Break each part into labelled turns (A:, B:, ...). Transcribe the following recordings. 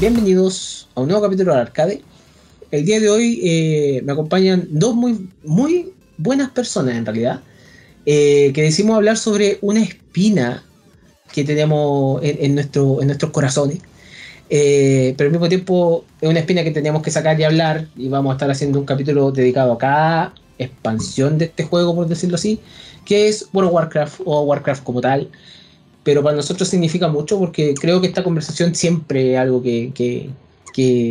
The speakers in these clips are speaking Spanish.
A: Bienvenidos a un nuevo capítulo de Arcade. El día de hoy eh, me acompañan dos muy, muy buenas personas en realidad, eh, que decimos hablar sobre una espina que tenemos en, nuestro, en nuestros corazones. Eh, pero al mismo tiempo es una espina que teníamos que sacar y hablar y vamos a estar haciendo un capítulo dedicado a cada expansión de este juego, por decirlo así, que es of Warcraft o Warcraft como tal pero para nosotros significa mucho porque creo que esta conversación siempre es algo que,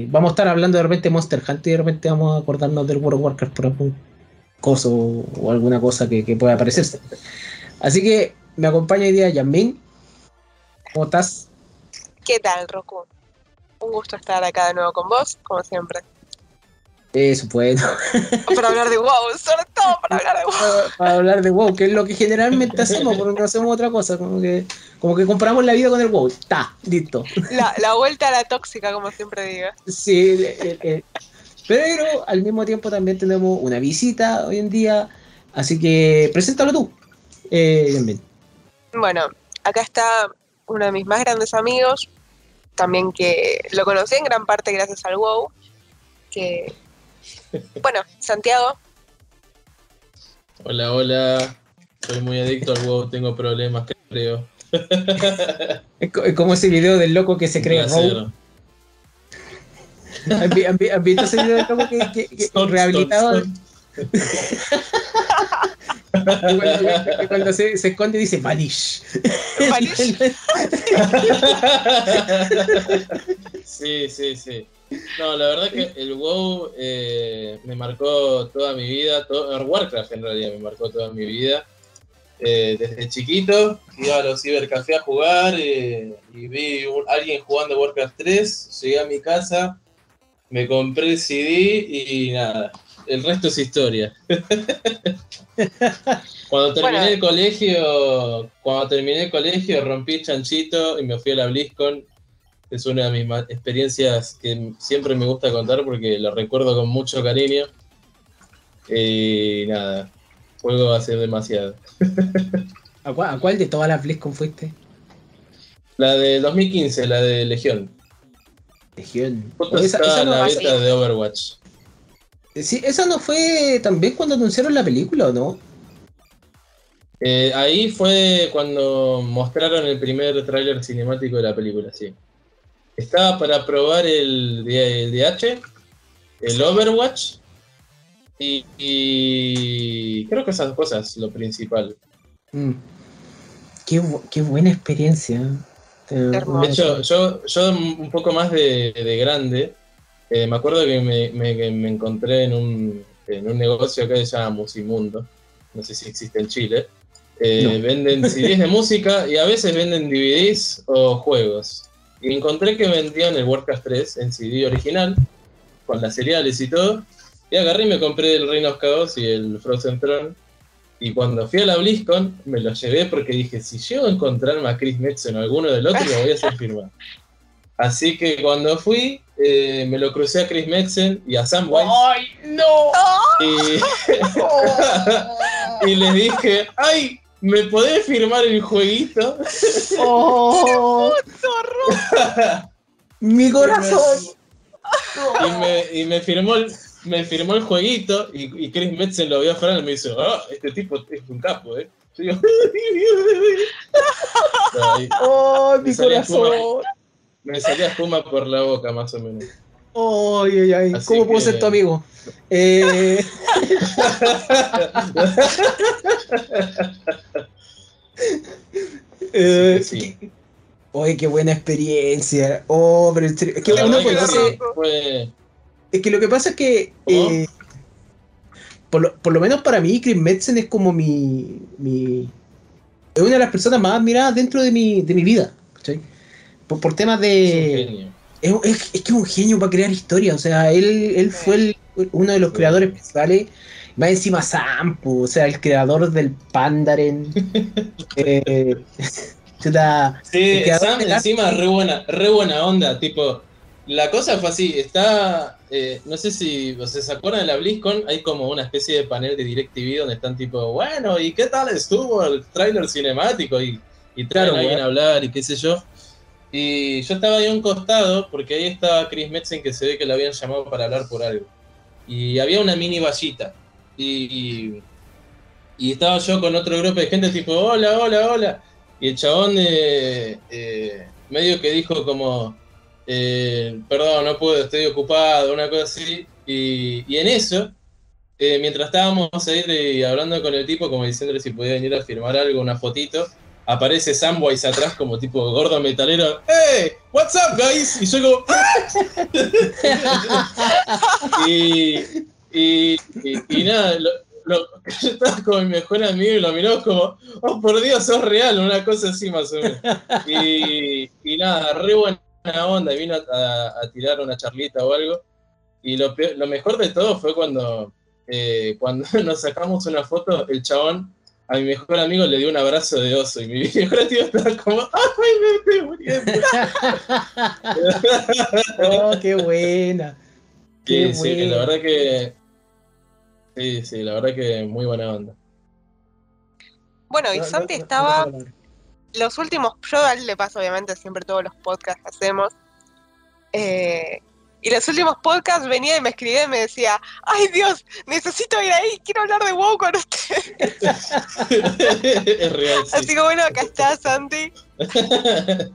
A: vamos a estar hablando de repente Monster Hunter y de repente vamos a acordarnos del World of Warcraft por algún cosa o, alguna cosa que, pueda aparecerse. Así que me acompaña hoy día Yamin. ¿Cómo estás?
B: ¿Qué tal, Roku? Un gusto estar acá de nuevo con vos, como siempre.
A: Eso, bueno.
B: Para hablar de WoW, sobre todo para hablar de WoW.
A: Para, hablar de WoW, que es lo que generalmente hacemos, porque no hacemos otra cosa, como que, como que compramos la vida con el WoW. Está, listo.
B: La, vuelta a la tóxica, como siempre digo.
A: Sí, pero al mismo tiempo también tenemos una visita hoy en día, así que preséntalo tú. Eh,
B: bueno, acá está uno de mis más grandes amigos, también que lo conocí en gran parte gracias al WoW, que bueno, Santiago.
C: Hola, hola. Soy muy adicto al huevo, tengo problemas, creo.
A: Es como ese video del loco que se cree ¿Han, visto ese video del loco que, que, que rehabilitado? Cuando, cuando se, se, esconde dice Vanish.
C: Vanish. sí, sí, sí. No, la verdad que el WoW eh, me marcó toda mi vida, todo, Warcraft en realidad me marcó toda mi vida. Eh, desde chiquito iba a los cibercafés a jugar eh, y vi a alguien jugando Warcraft 3, llegué a mi casa, me compré el CD y nada, el resto es historia. cuando terminé el colegio, cuando terminé el colegio rompí chanchito y me fui a la BlizzCon es una de mis experiencias que siempre me gusta contar porque lo recuerdo con mucho cariño. Y nada, juego a ser demasiado.
A: ¿A cuál, de todas las BlizzCon fuiste?
C: La de 2015, la de Legión.
A: Legión.
C: esa, no la beta de Overwatch.
A: Sí, esa no fue también cuando anunciaron la película, ¿o no?
C: Eh, ahí fue cuando mostraron el primer tráiler cinemático de la película, sí. Estaba para probar el, DH, el Overwatch y, creo que esas cosas, lo principal.
A: Mm. Qué, buena experiencia.
C: De hecho, yo, yo un poco más de, grande, eh, me acuerdo que me, encontré en un, en un, negocio acá que se llama Musimundo, no sé si existe en Chile. Eh, venden CDs de música y a veces venden DVDs o juegos. Y encontré que vendían el Warcraft 3 en CD original, con las seriales y todo. Y agarré y me compré el Reino of Chaos y el Frozen Throne. Y cuando fui a la BlizzCon, me lo llevé porque dije, si llego a encontrarme a Chris Metzen o alguno del otro, lo voy a hacer firmar. Así que cuando fui, eh, me lo crucé a Chris Metzen y a Sam White.
A: ¡Ay, no!
C: Y, y les dije, ¡ay! ¿Me podés firmar el jueguito?
A: ¡Oh! ¡Mi corazón!
C: Y me, y me firmó el, me firmó el jueguito y, y Chris Metzen lo vio afuera y me dice, ah, este tipo es un capo, ¿eh?
A: ¡Oh, mi corazón!
C: Me salía espuma por la boca, más o menos.
A: ¡Ay, ay, ay! ¿Cómo puedo ser tu amigo? Eh... eh sí. Oye, qué buena experiencia. Oh, pero es que uno conoce. Es que lo que pasa es que. Eh, por, lo, por, lo, menos para mí, Chris Metzen es como mi, mi. Es una de las personas más admiradas dentro de mi, de mi vida. Por, por temas de. Es, es, es, que es un genio para crear historias. O sea, él, él fue el, uno de los creadores principales. Más encima Sampo, o sea, el creador del Pandaren. eh,
C: sí, Sam encima re buena, re buena onda, tipo, la cosa fue así, está, eh, no sé si se acuerdan de la BlizzCon, hay como una especie de panel de DirecTV donde están tipo, bueno, ¿y qué tal estuvo el tráiler cinemático? Y, y traen a alguien a hablar y qué sé yo. Y yo estaba ahí a un costado, porque ahí estaba Chris Metzen, que se ve que lo habían llamado para hablar por algo. Y había una mini vallita. Y, y, estaba yo con otro grupo de gente tipo, hola, hola, hola. Y el chabón eh, eh, medio que dijo como, eh, perdón, no puedo, estoy ocupado, una cosa así. Y, y en eso, mientras estábamos ahí hablando con el tipo, como diciéndole si podía venir a firmar algo, una fotito, aparece Samwise atrás como tipo gordo metalero. ¡Hey! What's up, guys? Y yo como... y, y, y, nada, yo estaba con mi mejor amigo y lo miró como, oh por Dios, sos real, una cosa así más o menos. Y, y nada, re buena onda, vino a, tirar una charlita o algo. Y lo, lo mejor de todo fue cuando, eh, cuando nos sacamos una foto, el chabón a mi mejor amigo le dio un abrazo de oso y mi mejor amigo estaba como, ¡ay, me estoy muriendo!
A: ¡Oh, qué buena!
C: sí, sí, la verdad que. Sí, sí, la verdad que muy buena onda.
B: Bueno, y Santi estaba. Los últimos, yo a él le paso obviamente siempre todos los podcasts que hacemos. Eh, y los últimos podcasts venía y me escribía y me decía, ay Dios, necesito ir ahí, quiero hablar de WoW con usted. es real. Así que bueno, acá está Santi.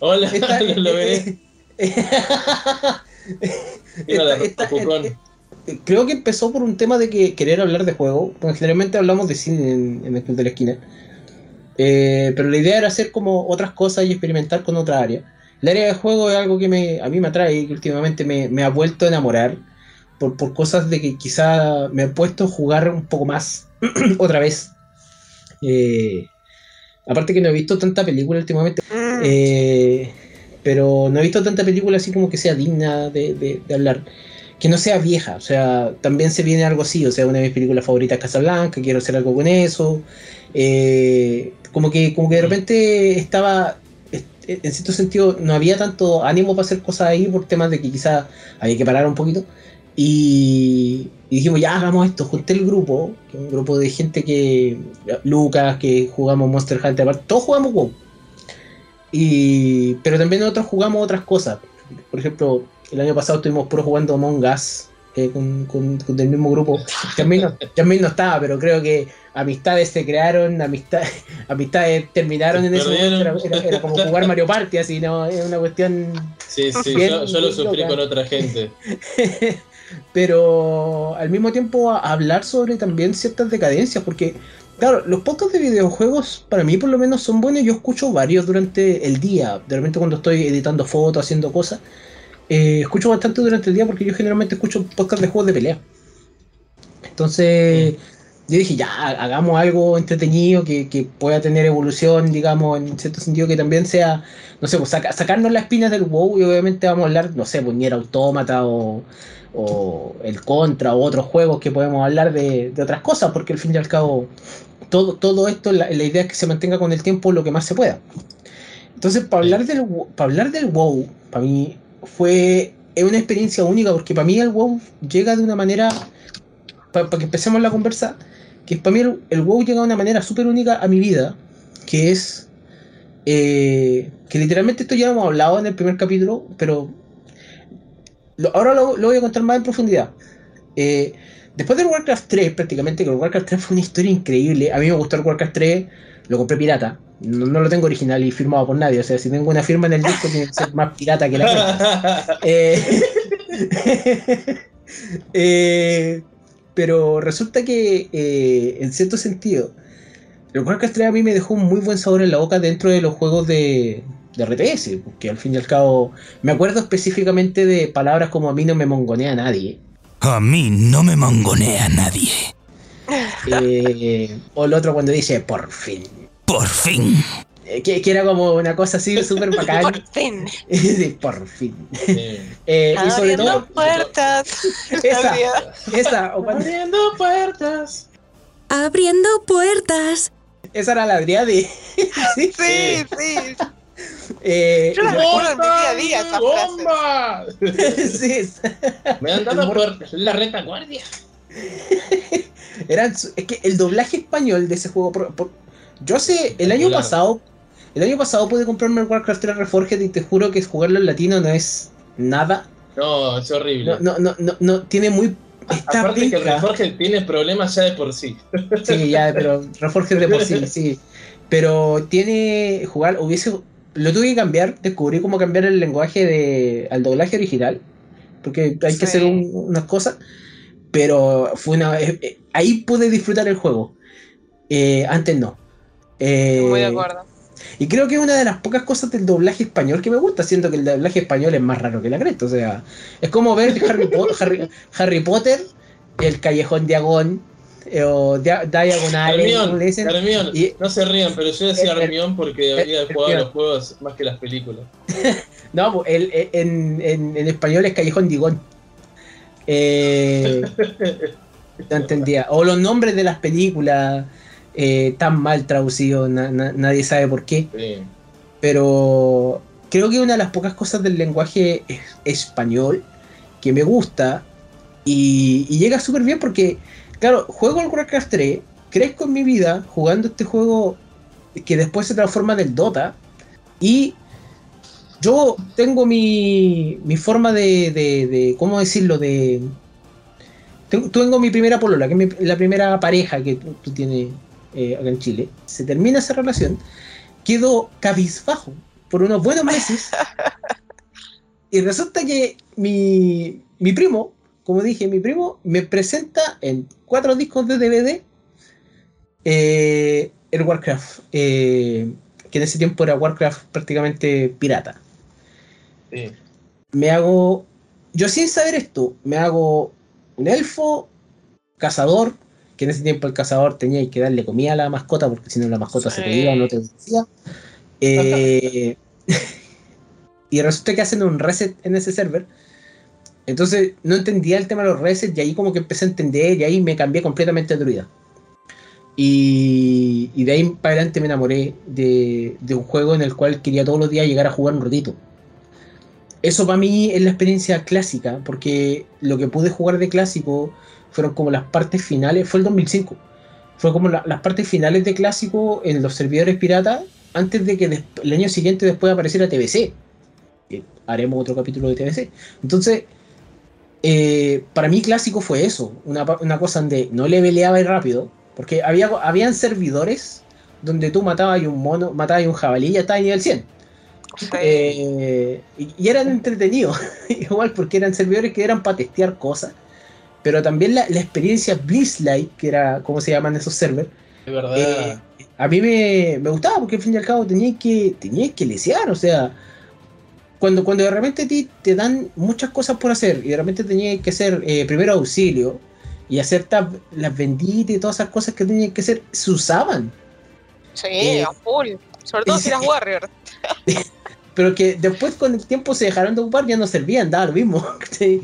C: Hola, lo veré.
A: creo que empezó por un tema de que querer hablar de juego, porque generalmente hablamos de cine en, el club de la esquina. Eh, pero la idea era hacer como otras cosas y experimentar con otra área. El área de juego es algo que me, a mí me atrae y que últimamente me, ha vuelto a enamorar por, por, cosas de que quizá me he puesto a jugar un poco más otra vez. Eh, aparte que no he visto tanta película últimamente, mm. eh, pero no he visto tanta película así como que sea digna de, hablar. Que no sea vieja, o sea, también se viene algo así, o sea, una de mis películas favoritas es Casablanca, quiero hacer algo con eso. Eh, como que, como que de repente estaba en cierto sentido no había tanto ánimo para hacer cosas ahí por temas de que quizás había que parar un poquito. Y, dijimos, ya hagamos esto, junté el grupo, un grupo de gente que, Lucas, que jugamos Monster Hunter, todos jugamos WoW. Y, pero también nosotros jugamos otras cosas. Por ejemplo, el año pasado estuvimos puro jugando Among Us eh, con, con, el mismo grupo. También no, no estaba, pero creo que amistades se crearon, amistades, amistades terminaron en eso. Era, como jugar Mario Party, así, ¿no? Es una cuestión.
C: Sí, sí, yo, lo sufrí con otra gente.
A: Pero al mismo tiempo hablar sobre también ciertas decadencias, porque, claro, los podcasts de videojuegos para mí por lo menos son buenos. Yo escucho varios durante el día, de repente cuando estoy editando fotos, haciendo cosas. Eh, escucho bastante durante el día porque yo generalmente escucho podcasts de juegos de pelea. Entonces, yo dije, ya, hagamos algo entretenido que, pueda tener evolución, digamos, en cierto sentido que también sea, no sé, pues sacarnos las espinas del WoW y obviamente vamos a hablar, no sé, pues ni Autómata o, o el Contra o otros juegos que podemos hablar de, otras cosas, porque al fin y al cabo todo, todo esto, la, la, idea es que se mantenga con el tiempo lo que más se pueda. Entonces, para hablar del, para hablar del WoW, para mí fue una experiencia única, porque para mí el WoW llega de una manera, para, que empecemos la conversa, que para mí el, WoW llega de una manera súper única a mi vida, que es eh, que literalmente esto ya hemos hablado en el primer capítulo, pero ahora lo, voy a contar más en profundidad. Eh, después del Warcraft 3, prácticamente, que el Warcraft 3 fue una historia increíble. A mí me gustó el Warcraft 3, lo compré pirata. No, lo tengo original y firmado por nadie. O sea, si tengo una firma en el disco, tiene que ser más pirata que la eh, pero resulta que, eh, en cierto sentido, el Warcraft 3 a mí me dejó un muy buen sabor en la boca dentro de los juegos de, de RTS, porque al fin y al cabo me acuerdo específicamente de palabras como a mí no me mongonea nadie.
D: A mí no me mongonea nadie.
A: Eh, o el otro cuando dice por fin.
D: Por fin.
A: Eh, que, era como una cosa así súper bacán.
B: por fin.
A: sí, por fin. Eh, y sobre todo.
B: puertas.
A: Esa. esa
C: Abriendo puertas.
D: Abriendo puertas.
A: Esa era la Adriade.
B: sí, sí. sí. Eh, Yo las recuerdo en mi día a día esas ¡Bomba!
C: sí. Me han dado por la retaguardia.
A: Eran, es que el doblaje español de ese juego. Yo sé, el año pasado. El año pasado pude comprarme el Warcraft 3 Reforged y te juro que jugarlo en latino no es nada.
C: No, es horrible.
A: No, no, no, no, tiene muy.
C: Está Aparte que el Reforged tiene problemas ya de por sí.
A: Sí, ya, pero Reforged de por sí, sí. Pero tiene. Jugar, hubiese. Lo tuve que cambiar, descubrí cómo cambiar el lenguaje de, al doblaje original. Porque hay que hacer unas cosas. Pero fue una. Eh, eh, ahí pude disfrutar el juego. Eh, antes no.
B: Muy de acuerdo.
A: Y creo que es una de las pocas cosas del doblaje español que me gusta, siendo que el doblaje español es más raro que la cresta. O sea, es como ver Harry, Harry, Potter, el Callejón Diagón, o Diagonal.
C: Hermión, no se rían, pero yo decía Hermión porque había jugado los juegos más que las películas.
A: no, pues, el, en, en, en, español es Callejón Diagón. Eh, no entendía. O los nombres de las películas eh, tan mal traducidos, nadie sabe por qué. Pero creo que una de las pocas cosas del lenguaje español que me gusta y, llega súper bien porque, claro, juego el Warcraft 3, crezco en mi vida jugando este juego que después se transforma en el Dota y yo tengo mi, mi forma de, de, ¿cómo decirlo? De... Tengo mi primera polola, que es la primera pareja que tú, tienes eh, acá en Chile. Se termina esa relación, quedo cabizbajo por unos buenos meses. y resulta que mi, mi primo, como dije, mi primo me presenta en cuatro discos de DVD eh, el Warcraft, eh, que en ese tiempo era Warcraft prácticamente pirata. Me hago. Yo sin saber esto, me hago un elfo, cazador, que en ese tiempo el cazador tenía que darle comida a la mascota, porque si no la mascota se te o no te decía. Eh, y resulta que hacen un reset en ese server. Entonces no entendía el tema de los resets y ahí como que empecé a entender y ahí me cambié completamente de druida. Y, y de ahí para adelante me enamoré de, de, un juego en el cual quería todos los días llegar a jugar un ratito eso para mí es la experiencia clásica, porque lo que pude jugar de clásico fueron como las partes finales, fue el 2005, fue como las partes finales de clásico en los servidores piratas, antes de que el año siguiente después apareciera TBC. haremos otro capítulo de TBC. Entonces, eh, para mí clásico fue eso, una, cosa donde no le peleaba rápido, porque había habían servidores donde tú matabas un mono, matabas un jabalí y ya estaba en nivel 100 eh, y, eran entretenidos, igual porque eran servidores que eran para testear cosas, pero también la, experiencia Blizzlight, que era como se llaman esos servers,
C: eh,
A: a mí me, gustaba porque al fin y al cabo tenías que, tenías que lesear, o sea, cuando, cuando de repente te, te dan muchas cosas por hacer y de repente tenías que hacer eh, primero auxilio y hacer las benditas y todas esas cosas que tenías que hacer, se usaban.
B: Sí, a full. Sobre todo si eras Warrior.
A: pero que después con el tiempo se dejaron de ocupar, ya no servían, daba lo mismo.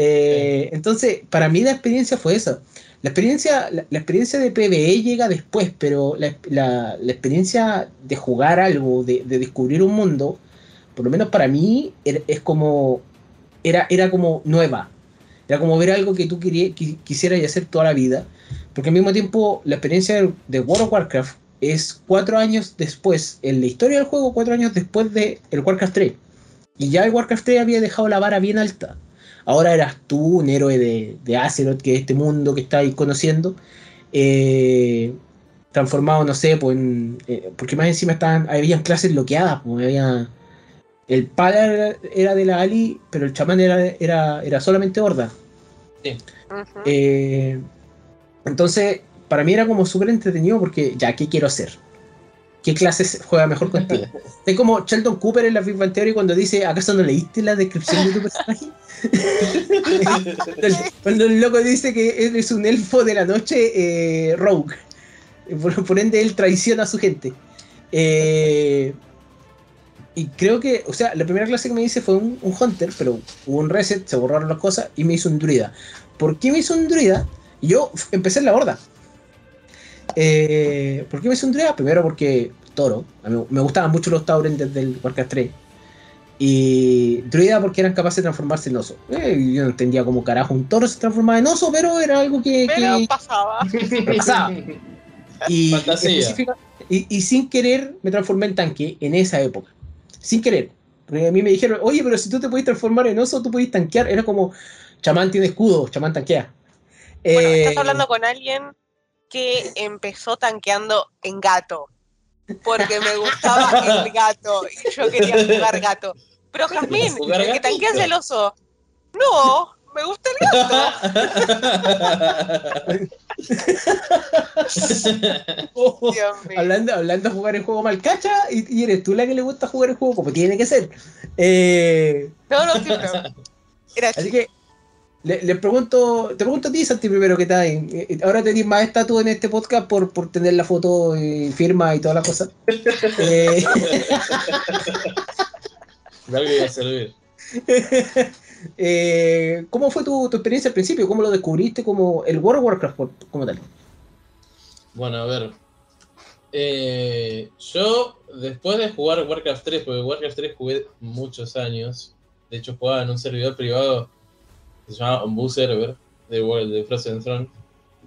A: Eh, entonces, para mí la experiencia fue eso. La experiencia, la, experiencia de PvE llega después, pero la, experiencia de jugar algo, de, descubrir un mundo, por lo menos para mí, es como. Era, era como nueva. Era como ver algo que tú querías, quisieras hacer toda la vida. Porque al mismo tiempo, la experiencia de World of Warcraft es cuatro años después, en la historia del juego, cuatro años después de el Warcraft 3. Y ya el Warcraft 3 había dejado la vara bien alta. Ahora eras tú un héroe de, de Azeroth, que es este mundo que estáis conociendo. Eh, transformado, no sé, pues eh, porque más encima estaban, habían clases bloqueadas, pues, había, el padre era de la Ali, pero el chamán era, era, era solamente Horda. Eh, entonces, para mí era como súper entretenido porque ya, ¿qué quiero hacer? ¿Qué clases juega mejor contigo? Es como Sheldon Cooper en la Big Bang Theory cuando dice, ¿acaso no leíste la descripción de tu personaje? cuando el loco dice que él es un elfo de la noche eh, rogue. Por, ende, él traiciona a su gente. Eh, y creo que, o sea, la primera clase que me hice fue un, un, Hunter, pero hubo un reset, se borraron las cosas y me hizo un druida. ¿Por qué me hizo un druida? Yo empecé en la horda. Eh, ¿Por qué me hice un druida? Primero porque toro. A mí me gustaban mucho los Tauren desde el Warcraft 3. Y druida porque eran capaces de transformarse en oso. Eh, yo no entendía cómo carajo un toro se transformaba en oso, pero era algo que,
B: pero pasaba.
A: pasaba. Y, y, y, sin querer me transformé en tanque en esa época. Sin querer. Porque a mí me dijeron, oye, pero si tú te puedes transformar en oso, tú puedes tanquear. Era como, chamán tiene escudo, chamán tanquea.
B: Bueno, estás eh, hablando con alguien que empezó tanqueando en gato. Porque me gustaba el gato y yo quería jugar gato. Pero Jazmín, que tanqueas el oso. No, me gusta el
A: gato. hablando, hablando de jugar el juego malcacha, y, y, eres tú la que le gusta jugar el juego como tiene que ser. Eh...
B: No, no, sí, Era
A: Así que le, pregunto, te pregunto a ti, Santi, primero que tal. Eh, eh, ahora tenés más estatus en este podcast por, por tener la foto y firma y todas las cosas. eh...
C: A servir.
A: Eh, ¿Cómo fue tu, experiencia al principio? ¿Cómo lo descubriste como el World of Warcraft como tal?
C: Bueno, a ver. Eh, yo, después de jugar Warcraft 3, porque Warcraft 3 jugué muchos años, de hecho jugaba en un servidor privado se llamaba Ombu Server, de, de Frozen Throne.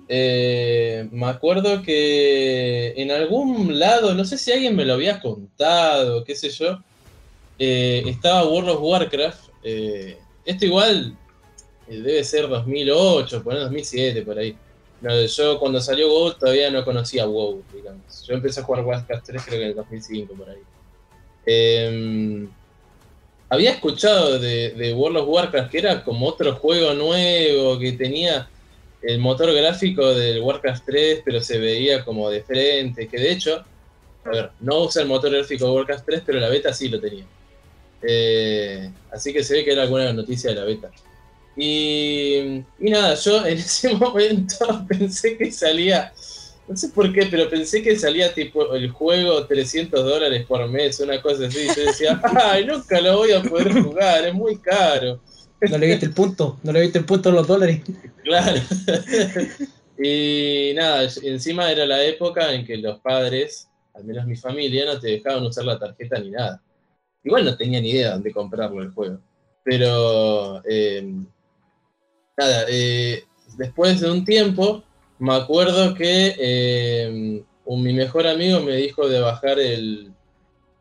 C: Eh, me acuerdo que en algún lado, no sé si alguien me lo había contado, qué sé yo, estaba World of Warcraft esto igual eh, debe ser 2008, por 2007, por ahí. yo cuando salió WoW todavía no conocía WoW, digamos. Yo empecé a jugar Warcraft 3 creo que en el 2005, por ahí. Había escuchado de, World of Warcraft que era como otro juego nuevo, que tenía el motor gráfico del Warcraft 3, pero se veía como de frente, que de hecho, a ver, no usa el motor gráfico de Warcraft 3, pero la beta sí lo tenía. Eh, así que se ve que era alguna noticia de la beta. Y, nada, yo en ese momento pensé que salía, no sé por qué, pero pensé que salía tipo el juego 300 dólares por mes, una cosa así. Yo decía, ay, nunca lo voy a poder jugar, es muy caro.
A: No le viste el punto, no le viste el punto a los dólares.
C: Claro. y nada, encima era la época en que los padres, al menos mi familia, no te dejaban usar la tarjeta ni nada. Igual no tenía ni idea dónde comprarlo el juego. Pero, eh, nada, eh, después de un tiempo, me acuerdo que eh, mi mejor amigo me dijo de bajar el,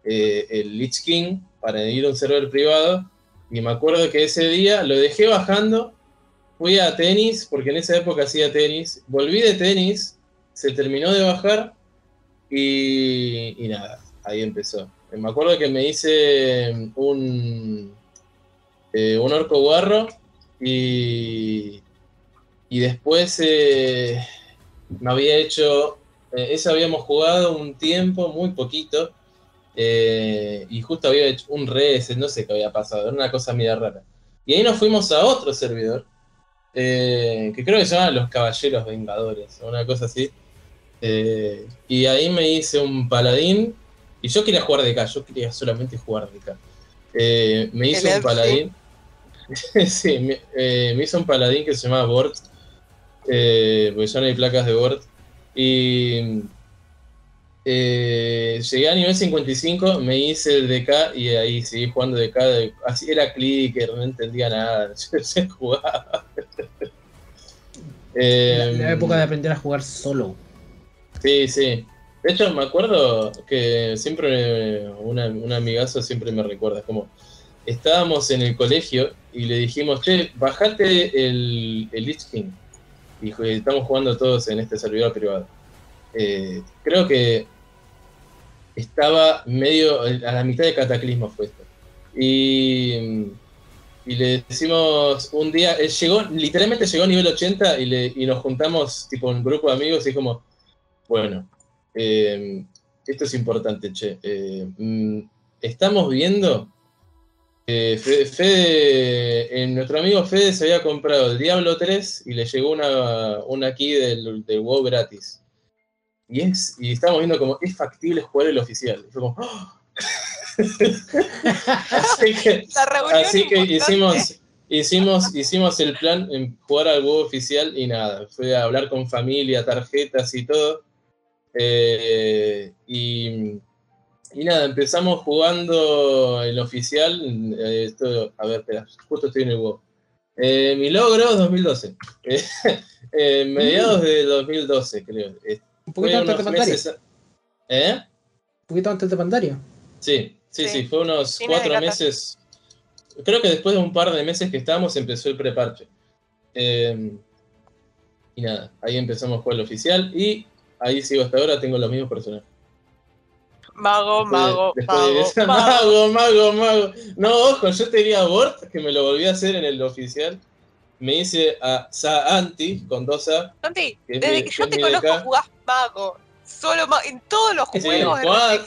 C: el Lich King para ir a un server privado. Y me acuerdo que ese día lo dejé bajando, fui a tenis, porque en esa época hacía tenis, volví de tenis, se terminó de bajar y nada, ahí empezó. Me acuerdo que me hice un, eh, un orco guarro y, y después eh, me había hecho, eh, ese habíamos jugado un tiempo, muy poquito, y justo había hecho un reset, no sé qué había pasado, era una cosa media rara. Y ahí nos fuimos a otro servidor, que creo que se llama Los Caballeros Vengadores, o una cosa así. y ahí me hice un paladín y yo quería jugar de K, yo quería solamente jugar de K. Eh, me hizo un paladín. sí, me, eh, me, hizo un paladín que se llama Bort. Eh, porque ya no hay placas de Bort. Y eh, llegué a nivel 55, me hice el DK y ahí seguí jugando DK. De, así era clicker, no entendía nada. Yo se jugaba.
A: la, la época de aprender a jugar solo.
C: Sí, sí. De hecho, me acuerdo que siempre un amigazo siempre me recuerda, como estábamos en el colegio y le dijimos, che, bajate el, el Lich King. Y estamos jugando todos en este servidor privado. Eh, creo que estaba medio a la mitad de cataclismo fue esto. Y, y le decimos un día, él llegó, literalmente llegó a nivel 80 y, le, y nos juntamos tipo un grupo de amigos y como, bueno, eh, esto es importante, che. Eh, mm, estamos viendo. Eh, Fede, nuestro amigo Fede se había comprado el Diablo 3 y le llegó una, una key del, del WoW gratis. Y, es, y estamos viendo como es factible jugar el oficial. ¡oh! así que, así que hicimos, hicimos, hicimos el plan en jugar al WoW oficial y nada. Fue a hablar con familia, tarjetas y todo. Eh, y y nada, empezamos jugando el oficial. Eh, esto, a ver, espera, justo estoy en el WoW. Eh, mi logro, 2012. Eh, mediados de 2012, creo.
A: Un poquito antes de Pandaria. ¿Eh? Un poquito antes de Pandaria.
C: Sí, sí, sí, fue unos cuatro meses. Creo que después de un par de meses que estábamos empezó el preparche. y nada, ahí empezamos a jugar el oficial y ahí sigo hasta ahora, tengo los mismos personajes.
B: Mago, mago, mago,
C: mago, mago, mago. No, ojo, yo tenía Bort, que me lo volví a hacer en el oficial. Me hice a Saanti con dos A.
B: Santi, desde que yo te conozco jugás mago. Solo mago. En todos los juegos.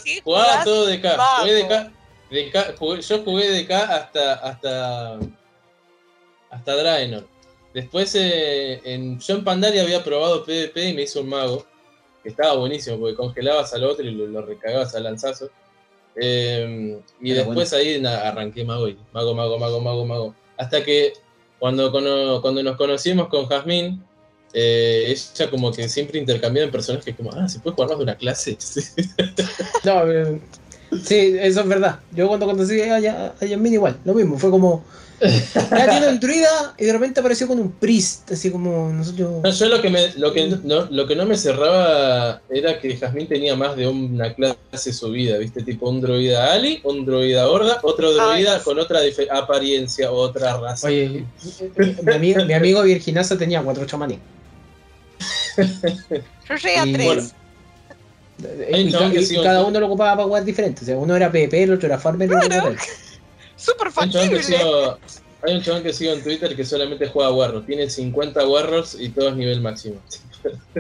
C: Sí, jugaba, todo de K. Jugué de K. De K yo jugué de K hasta. hasta. hasta Draenor. Después eh, en, yo en Pandaria había probado PvP y me hizo un mago que estaba buenísimo, porque congelabas al otro y lo, recagabas al lanzazo. Eh, y después ahí arranqué mago, y mago, mago, mago, mago, mago. Hasta que cuando, cuando nos conocimos con Jazmín, eh, ella como que siempre intercambiaba en personajes como, ah, ¿se puede jugar más de una clase?
A: no, eh, sí, eso es verdad. Yo cuando conocí a, a Yasmin igual, lo mismo, fue como, ya tiene un druida y de repente apareció con un priest, así como nosotros.
C: No, yo lo que, me, lo, que no, lo que no me cerraba era que Jasmine tenía más de una clase subida, ¿viste? Tipo un druida Ali, un druida Horda, otro druida con otra apariencia, otra raza.
A: Oye, mi, amigo, mi amigo Virginazo tenía cuatro chamanes.
B: Yo llegué a tres.
A: Y, cada uno lo ocupaba para jugar diferente. O sea, uno era PvP, el otro era Farmer, el otro era
B: Súper factible.
C: Hay un chabón que sigo en Twitter que solamente juega Warros. Tiene 50 Warros y todos nivel máximo.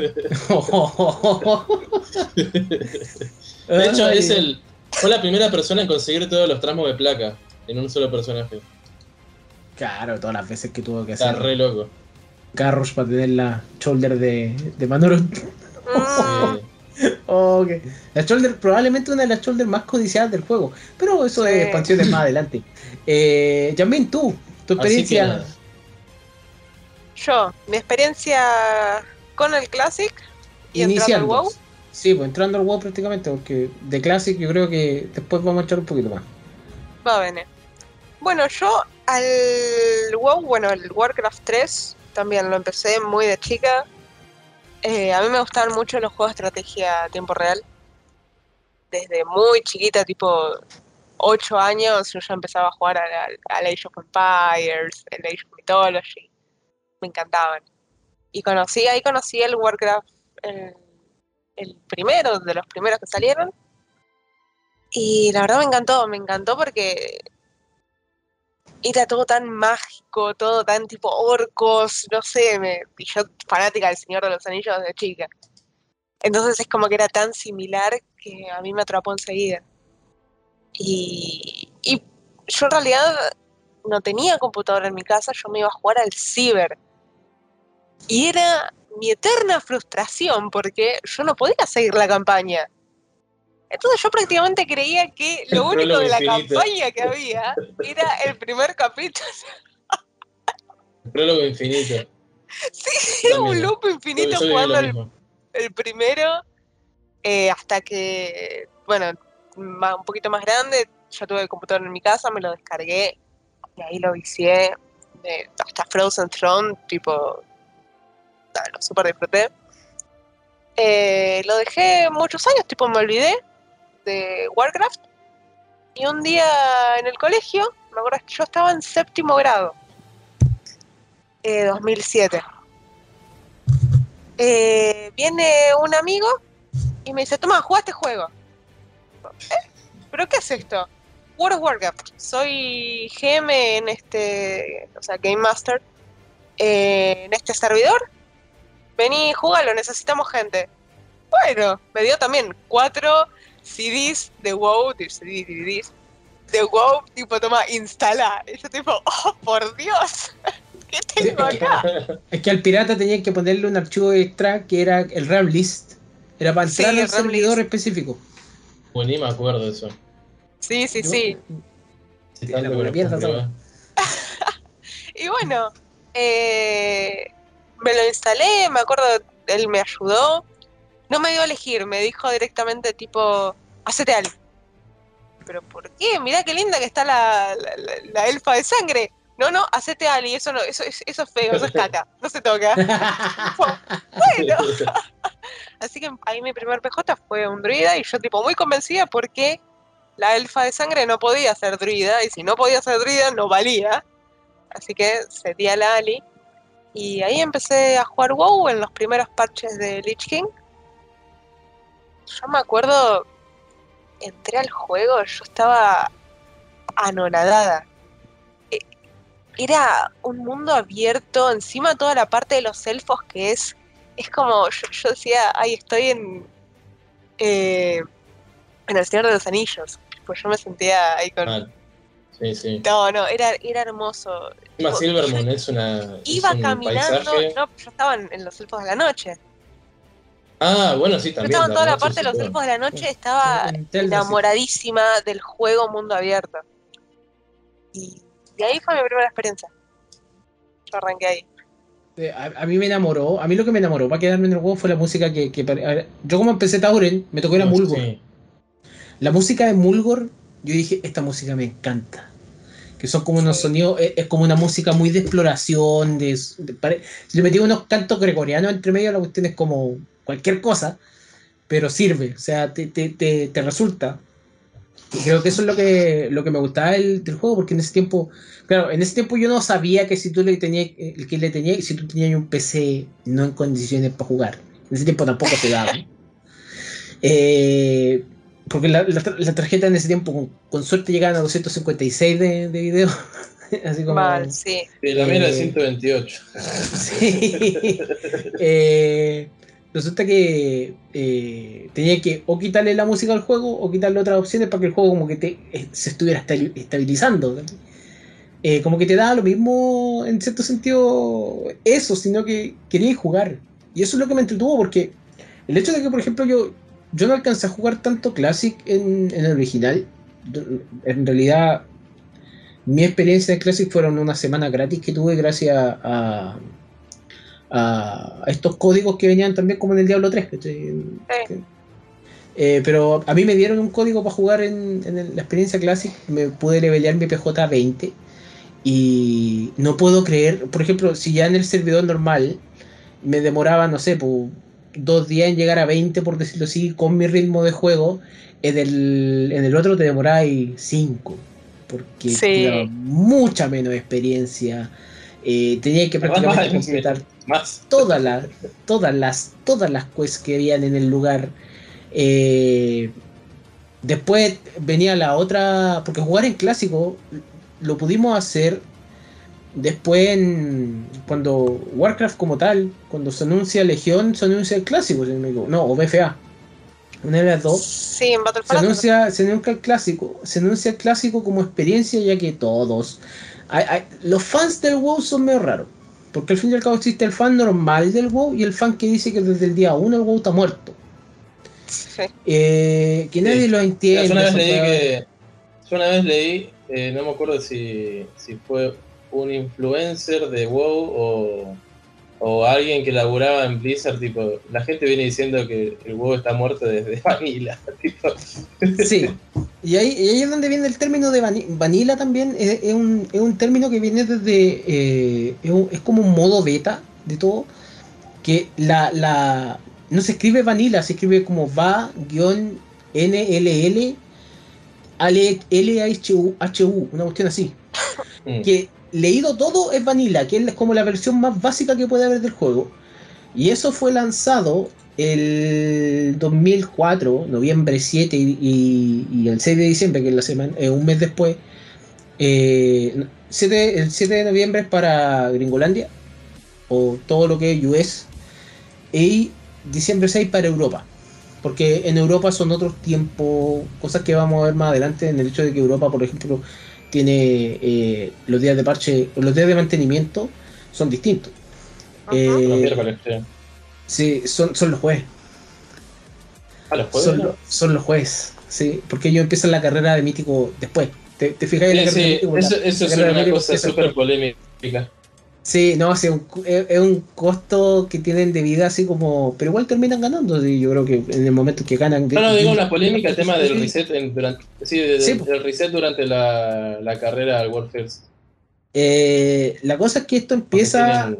C: de hecho, es el, fue la primera persona en conseguir todos los tramos de placa en un solo personaje.
A: Claro, todas las veces que tuvo que hacer.
C: Está re loco.
A: Carros para tener la shoulder de, de Manoro. La shoulder, probablemente una de las shoulders más codiciadas del juego. Pero eso es expansiones más adelante. Eh, tú, tu experiencia.
B: Yo, mi experiencia con el Classic y entrando al WoW.
A: Sí, pues entrando al WoW prácticamente, porque de Classic yo creo que después vamos a echar un poquito más.
B: Va a venir. Bueno, yo al WoW, bueno, el Warcraft 3 también lo empecé muy de chica. Eh, a mí me gustaban mucho los juegos de estrategia a tiempo real. Desde muy chiquita, tipo 8 años, yo ya empezaba a jugar al, Age of Empires, el Age of Mythology. Me encantaban. Y conocí, ahí conocí el Warcraft, el, el primero, de los primeros que salieron. Y la verdad me encantó, me encantó porque era todo tan mágico, todo tan tipo orcos, no sé, me, y yo fanática del Señor de los Anillos de chica. Entonces es como que era tan similar que a mí me atrapó enseguida. Y, yo en realidad no tenía computadora en mi casa, yo me iba a jugar al ciber. Y era mi eterna frustración porque yo no podía seguir la campaña. Entonces yo prácticamente creía que lo único de la campaña que había era el primer capítulo.
C: El prólogo infinito.
B: Sí, un loop infinito jugando el, primero, eh, hasta que, bueno, un poquito más grande, ya tuve el computador en mi casa, me lo descargué y ahí lo vicié hasta Frozen Throne, tipo, lo super disfruté. Eh, lo dejé muchos años, tipo me olvidé, de Warcraft. Y un día en el colegio, me acuerdo que yo estaba en séptimo grado, 2007. Eh, eh, viene un amigo y me dice, toma, juega este juego. ¿Eh? ¿Pero qué es esto? World of Warcraft. Soy GM en este, o sea, Game Master, en este servidor. Vení, jugalo, necesitamos gente. Bueno, me dio también cuatro CDs de WoW, de CDs, DVDs, de WoW, tipo, toma, instalar. Y yo tipo, oh, por Dios, ¿qué tengo acá?
A: Es que al pirata tenía que ponerle un archivo extra que era el RAM list. Era para entrar al servidor específico.
C: Pues ni me acuerdo de eso.
B: Sí, sí, sí.
C: y
B: bueno, eh, me lo instalé, me acuerdo, él me ayudó no me dio a elegir, me dijo directamente tipo, hacete algo. ¿pero por qué? Mirá qué linda que está la, la, elfa de sangre. No, no, hacete Ali, eso no, eso, eso es feo, eso es caca, no se toca. bueno. Así que ahí mi primer PJ fue un druida y yo tipo muy convencida porque la elfa de sangre no podía ser druida y si no podía ser druida no valía. Así que cedí a la Ali y ahí empecé a jugar WoW en los primeros parches de Lich King. Yo me acuerdo, entré al juego, yo estaba anonadada. E, era un mundo abierto, encima toda la parte de los elfos que es, es como, yo, decía, ay, estoy en, eh, en el Señor de los Anillos. Pues yo me sentía ahí con...
C: Sí, sí.
B: No, no, era, era hermoso.
C: Silvermoon es una.
B: Iba caminando, no, yo estaba en, los elfos de la noche.
C: Ah, bueno, sí, también.
B: Yo estaba en toda la parte de los elfos de la noche, estaba enamoradísima del juego mundo abierto. Y, de ahí fue mi primera experiencia. Yo arranqué ahí.
A: A, mí me enamoró, a mí lo que me enamoró para quedarme en el juego fue la música que, que yo como empecé Tauren, me tocó ir a Mulgor. La música de Mulgor, yo dije, esta música me encanta que son como unos sonidos, es, como una música muy de exploración, de, le metí unos cantos gregorianos entre medio, la cuestión es como cualquier cosa, pero sirve, o sea, te, te, te, resulta. Y creo que eso es lo que, lo que me gustaba del, del, juego, porque en ese tiempo, claro, en ese tiempo yo no sabía que si tú le tenías, el que le tenía, si tú tenías un PC no en condiciones para jugar. En ese tiempo tampoco te daba. eh, porque la, la, tarjeta en ese tiempo, con, suerte, llegaban a 256 de, de video. Así como.
B: Mal, sí.
C: la mía era 128.
A: sí. eh, resulta que eh, tenía que o quitarle la música al juego o quitarle otras opciones para que el juego como que te, eh, se estuviera estabilizando. Eh, como que te da lo mismo en cierto sentido eso, sino que quería jugar. Y eso es lo que me entretuvo porque el hecho de que, por ejemplo, yo, yo no alcancé a jugar tanto Classic en, el original. En realidad, mi experiencia de Classic fueron una semana gratis que tuve gracias a, a, estos códigos que venían también como en el Diablo 3. Eh, pero a mí me dieron un código para jugar en, la experiencia Classic. Me pude levelear mi PJ 20. Y no puedo creer, por ejemplo, si ya en el servidor normal me demoraba, no sé, pues dos días en llegar a 20, por decirlo así, con mi ritmo de juego, en el, en el otro te demoráis 5, porque te mucha menos experiencia. Eh, tenía que prácticamente completar todas las todas las todas las quests que habían en el lugar eh, después venía la otra porque jugar en clásico lo pudimos hacer Después, cuando Warcraft como tal, cuando se anuncia Legión, se anuncia el clásico, no, o BFA. Una de las dos.
B: Sí, en
A: Battle se anuncia, se anuncia el clásico. Se anuncia el clásico como experiencia, ya que todos. los fans del WoW son medio raros. Porque al fin y al cabo existe el fan normal del WoW y el fan que dice que desde el día 1 el WoW está muerto. Eh, que nadie lo entiende.
C: Yo una vez leí que. Yo una vez leí, eh, no me acuerdo si, si fue un influencer de WoW o, o alguien que laburaba en Blizzard, tipo, la gente viene diciendo que el WoW está muerto desde Vanilla.
A: Sí, y ahí, y ahí, es donde viene el término de Vanilla también, es, un, es un, término que viene desde, eh, es, como un modo beta de todo, que la, la no se escribe Vanilla, se escribe como va-nll L-H-U, una cuestión así. Mm. Que leído todo es Vanilla, que es como la versión más básica que puede haber del juego. Y eso fue lanzado el 2004, noviembre 7 y, el 6 de diciembre, que es la semana, eh, un mes después. Eh, el 7 de noviembre es para Gringolandia, o todo lo que es US, y diciembre 6 para Europa. Porque en Europa son otros tiempos, cosas que vamos a ver más adelante, en el hecho de que Europa, por ejemplo, tiene eh, los días de parche, los días de mantenimiento son distintos.
C: Eh,
A: sí, son, son los jueves.
C: ¿A los jueves?
A: Son, los jueves, sí, porque ellos empiezan la carrera de mítico después. ¿Te, te fijas
C: en la carrera de mítico? Eso, eso es una cosa súper polémica.
A: Sí, no, es, un costo que tienen de vida así como. Pero igual terminan ganando. yo creo que en el momento que ganan.
C: No, no, digo la polémica, el tema del reset, durante, sí, del reset durante la, la carrera al World First.
A: Eh, la cosa es que esto empieza.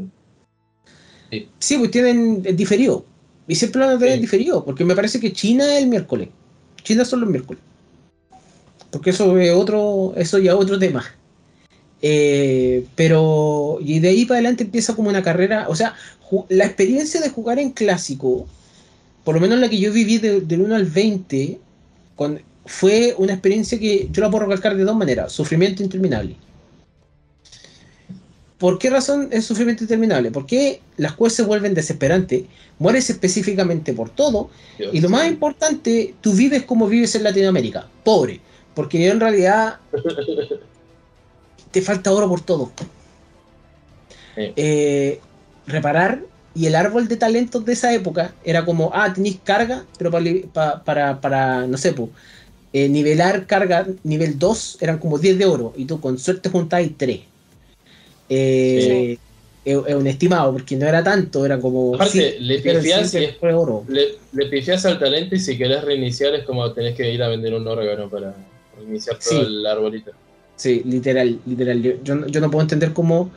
A: sí. pues tienen diferido. Y siempre lo van a tener diferido, porque me parece que China es el miércoles. China son los miércoles. Porque eso es otro, eso ya es otro tema. Eh, pero, y de ahí para adelante empieza como una carrera, o sea, la experiencia de jugar en clásico, por lo menos la que yo viví del 1 al 20, fue una experiencia que yo la puedo recalcar de dos maneras, sufrimiento interminable. ¿Por qué razón es sufrimiento interminable? Porque las cosas se vuelven desesperantes, mueres específicamente por todo, y lo más importante, tú vives como vives en Latinoamérica, pobre, porque en realidad te falta oro por todo. Eh, reparar y el árbol de talentos de esa época era como, ah, tenéis carga, pero para, para, no sé, eh, nivelar carga nivel 2 eran como 10 de oro y tú con suerte juntáis 3. Eh, es, un estimado, porque no era tanto, era como...
C: Aparte, le pifias, oro. Le, le al talento y si querés reiniciar es como tenés que ir a vender un órgano para reiniciar todo el arbolito.
A: Sí, literal, literal. Yo, no puedo entender cómo.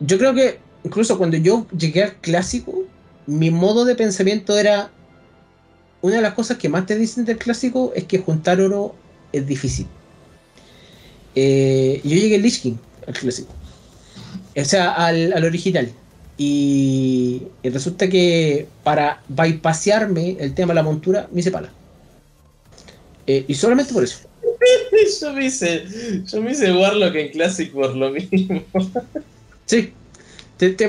A: Yo creo que incluso cuando yo llegué al clásico, mi modo de pensamiento era. Una de las cosas que más te dicen del clásico es que juntar oro es difícil. Eh, yo llegué al Lich King, al clásico. O sea, al, original. Y, resulta que para bypasearme el tema de la montura, me hice pala. Eh, y solamente por eso.
C: yo me hice, yo me hice Warlock en Classic por lo mismo.
A: sí, te, te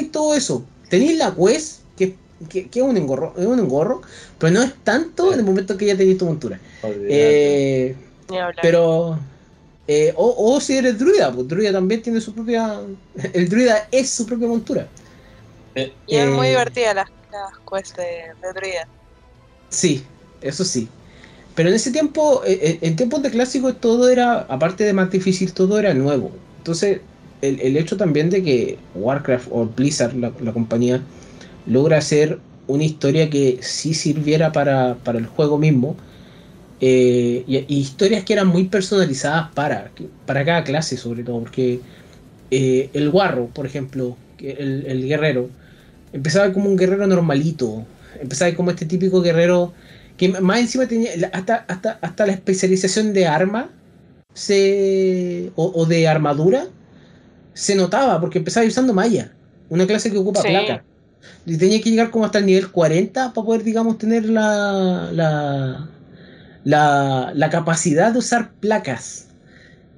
A: y todo eso. Tenéis la quest, que, que, es, un engorro, es un engorro, pero no es tanto en el momento que ya tenéis tu montura. Eh, pero. Eh, o, si eres druida, pues druida también tiene su propia. El druida es su propia montura.
B: Eh, y es muy divertida las, las quests de, de druida.
A: Sí, eso sí. Pero en ese tiempo, eh, eh, en tiempos de clásicos, todo era, aparte de más difícil, todo era nuevo. Entonces, el, hecho también de que Warcraft o Blizzard, la, compañía, logra hacer una historia que sí sirviera para, el juego mismo, eh, y, historias que eran muy personalizadas para, para cada clase, sobre todo, porque el guarro, por ejemplo, el, el guerrero, empezaba como un guerrero normalito, empezaba como este típico guerrero que más encima tenía hasta, hasta, hasta la especialización de arma se, o, de armadura se notaba porque empezaba usando malla, una clase que ocupa placa. Y tenía que llegar como hasta el nivel 40 para poder, digamos, tener la, la, la, capacidad de usar placas.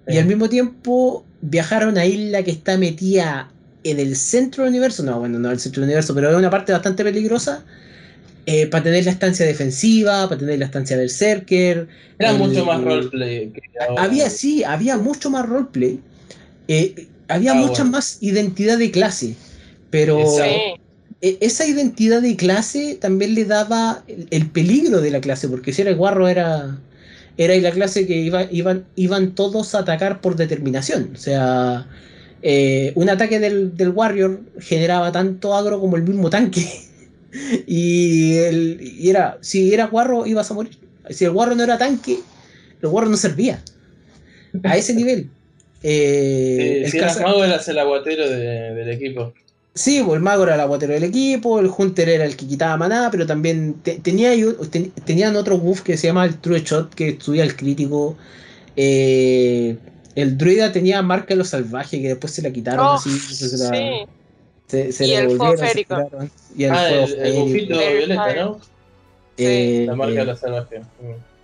A: Y al mismo tiempo viajar a una isla que está metida en el centro del universo, no, bueno, no en el centro del universo, pero es una parte bastante peligrosa eh, para tener la estancia defensiva, para tener la estancia Berserker.
C: Era mucho más roleplay.
A: había, sí, había mucho más roleplay. Eh, había ah, mucha más identidad de clase. Pero e, esa identidad de clase también le daba el, peligro de la clase, porque si era el guarro era, era la clase que iba, iban, iban todos a atacar por determinación. O sea, eh, un ataque del, del Warrior generaba tanto agro como el mismo tanque. y, el, y era, si era guarro, ibas a morir. Si el guarro no era tanque, el guarro no servía. A ese nivel.
C: Eh, el mago eras el aguatero del equipo.
A: Sí, pues el mago era el aguatero del equipo, el hunter era el que quitaba maná, pero también tenía, tenían otro buff que se llama el True Shot, que estudia el crítico. Eh, el druida tenía marca de los salvajes, que después se la quitaron
B: oh,
A: así.
B: sí. Se, y el fuego férico.
C: Y el ah, fuego el, el bufito violeta, ¿no?
A: Eh,
C: la marca de la salvación. Mm.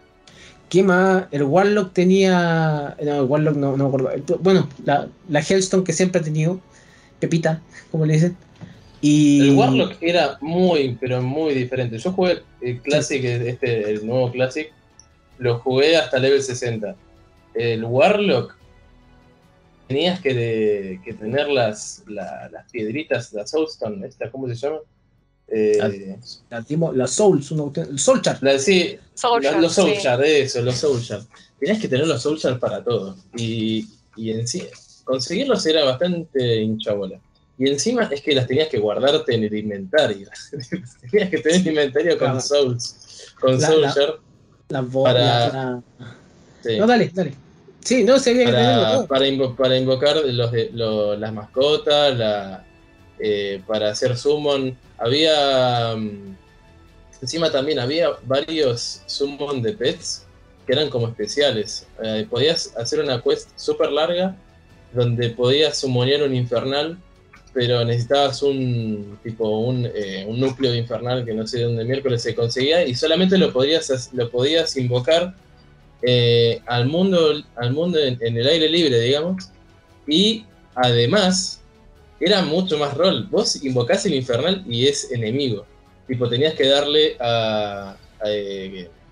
A: ¿Qué más? El Warlock tenía. No, el Warlock no, no me acuerdo. Bueno, la, la Hellstone que siempre ha tenido. Pepita, como le dicen. Y...
C: El Warlock era muy, pero muy diferente. Yo jugué el Classic, este, el nuevo Classic, lo jugué hasta level 60. El Warlock tenías que, que tener las, las piedritas, la Soulstone, esta, ¿cómo se llama?
A: Eh, la, Souls, el Soul
C: sí, los Soul eso, los Soul Tenías que tener los Soul para todo. Y, y en sí, conseguirlos era bastante hinchabola. Y encima es que las tenías que guardarte en el inventario. tenías que tener inventario con Souls. Con.
A: Las para... No, dale, dale. Sí, no, se
C: para, para, para, invocar los, las mascotas, la, eh, para hacer summon. Había. Mm, encima también había varios summon de pets que eran como especiales. Eh, podías hacer una quest súper larga donde podías summonear un infernal, pero necesitabas un tipo un, eh, un, núcleo de infernal que no sé dónde miércoles se conseguía y solamente lo podías, lo podías invocar eh, al mundo, al mundo en, el aire libre, digamos. Y además, era mucho más rol. Vos invocás el infernal y es enemigo. Tipo, tenías que darle a,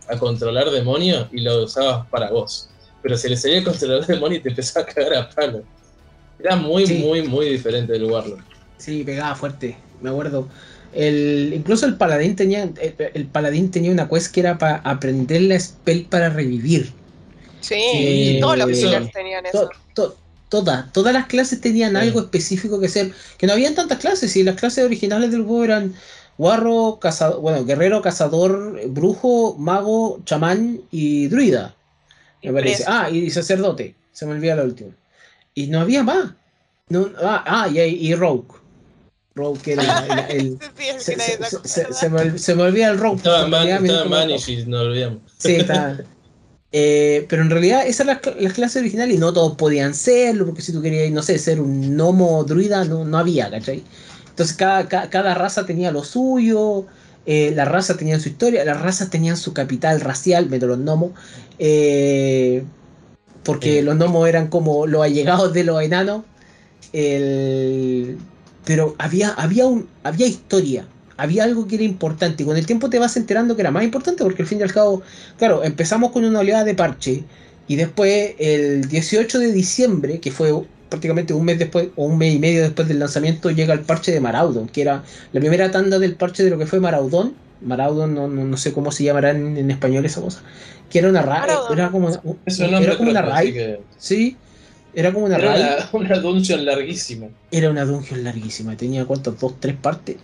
C: a, controlar demonio y lo usabas para vos. Pero se le salía a controlar demonio y te empezaba a cagar a palo. Era muy, muy, muy diferente del Warlock.
A: Sí, pegaba fuerte, me acuerdo. El, incluso el paladín tenía el, paladín tenía una quest que era para aprender la spell para revivir.
B: Sí, todos los killers tenían eso.
A: todas, todas las clases tenían algo específico que hacer. Que no habían tantas clases, y las clases originales del juego eran guarro, cazador, bueno, guerrero, cazador, brujo, mago, chamán y druida. Me parece. Ah, y sacerdote. Se me olvida la última. Y no había más. No, ah, ah y, y Rogue. Rogue que era el. se, me, se, me, olvida el Rogue.
C: Estaba en Vanish no olvidamos.
A: Sí, está. Eh, pero en realidad esas eran las, las, clases originales y no todos podían serlo, porque si tú querías, no sé, ser un gnomo druida, no, no había, ¿cachai? Entonces cada, cada, raza tenía lo suyo, eh, la raza tenía su historia, las razas tenían su capital racial, meto los gnomos, eh, porque los gnomos eran como los allegados de los enanos, pero había, había, un, había historia, había algo que era importante y con el tiempo te vas enterando que era más importante porque al fin y al cabo, claro, empezamos con una oleada de parche y después el 18 de diciembre, que fue prácticamente un mes después o un mes y medio después del lanzamiento llega el parche de Maraudon, que era la primera tanda del parche de lo que fue Maraudon. Maraudon, no, no, sé cómo se llamará en, español esa cosa. Que era una raid, era como una, era como una raid. Sí, era como una raid.
C: Una, dungeon larguísima.
A: Era una dungeon larguísima, tenía cuántos, dos, tres partes.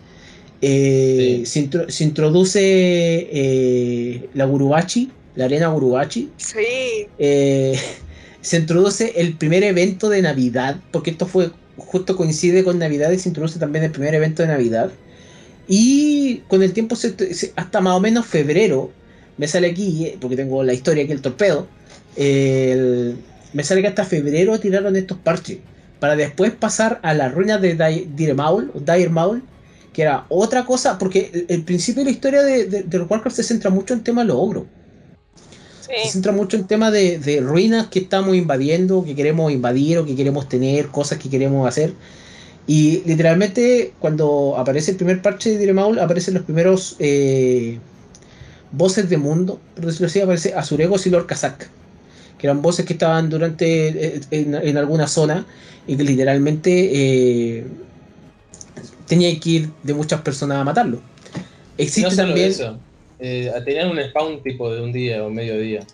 A: Eh, se, se, introduce eh, la Gurubachi, la arena Gurubachi.
B: Sí.
A: Eh, se introduce el primer evento de Navidad, porque esto fue justo coincide con Navidad y se introduce también el primer evento de Navidad. Y con el tiempo, hasta más o menos febrero, me sale aquí, eh, porque tengo la historia aquí, el torpedo, me sale que hasta febrero tiraron estos parches, para después pasar a la ruina de Dire Maul, Dire Maul, que era otra cosa, porque el, principio de la historia de, de, los Warcraft se centra mucho en tema de los ogros. Se centra mucho en tema de, ruinas que estamos invadiendo, que queremos invadir o que queremos tener, cosas que queremos hacer. Y literalmente cuando aparece el primer parche de Diremaul, aparecen los primeros eh, voces de mundo, por decirlo así, aparece Azuregos y Lord Kazak, que eran voces que estaban durante eh, en, alguna zona y que literalmente eh, tenía que ir de muchas personas a matarlo. Existe también...
C: Eh, tenían un spawn tipo de un día o medio día.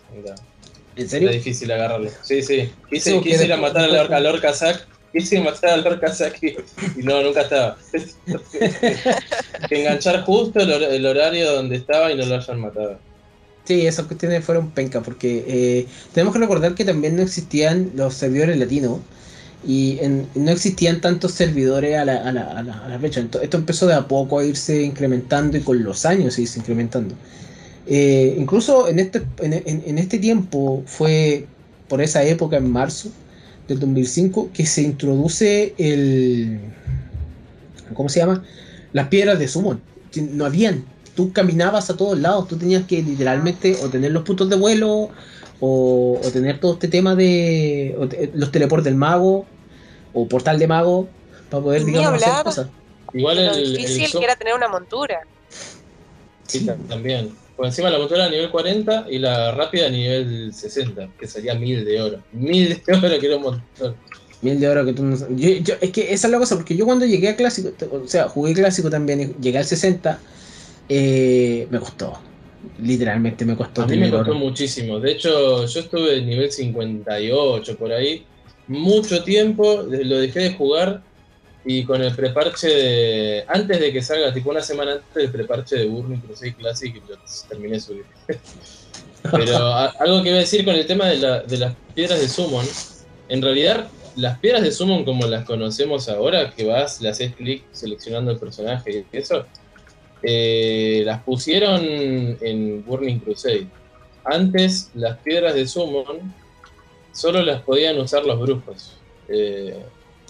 A: ¿En serio?
C: Era difícil agarrarlo. Sí, sí. Quise, ir a matar al Lord Kazak. Quise matar al Lord Kazak y, no, nunca estaba. que enganchar justo el, horario donde estaba y no lo hayan matado.
A: Sí, esas cuestiones fueron penca, porque eh, tenemos que recordar que también no existían los servidores latinos y no existían tantos servidores a la, a la, a la, fecha. Esto, empezó de a poco a irse incrementando y con los años se irse incrementando. Eh, incluso en este, en, este tiempo fue por esa época, en marzo del 2005, que se introduce el... ¿Cómo se llama? Las piedras de summon. No habían. Tú caminabas a todos lados. Tú tenías que literalmente o tener los puntos de vuelo o, tener todo este tema de los teleportes del mago o portal de mago para poder, digamos, hacer cosas.
B: Igual el, difícil que era tener una montura.
C: Sí, también. Por encima la montura a nivel 40 y la rápida a nivel 60, que sería 1000 de oro. 1000 de oro que era un montón.
A: Mil de oro que tú no yo, Es que esa es la cosa, porque yo cuando llegué a clásico, o sea, jugué clásico también, llegué al 60, eh, me costó. Literalmente me costó.
C: A mí me costó muchísimo. De hecho, yo estuve en nivel 58 por ahí mucho tiempo, lo dejé de jugar y con el preparche de. Antes de que salga, tipo una semana antes del preparche de Burning Crusade Classic, lo terminé de subir. Pero algo que iba a decir con el tema de, las piedras de Summon, en realidad las piedras de Summon como las conocemos ahora, que vas, le haces clic seleccionando el personaje y eso, eh, las pusieron en Burning Crusade. Antes las piedras de Summon solo las podían usar los brujos. Eh,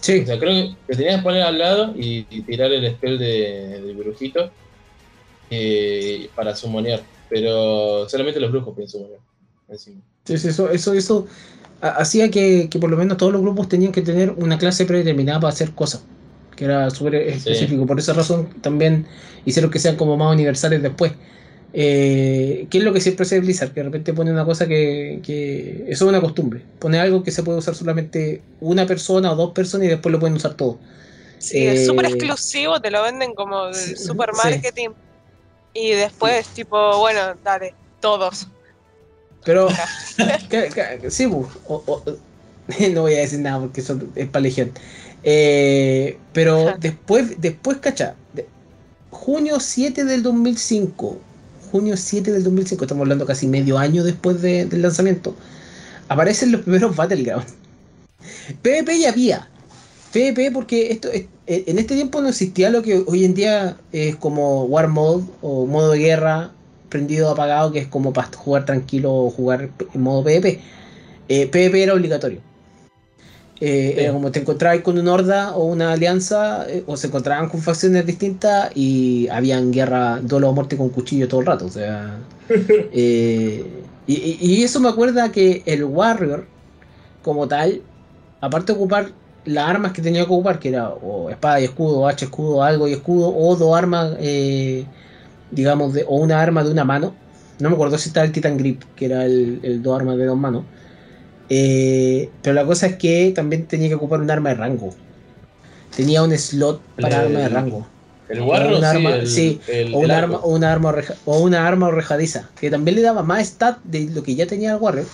C: Sí. O sea, creo que tenías que poner al lado y, tirar el spell de, del brujito eh, para sumonear. Pero solamente los brujos pueden sumonear.
A: Sí, eso, eso, eso hacía que, por lo menos todos los grupos tenían que tener una clase predeterminada para hacer cosas. Que era súper específico. Por esa razón también hicieron que sean como más universales después. Eh, ¿Qué es lo que siempre hace Blizzard? Que de repente pone una cosa que, Eso es una costumbre. Pone algo que se puede usar solamente una persona o dos personas y después lo pueden usar todos.
B: Sí, es súper eh, exclusivo, te lo venden como de super marketing. Y después, tipo, bueno, dale, todos.
A: Pero, sí, no voy a decir nada porque eso es para eh, pero después, después, cacha, junio 7 del 2005 junio 7 del 2005, estamos hablando casi medio año después del lanzamiento, aparecen los primeros Battlegrounds. PvP ya había. PvP porque esto eh, en este tiempo no existía lo que hoy en día es como War Mode o modo de guerra prendido apagado que es como para jugar tranquilo o jugar en modo PvP. Eh, PvP era obligatorio. Eh, era como te encontrabas con una horda o una alianza, eh, o se encontraban con facciones distintas y habían guerra, duelo a muerte con cuchillo todo el rato. O sea, eh, y, eso me acuerda que el Warrior, como tal, aparte de ocupar las armas que tenía que ocupar, que era o espada y escudo, o H escudo, algo y escudo, o dos armas, digamos, de, o una arma de una mano. No me acuerdo si estaba el Titan Grip, que era el, el dos armas de dos manos eh, pero la cosa es que también tenía que ocupar un arma de rango. Tenía un slot para arma de rango.
C: El guarro,
A: un arma, sí, o, un arma, o una arma o una arma orejadiza, que también le daba más stat de lo que ya tenía el Warrior.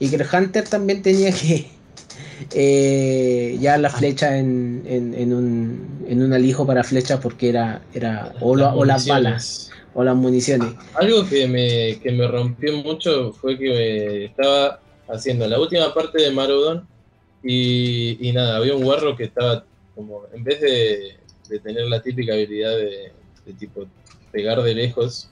A: Y que el Hunter también tenía que eh, ya la flecha en, en, un, en un alijo para flechas porque era, era o, las balas o las municiones.
C: Algo que me, que me rompió mucho fue que estaba haciendo la última parte de Marudon y, nada, había un guarro que estaba como, en vez de, tener la típica habilidad de, tipo pegar de lejos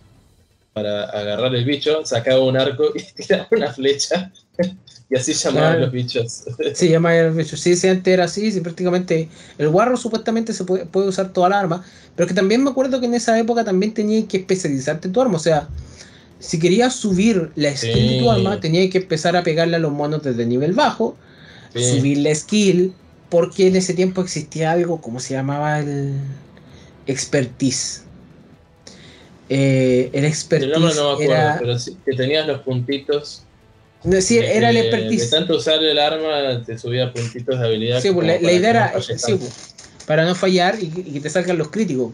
C: para agarrar el bicho, sacaba un arco y tiraba una flecha. y así llamaban los bichos.
A: Sí, llamaban los bichos. Sí, sí, antes era así, sí, prácticamente. El guarro supuestamente se puede, puede, usar toda la arma, pero que también me acuerdo que en esa época también tenía que especializarte en tu arma. O sea, si querías subir la skill de tu arma, tenías que empezar a pegarle a los monos desde nivel bajo, subir la skill, porque en ese tiempo existía algo como se llamaba el expertise. Eh, el expertise no me acuerdo, era...
C: pero sí, que tenías los puntitos.
A: No, sí, era el expertise.
C: De tanto usar el arma te subía puntitos de habilidad.
A: Sí, pues, la, idea era sí, pues, para no fallar y, y, que te salgan los críticos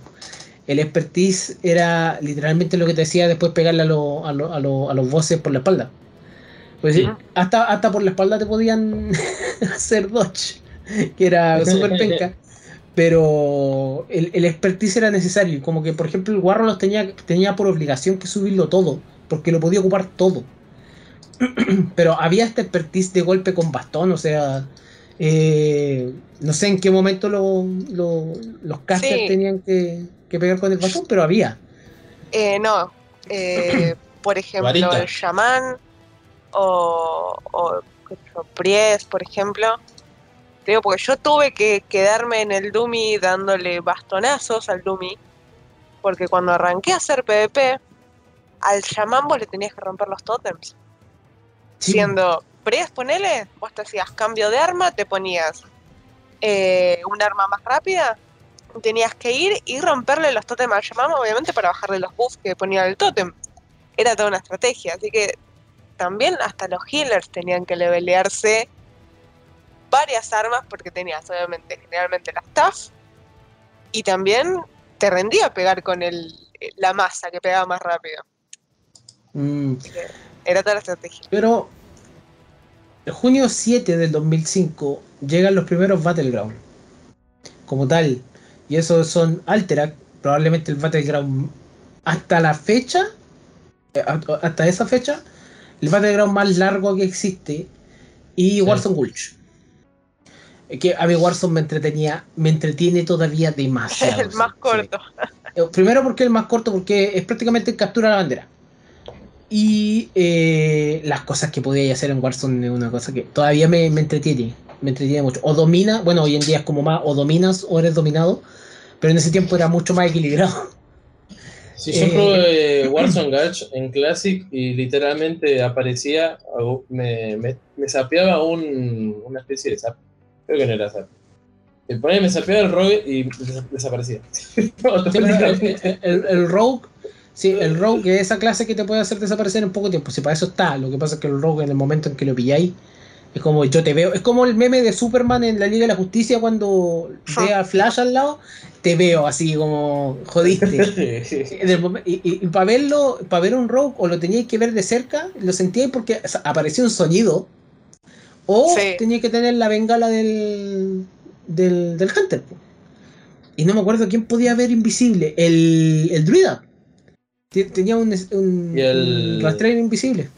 A: el expertise era literalmente lo que te decía después pegarle a, a, los voces por la espalda. Pues sí, hasta, hasta por la espalda te podían hacer dodge, que era súper penca. Pero el, el, expertise era necesario. Como que, por ejemplo, el Warro los tenía, tenía por obligación que subirlo todo, porque lo podía ocupar todo. Pero había este expertise de golpe con bastón, o sea, eh, no sé en qué momento los casters tenían que, que pegar con el bastón, pero había.
B: Eh, no. Eh, por ejemplo, el shaman o, o Pries, por ejemplo. digo, porque yo tuve que quedarme en el Dumi dándole bastonazos al Dumi. Porque cuando arranqué a hacer PvP, al shaman vos le tenías que romper los totems. Siendo Pries, ponele, vos te hacías cambio de arma, te ponías eh, un arma más rápida tenías que ir y romperle los totems al Yamama, obviamente para bajarle los buffs que ponía el totem. Era toda una estrategia, así que también hasta los healers tenían que levelearse varias armas porque tenías obviamente generalmente la staff y también te rendía pegar con el, la masa que pegaba más rápido. Mm. Era toda la estrategia.
A: Pero el junio 7 del 2005 llegan los primeros Battleground. Como tal. Y esos son Alterac, probablemente el Battleground hasta la fecha, eh, hasta esa fecha, el Battleground más largo que existe. Y Warzone Gulch. Que a mí Warzone me entretenía, me entretiene todavía demasiado.
B: el más corto.
A: Eh, primero porque es el más corto, porque es prácticamente captura la bandera. Y eh, las cosas que podía hacer en Warzone es una cosa que todavía me, entretiene. Me entretiene mucho. O domina, bueno, hoy en día es como más, o dominas o eres dominado. Pero en ese tiempo era mucho más equilibrado.
C: Sí, yo probé Warzone Gulch en Classic y literalmente aparecía, me, me, me sapeaba un, una especie de zap Creo que no era Zap. El ponía me sapeaba el rogue y desaparecía.
A: el, el, rogue, sí, el rogue es esa clase que te puede hacer desaparecer en poco tiempo. Si para eso está, lo que pasa es que el rogue en el momento en que lo pilláis, es como yo te veo. Es como el meme de Superman en la Liga de la Justicia cuando ve a Flash al lado, te veo así como jodiste. y, para verlo, para ver un rogue, o lo teníais que ver de cerca, lo sentíais porque apareció un sonido o tenía que tener la bengala del, del, del Hunter. Y no me acuerdo quién podía ver invisible. El, el druida. Tenía un, un,
C: el...
A: rastreo invisible.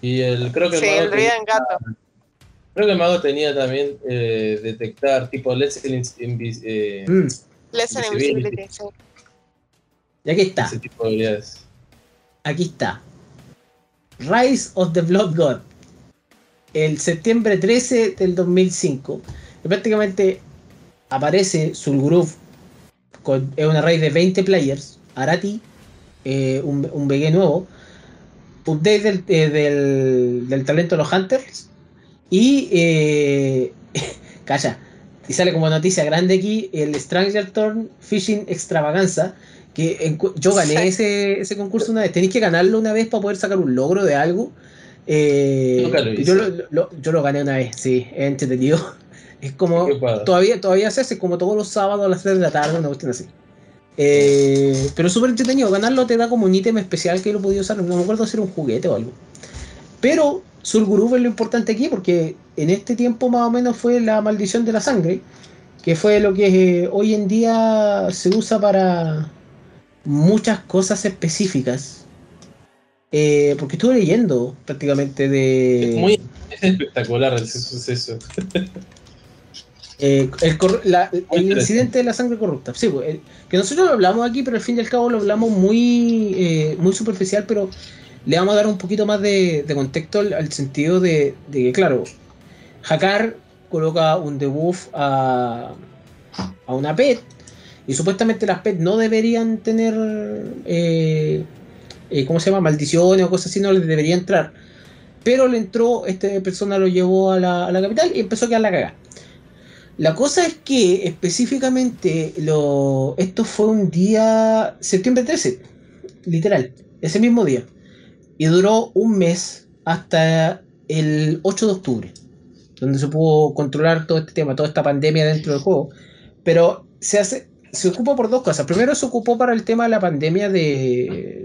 C: Y el, creo que
B: sí, el, druida en gato.
C: Creo que el mago tenía también eh, detectar tipo Lesson invis, eh, mm.
B: Invisibility.
A: Y aquí está.
C: Ese tipo de
A: Aquí está. Rise of the Blood God el septiembre 13 del 2005. Y prácticamente aparece Sulgroove, con, es una raid de 20 players, Arati, eh, un, un BG nuevo, update del, eh, del, del, talento de los Hunters y eh, calla, y sale como noticia grande aquí el Stranger Turn Fishing Extravaganza que yo gané ese, ese concurso una vez, tenéis que ganarlo una vez para poder sacar un logro de algo eh, yo, lo, yo lo gané una vez, sí, es entretenido. Es como. Todavía, todavía se hace como todos los sábados a las 3 de la tarde, una cuestión así. Eh, pero súper entretenido. Ganarlo te da como un ítem especial que lo podía usar. No me acuerdo si era un juguete o algo. Pero Surguruf es lo importante aquí porque en este tiempo más o menos fue la maldición de la sangre. Que fue lo que eh, hoy en día se usa para muchas cosas específicas eh, porque estuve leyendo prácticamente de.
C: Es muy espectacular ese suceso.
A: Eh, el, incidente de la sangre corrupta. Sí, pues, que nosotros lo hablamos aquí, pero al fin y al cabo lo hablamos muy, eh, muy superficial, pero le vamos a dar un poquito más de, contexto al, sentido de, que, claro, Hakar coloca un debuff a, a una PET y supuestamente las PET no deberían tener eh, ¿cómo se llama? Maldiciones o cosas así, no le debería entrar. Pero le entró, esta persona lo llevó a la, capital y empezó a quedar la cagada. La cosa es que específicamente lo, esto fue un día, septiembre 13, literal, ese mismo día. Y duró un mes hasta el 8 de octubre, donde se pudo controlar todo este tema, toda esta pandemia dentro del juego. Pero se hace, se ocupó por dos cosas. Primero se ocupó para el tema de la pandemia de,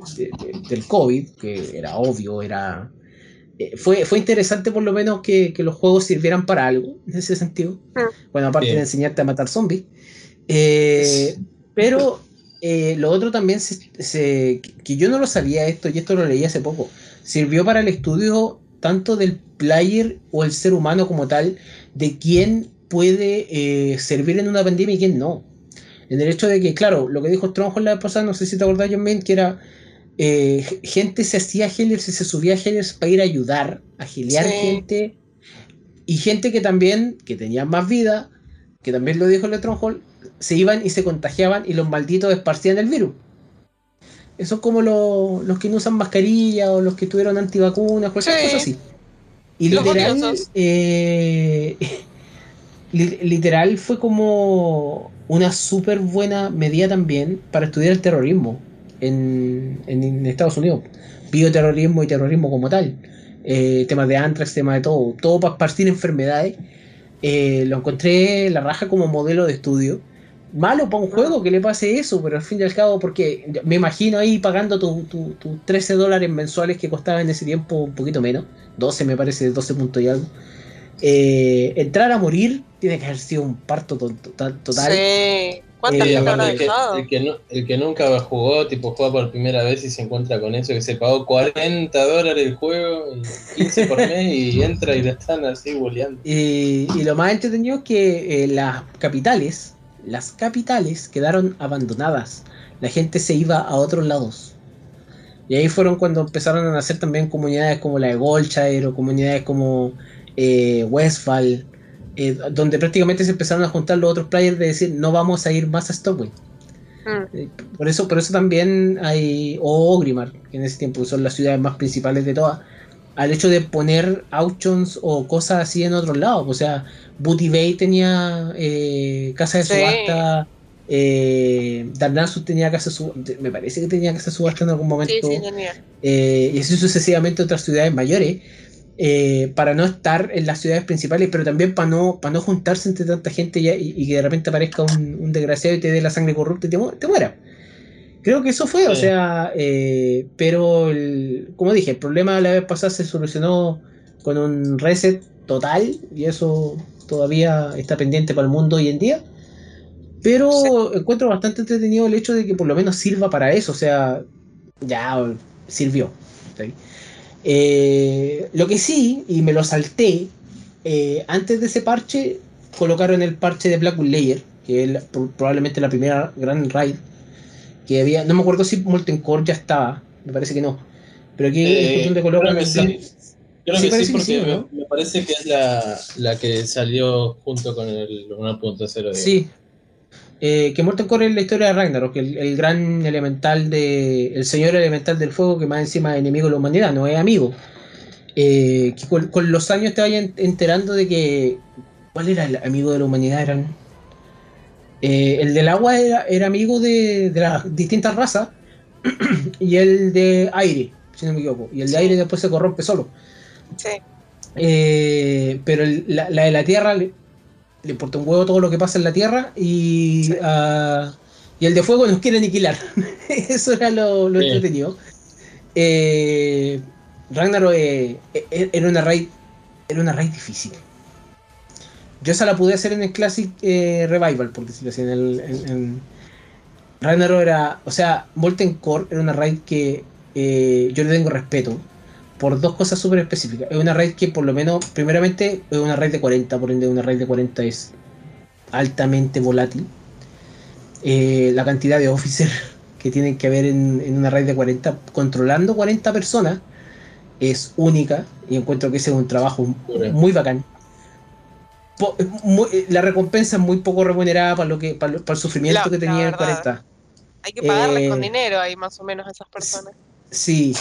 A: del COVID, que era obvio, era... Eh, fue, fue interesante por lo menos que, los juegos sirvieran para algo, en ese sentido. Ah. Bueno, aparte de enseñarte a matar zombies. Eh, pero eh, lo otro también, se, que yo no lo sabía esto, y esto lo leí hace poco, sirvió para el estudio tanto del player o el ser humano como tal, de quién puede servir en una pandemia y quién no en el hecho de que, claro, lo que dijo Stronghold la vez pasada, no sé si te acordás, John Main, que era eh, gente se hacía Helios y se subía Helios para ir a ayudar, a giliar gente. Y gente que también, que tenía más vida, que también lo dijo el Stronghold, se iban y se contagiaban y los malditos esparcían el virus. Eso es como los que no usan mascarilla o los que tuvieron antivacunas, cualquier cosa así. Y literal, eh, literal fue como una súper buena medida también para estudiar el terrorismo en, Estados Unidos. Bioterrorismo y terrorismo como tal. Eh, temas de antrax, temas de todo. Todo para esparcir enfermedades. Eh, lo encontré la raja como modelo de estudio. Malo para un juego que le pase eso, pero al fin y al cabo, porque me imagino ahí pagando tus tu, 13 dólares mensuales que costaba en ese tiempo un poquito menos. 12 me parece, 12 puntos y algo eh, entrar a morir tiene que haber sido un parto total.
B: Sí. ¿Cuántas
C: eh,
B: el,
C: que, el, que nunca jugó, tipo juega por primera vez y se encuentra con eso, que se pagó 40 dólares el juego, y 15 por mes y entra y le están así boleando.
A: Y, y, lo más entretenido es que eh, las capitales, las capitales quedaron abandonadas. La gente se iba a otros lados. Y ahí fueron cuando empezaron a nacer también comunidades como la de Goldshire o comunidades como eh, Westfall, eh, donde prácticamente se empezaron a juntar los otros players de decir no vamos a ir más a Stockwell. Mm. Eh, por eso, por eso también hay, o Ogrimar, que en ese tiempo son las ciudades más principales de todas, al hecho de poner auctions o cosas así en otros lados. O sea, Booty Bay tenía casa de subasta. Eh, Darnassus tenía que hacer su. Me parece que tenía que hacer subasta en algún momento. Eh, y así sucesivamente otras ciudades mayores. Eh, para no estar en las ciudades principales, pero también para no, para no juntarse entre tanta gente y, que de repente aparezca un, desgraciado y te dé la sangre corrupta y te, te muera. Creo que eso fue, o sea, eh, pero como dije, el problema la vez pasada se solucionó con un reset total y eso todavía está pendiente para el mundo hoy en día. Pero encuentro bastante entretenido el hecho de que por lo menos sirva para eso. O sea, ya sirvió. Eh, lo que sí, y me lo salté, eh, antes de ese parche colocaron el parche de Blackwood Layer, que es probablemente la primera gran raid que había. No me acuerdo si Molten Core ya estaba, me parece que no. Pero aquí
C: es cuestión de colocar. Creo que sí, creo que sí porque me, parece que es la, la que salió junto con el 1.0.
A: Sí, eh, que Molten Core es la historia de Ragnarok, el, el gran elemental de. el señor elemental del fuego que más encima es enemigo de la humanidad, no es amigo. Eh, que con, los años te vayan enterando de que. ¿Cuál era el amigo de la humanidad? Eran. Eh, el del agua era, amigo de, las distintas razas. y el de aire, si no me equivoco. Y el de aire después se corrompe solo.
B: Sí.
A: pero la, la, de la tierra le importa un huevo todo lo que pasa en la Tierra y, uh, y el de fuego nos quiere aniquilar. Eso era lo, entretenido. Eh, Ragnarok eh, eh, era una raid era una raid difícil. Yo esa la pude hacer en el Classic eh, Revival, por decirlo así. En el, en, Ragnarok era, o sea, Molten Core era una raid que yo le tengo respeto por dos cosas súper específicas. Es una raid que por lo menos, primeramente, es una raid de 40, por ende una raid de 40 es altamente volátil. Eh, la cantidad de officers que tienen que haber en, una raid de 40, controlando 40 personas, es única y encuentro que ese es un trabajo muy bacán. La recompensa es muy poco remunerada para lo que para, el sufrimiento que tenía el 40.
B: Hay que pagarles con eh, dinero ahí más o menos a esas personas.
A: Sí,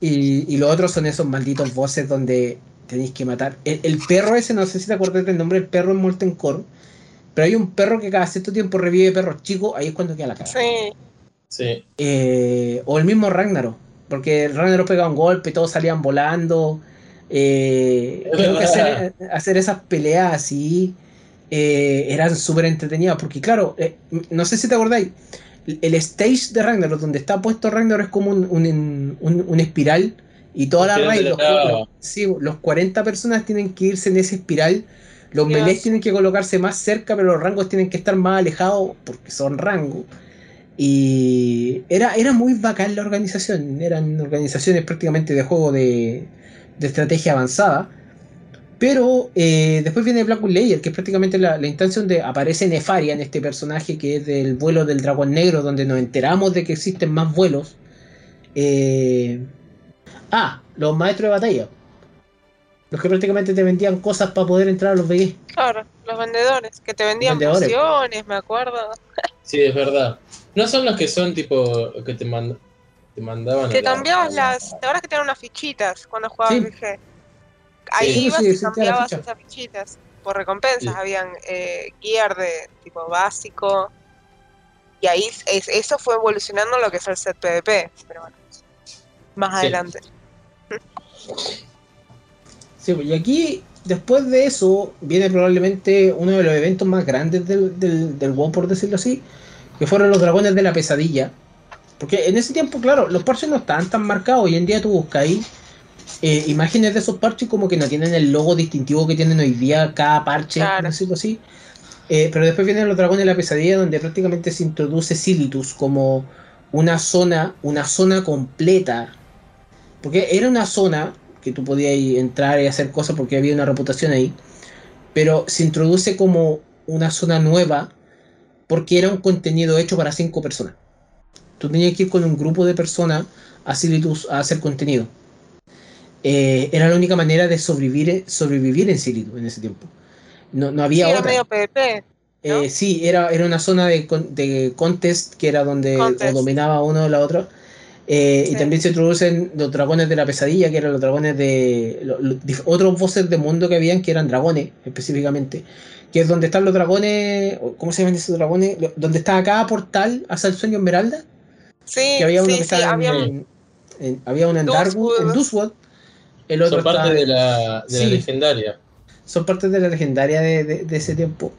A: y, y lo otro son esos malditos bosses donde tenéis que matar. El, perro ese, no sé si te acuerdas del nombre del perro en Molten Core, pero hay un perro que cada cierto tiempo revive perros chicos, ahí es cuando queda la cara.
B: Sí.
C: Sí.
A: Eh, o el mismo Ragnarok, porque Ragnarok pegaba un golpe, todos salían volando. Eh, creo que hacer, esas peleas así eh, eran súper entretenidas, porque claro, no sé si te acordáis el stage de Ragnarok, donde está puesto Ragnarok, es como un, espiral. Y toda la raid, los, los 40 personas tienen que irse en ese espiral. Los yes. tienen que colocarse más cerca, pero los rangos tienen que estar más alejados porque son rangos. Y era, era muy bacán la organización. Eran organizaciones prácticamente de juego de, de estrategia avanzada. Pero eh, después viene Blackwood Layer, que es prácticamente la, instancia donde aparece Nefaria en este personaje que es del vuelo del dragón negro, donde nos enteramos de que existen más vuelos. Eh, ah, los maestros de batalla. Los que prácticamente te vendían cosas para poder entrar a los BG.
B: Claro, los vendedores, que te vendían pociones, me acuerdo.
C: Sí, es verdad. No son los que son tipo, que te, te mandaban...
B: Que cambiabas las... Te acuerdas que tenían unas fichitas cuando jugabas BG. Ahí ibas y cambiabas esas fichitas por recompensas. Habían eh, gear de tipo básico. Y ahí eso fue evolucionando lo que es el set PvP. Pero bueno, más adelante.
A: Sí, y aquí, después de eso, viene probablemente uno de los eventos más grandes del, del, del WoW, por decirlo así, que fueron los dragones de la pesadilla. Porque en ese tiempo, claro, los parches no estaban tan marcados. Hoy en día tú buscas ahí eh, imágenes de esos parches como que no tienen el logo distintivo que tienen hoy día cada parche, por decirlo así. Eh, pero después vienen los dragones de la pesadilla donde prácticamente se introduce Silitus como una zona, una zona completa. Porque era una zona que tú podías entrar y hacer cosas porque había una reputación ahí. Pero se introduce como una zona nueva porque era un contenido hecho para cinco personas. Tú tenías que ir con un grupo de personas a Silitus a hacer contenido. Eh, era la única manera de sobrevivir, sobrevivir en Silitus en ese tiempo. No, no había
B: sí,
A: otra.
B: Era medio PvP.
A: Eh, sí, era, era una zona de, de contest que era donde dominaba uno o la otra. Eh, y también se introducen los dragones de la pesadilla, que eran los dragones de. otros voces de mundo que habían, que eran dragones específicamente. Que es donde están los dragones. ¿Cómo se llaman esos dragones? Donde está cada portal hacia el sueño Esmeralda.
B: Sí,
A: que había uno
B: sí,
A: que estaba
B: había,
A: en, había uno en Darkwood, en Duswood.
C: El otro Son parte de, la, de la legendaria.
A: Son parte de la legendaria de, de ese tiempo.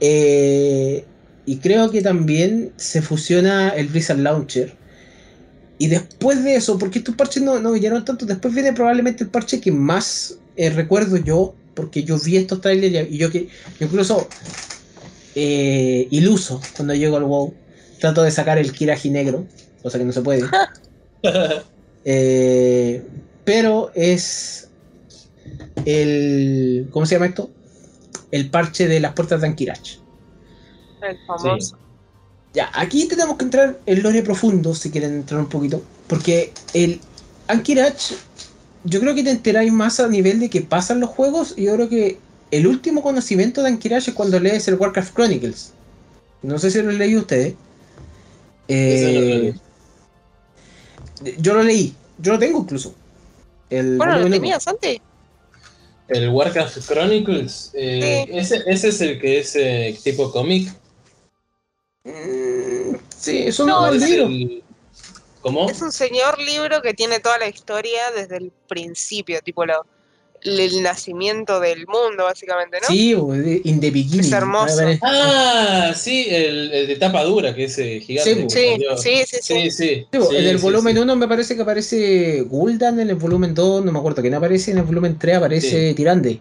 A: Eh, y creo que también se fusiona el Blizzard Launcher. Y después de eso, porque estos parches no, no vinieron tanto, después viene probablemente el parche que más eh, recuerdo yo, porque yo vi estos trailers y yo que incluso eh, iluso cuando llego al WoW, trato de sacar el Kiraji negro, cosa que no se puede. pero es el. ¿Cómo se llama esto? el parche de las puertas de Ankirach.
B: El famoso.
A: Ya, aquí tenemos que entrar en lore profundo, si quieren entrar un poquito. Porque el Ankirach, yo creo que te enteráis más a nivel de que pasan los juegos. Y yo creo que el último conocimiento de Ankirach es cuando lees el Warcraft Chronicles. No sé si lo leí ustedes. Eh, yo lo leí, yo lo tengo incluso.
B: El bueno, ¿lo tenías antes?
C: El Warcraft Chronicles, eh, ese, ese, es el que es eh, tipo cómic.
A: Mm, sí, es un no, libro.
C: ¿Cómo?
B: Es un señor libro que tiene toda la historia desde el principio, tipo lo, el nacimiento del mundo, básicamente, ¿no?
A: Sí, in the beginning.
B: Es hermoso.
C: Ah, sí, el, de tapa dura, que es eh, gigante.
B: Sí, sí, sí, sí,
C: sí,
A: En el volumen 1 me parece que aparece Guldan, en el volumen 2 no me acuerdo que no aparece, en el volumen 3 aparece Tirande.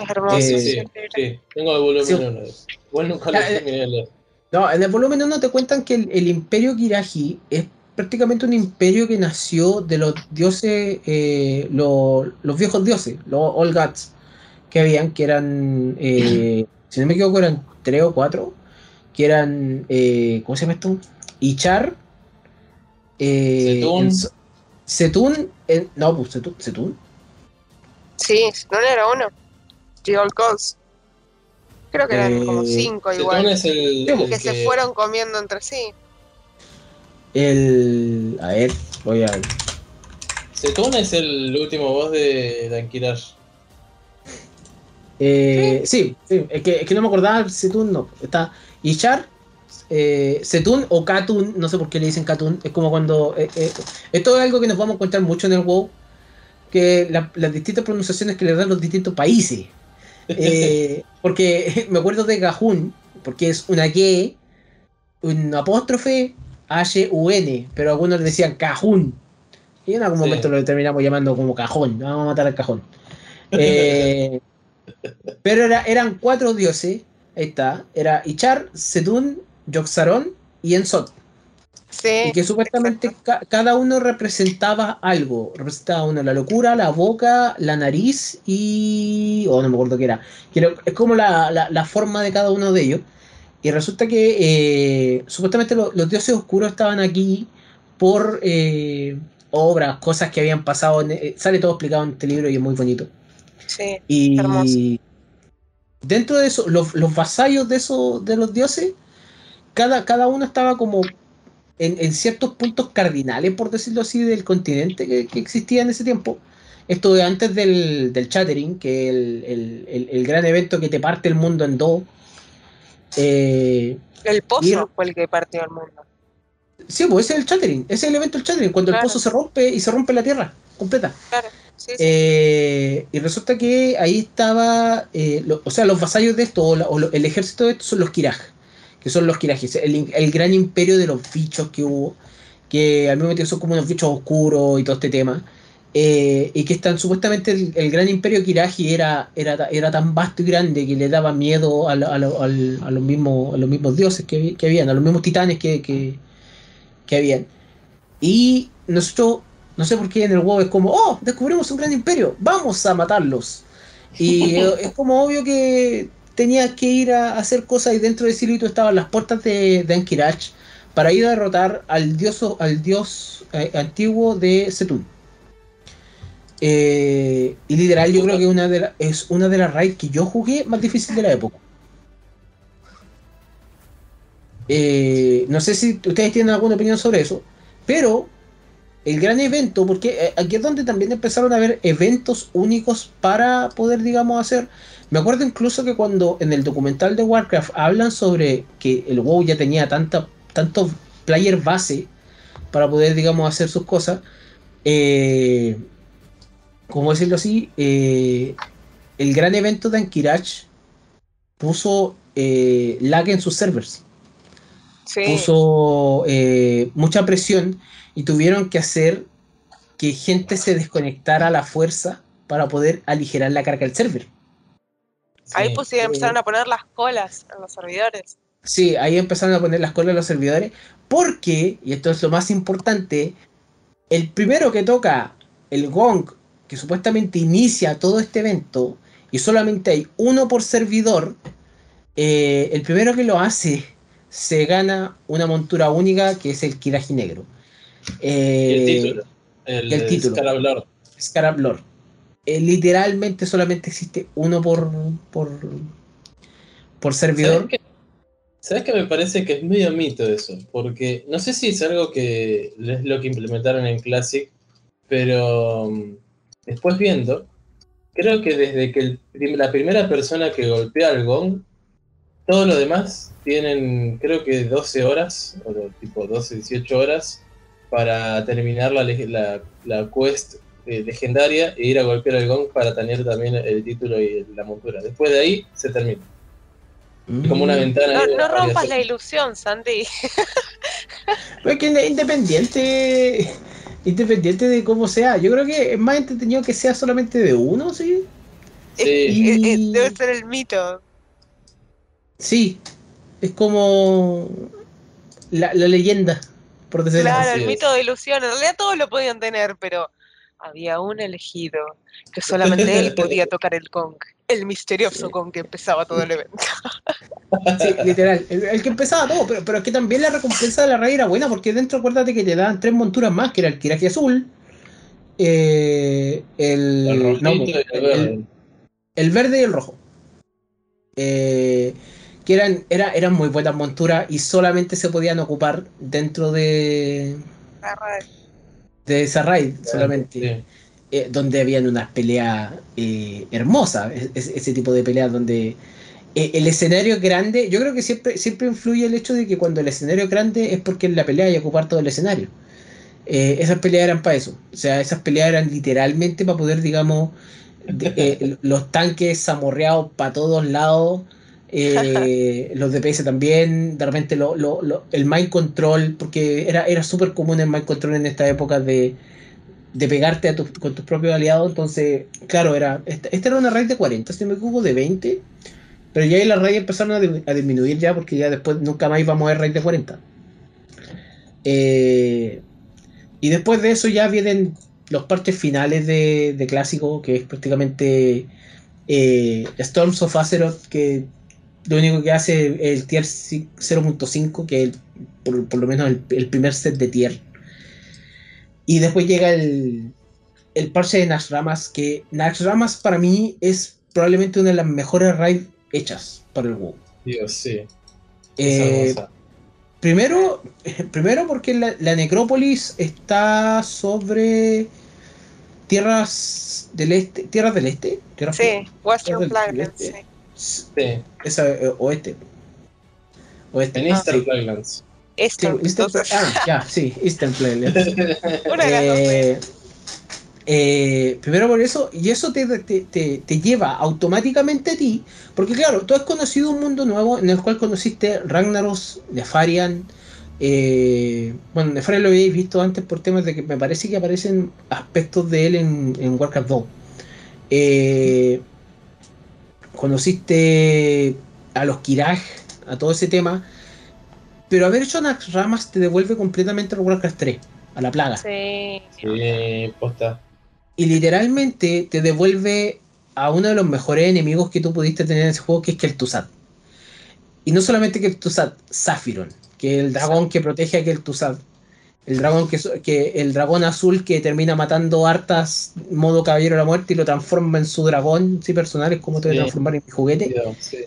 B: Es hermoso.
C: Eh, sí, tengo el volumen 1. Bueno, nunca lo
A: eh, No, en el volumen 1 te cuentan que el, el Imperio Kiraji es prácticamente un imperio que nació de los dioses, eh, los, viejos dioses, los All Gods que habían, que eran, eh, si no me equivoco, eran tres o cuatro, que eran, eh, ¿cómo se llama esto? Ichar,
C: Setún,
A: Setún, no, pues Setún, Setún.
B: Sí, Setún era uno. The All Gods. Creo que eran como cinco igual.
C: Es el, el
B: que, se fueron comiendo entre sí.
A: El. A ver, voy a.
C: Setún es el último voz de Dankirash.
A: Eh, sí, sí, es que, es que no me acordaba, Setún no. Está Ishar, eh, Setún o Katun, no sé por qué le dicen Katun, es como cuando. Eh, eh, esto es algo que nos vamos a encontrar mucho en el WoW, que las distintas pronunciaciones que le dan los distintos países. Eh, porque me acuerdo de Gajun, porque es una G, un apóstrofe, H-U-N, pero algunos le decían cajún. Y en algún momento lo terminamos llamando como cajón. Vamos a matar al cajón. Eh, pero era, eran cuatro dioses. Ahí está. Era Ichar, Sedun, Yoxaron y Ensot.
B: Sí,
A: y que supuestamente cada uno representaba algo. Representaba uno la locura, la boca, la nariz y. Oh, no me acuerdo qué era. Es como la, la forma de cada uno de ellos. Y resulta que eh, supuestamente los dioses oscuros estaban aquí por eh, obras, cosas que habían pasado. Eh, sale todo explicado en este libro y es muy bonito.
B: Sí,
A: y dentro de eso, los, vasallos de, eso, de los dioses, cada, cada uno estaba como en, ciertos puntos cardinales, por decirlo así, del continente que, existía en ese tiempo. Esto de antes del, del Chattering, que es el, el gran evento que te parte el mundo en dos
B: eh, el pozo fue el que partió el mundo.
A: Sí, pues ese es el chattering, ese es el evento del chattering, cuando el pozo se rompe y se rompe la tierra completa.
B: Claro, sí,
A: eh, y resulta que ahí estaba, eh, o sea, los vasallos de esto, o, el ejército de esto son los Kiraj, que son los Kirajes, el, el, gran imperio de los bichos que hubo, que al mismo tiempo son como unos bichos oscuros y todo este tema. Eh, y que están supuestamente el, gran imperio Kiraji era, era, era tan vasto y grande que le daba miedo a, los, mismos, a los mismos dioses que, que habían, a los mismos titanes que, que, que habían. Y nosotros, no sé por qué en el juego es como, oh, descubrimos un gran imperio, vamos a matarlos. Y es como obvio que tenías que ir a hacer cosas y dentro de Silito estaban las puertas de, de Ankirach para ir a derrotar al dios, al dios eh, antiguo de Setún. Eh, y literal, yo creo que una de es una de las raids que yo jugué más difícil de la época. Eh, no sé si ustedes tienen alguna opinión sobre eso, pero el gran evento, porque aquí es donde también empezaron a haber eventos únicos para poder, digamos, hacer. Me acuerdo incluso que cuando en el documental de Warcraft hablan sobre que el WoW ya tenía tanta, tantos player base para poder, digamos, hacer sus cosas. Eh, ¿Cómo decirlo así? Eh, el gran evento de Ankirach puso eh, lag en sus servers. Puso eh, mucha presión y tuvieron que hacer que gente se desconectara a la fuerza para poder aligerar la carga del server.
B: Ahí empezaron a poner las colas en los servidores.
A: Sí, ahí empezaron a poner las colas en los servidores porque, y esto es lo más importante, el primero que toca el gong que supuestamente inicia todo este evento y solamente hay uno por servidor, eh, el primero que lo hace se gana una montura única que es el Kiraji Negro.
C: el título. El,
A: el título. Scarablor. Eh, literalmente solamente existe uno por, por, por servidor.
C: ¿Sabes qué? me parece que es medio mito eso? Porque no sé si es algo que es lo que implementaron en Classic, pero um, después viendo, creo que desde que la primera persona que golpea el gong, todo lo demás tienen, creo que 12 horas, o tipo 12, 18 horas, para terminar la, la, la quest eh, legendaria e ir a golpear el gong para tener también el título y la montura. Después de ahí se termina. Como una mm. ventana.
B: No, rompas la ilusión, Sandy.
A: Porque independiente, independiente de cómo sea, yo creo que es más entretenido que sea solamente de uno, ¿sí?
B: sí. debe ser el mito.
A: Sí, es como la, leyenda, por decirlo
B: Claro, el mito de ilusión. En realidad todos lo podían tener, pero había un elegido que solamente él podía tocar el gong el misterioso con que empezaba todo el evento.
A: Sí, literal. El, que empezaba todo, pero, pero es que también la recompensa de la raíz era buena, porque dentro acuérdate que te daban tres monturas más, que era el Kiraki azul, eh, el, el, verde y el rojo. Eh, que eran, era, eran muy buenas monturas y solamente se podían ocupar dentro de. De esa raid solamente. Eh, donde habían unas peleas eh, hermosas, ese tipo de peleas donde eh, el escenario grande, yo creo que siempre, siempre influye el hecho de que cuando el escenario es grande es porque en la pelea hay que ocupar todo el escenario. esas peleas eran para eso, o sea, esas peleas eran literalmente para poder, digamos, los tanques zamorreados para todos lados. los DPS también, de repente lo, el mind control, porque era, era súper común el mind control en esta época de, de pegarte a con tus propios aliados. Entonces, claro, era esta, era una raid de 40, si me equivoco, de 20. Pero ya ahí las raids empezaron a, disminuir ya porque ya después nunca más íbamos a ver raid de 40. Eh, y después de eso ya vienen los partes finales de, clásico, que es prácticamente eh, Storms of Azeroth, que lo único que hace el tier 0.5, que es por, lo menos el, el, primer set de tier y después llega el, el parche de Ramas, que Ramas para mí es probablemente una de las mejores raids hechas para el WoW.
C: Dios, sí.
A: Eh, primero, primero porque la, necrópolis está sobre tierras del este, tierras del este,
B: sí, Western Flags, este. sí.
A: Esa, eh, oeste.
C: Oeste. En Eastern ah,
B: Eastern,
A: ah, ya, sí, Eastern eh, eh, primero por eso, y eso te, te, lleva automáticamente a ti, porque claro, tú has conocido un mundo nuevo en el cual conociste Ragnaros, Nefarian, Eh, bueno, Nefare lo habéis visto antes por temas de que me parece que aparecen aspectos de él en, en Warcraft 2. Eh, conociste a los Kiraj, a todo ese tema. Pero haber hecho unas ramas te devuelve completamente al Warcraft 3, a la plaga.
B: Sí.
C: Sí, posta.
A: Y literalmente te devuelve a uno de los mejores enemigos que tú pudiste tener en ese juego, que es Kel'Thuzad. Y no solamente Kel'Thuzad, Saphiron, que es el dragón que protege a Kel'Thuzad. El dragón que, el dragón azul que termina matando hartas modo caballero de la muerte y lo transforma en su dragón, sí, personal, es como te voy a transformar en mi juguete.
C: Sí.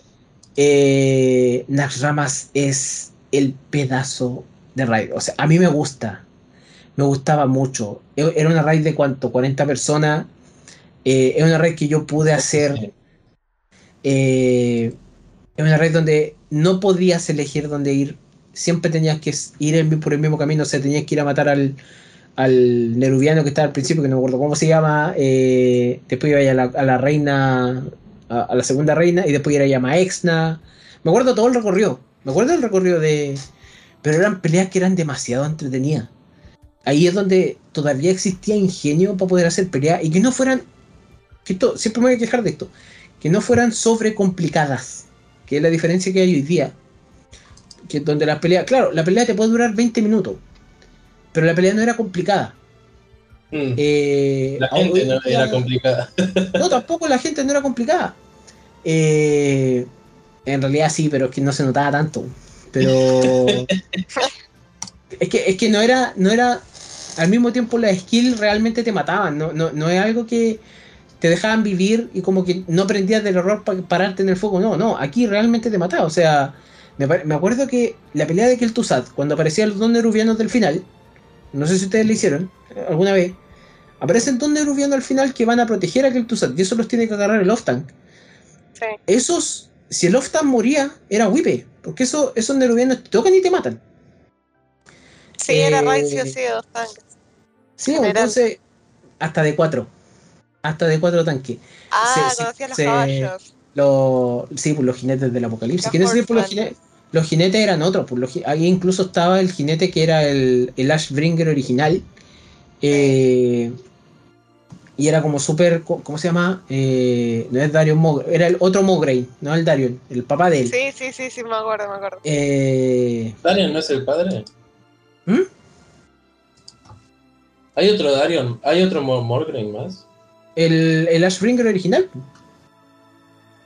A: Eh, Naxxramas es el pedazo de raid. O sea, a mí me gusta. Me gustaba mucho. E- Era una raid de cuánto? 40 personas. Eh, es una raid que yo pude hacer. eh, es una raid donde no podías elegir dónde ir. Siempre tenías que ir por el mismo camino. O sea, tenías que ir a matar al, al nerubiano que estaba al principio, que no me acuerdo cómo se llama. eh, después iba a la, a la reina, a, a la segunda reina, y después era a Maexna. Me acuerdo todo el recorrido. Me acuerdo del recorrido de. Pero eran peleas que eran demasiado entretenidas. Ahí es donde todavía existía ingenio para poder hacer peleas y que no fueran. Que esto, siempre me voy a quejar de esto. Que no fueran sobrecomplicadas. Que es la diferencia que hay hoy día. Que donde las peleas. Claro, la pelea te puede durar 20 minutos. Pero la pelea no era complicada.
C: Mm.
A: Eh,
C: La
A: hoy
C: gente no
A: día-
C: era complicada.
A: no, tampoco la gente no era complicada. Eh, en realidad sí, pero es que no se notaba tanto. Pero es que, es que no era, no era. Al mismo tiempo las skills realmente te mataban. No, no, no es algo que te dejaban vivir y como que no aprendías del error para pararte en el fuego. No, no, aquí realmente te mataba. O sea, me, me acuerdo que la pelea de Kel'Thuzad, cuando aparecían los dos nerubianos del final, no sé si ustedes lo hicieron alguna vez, aparecen dos nerubianos al final que van a proteger a Kel'Thuzad y eso los tiene que agarrar el off-tank.
B: Sí.
A: Esos, si el off-tank moría, era wipe, porque eso, esos nerubianos te tocan y te matan.
B: Sí, era
A: Eh,
B: raid sí o sí dos tanques.
A: Sí, entonces, hasta de cuatro. Hasta de cuatro tanques.
B: Ah,
A: se-
B: conocía los
A: se-
B: caballos.
A: Los, sí, pues los jinetes del apocalipsis. En ese tiempo los jinetes, los jinetes eran otros. Pues los ahí incluso estaba el jinete que era el, el Ashbringer original. Eh, y era como súper. ¿Cómo se llama? Eh, no es Darion Mograine. Era el otro Mograine, no el Darion, el papá de él.
B: Sí, sí, sí, sí, me acuerdo, me acuerdo.
A: Eh,
C: ¿Darion no es el padre?
A: ¿Mm?
C: ¿Hay otro Darion? ¿Hay otro Morgraine más?
A: el, el Ashbringer original.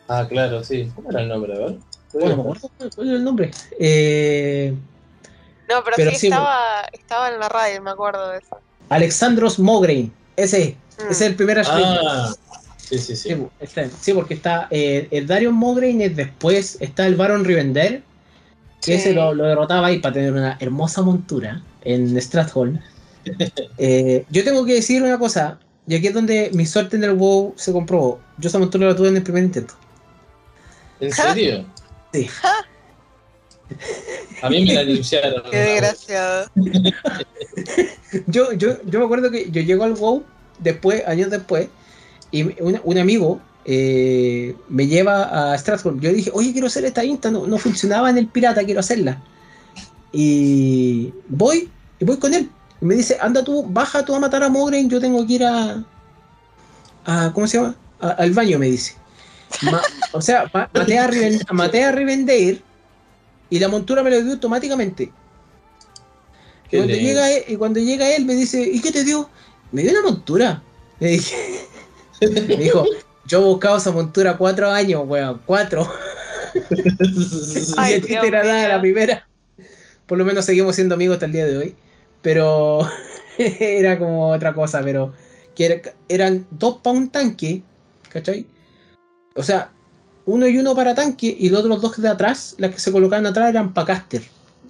C: Ah, claro, sí. ¿Cómo era el nombre? A ver.
A: Bueno, cuál- era el nombre. Eh,
B: No, pero,
A: Pero
B: sí,
A: sí,
B: estaba, estaba en la raid, me acuerdo de eso.
A: Alexandros Mograine. Ese,
B: Mm.
A: ese es el primer Ashbringer.
C: Ah, sí, sí, sí.
A: Sí, porque está eh, el Darion Mograine es después, está el Baron Rivender, que
B: Sí.
A: ese lo, lo derrotaba ahí para tener una hermosa montura en Stratholm. Eh, yo tengo que decir una cosa, y aquí es donde mi suerte en el WoW se comprobó. Yo esa montura la tuve en el primer intento.
C: ¿En serio?
A: Sí.
C: A mí me la limpiaron.
B: Qué desgraciado.
A: Yo, yo, yo me acuerdo que yo llego al WoW después, años después, y un, un amigo eh, me lleva a Stratholm. Yo dije, oye, quiero hacer esta insta, no, no funcionaba en el pirata, quiero hacerla. Y voy, y voy con él. Y me dice, anda tú, baja tú a matar a Mograine, yo tengo que ir a. a ¿Cómo se llama? A- al baño, me dice. Ma- o sea, ma- maté, a Riven- maté a Rivendare y la montura me lo dio automáticamente. Y cuando, llega él, y cuando llega él me dice, ¿y qué te dio? Me dio una montura. Le dije. me dijo, yo he buscado esa montura cuatro años, weón, cuatro.
B: Ay,
A: y a ti
B: Dios
A: te la da la primera. Por lo menos seguimos siendo amigos hasta el día de hoy. Pero era como otra cosa, pero que era- eran dos para un tanque, ¿cachai? O sea, uno y uno para tanque y los otros dos de atrás, las que se colocaban atrás eran para caster.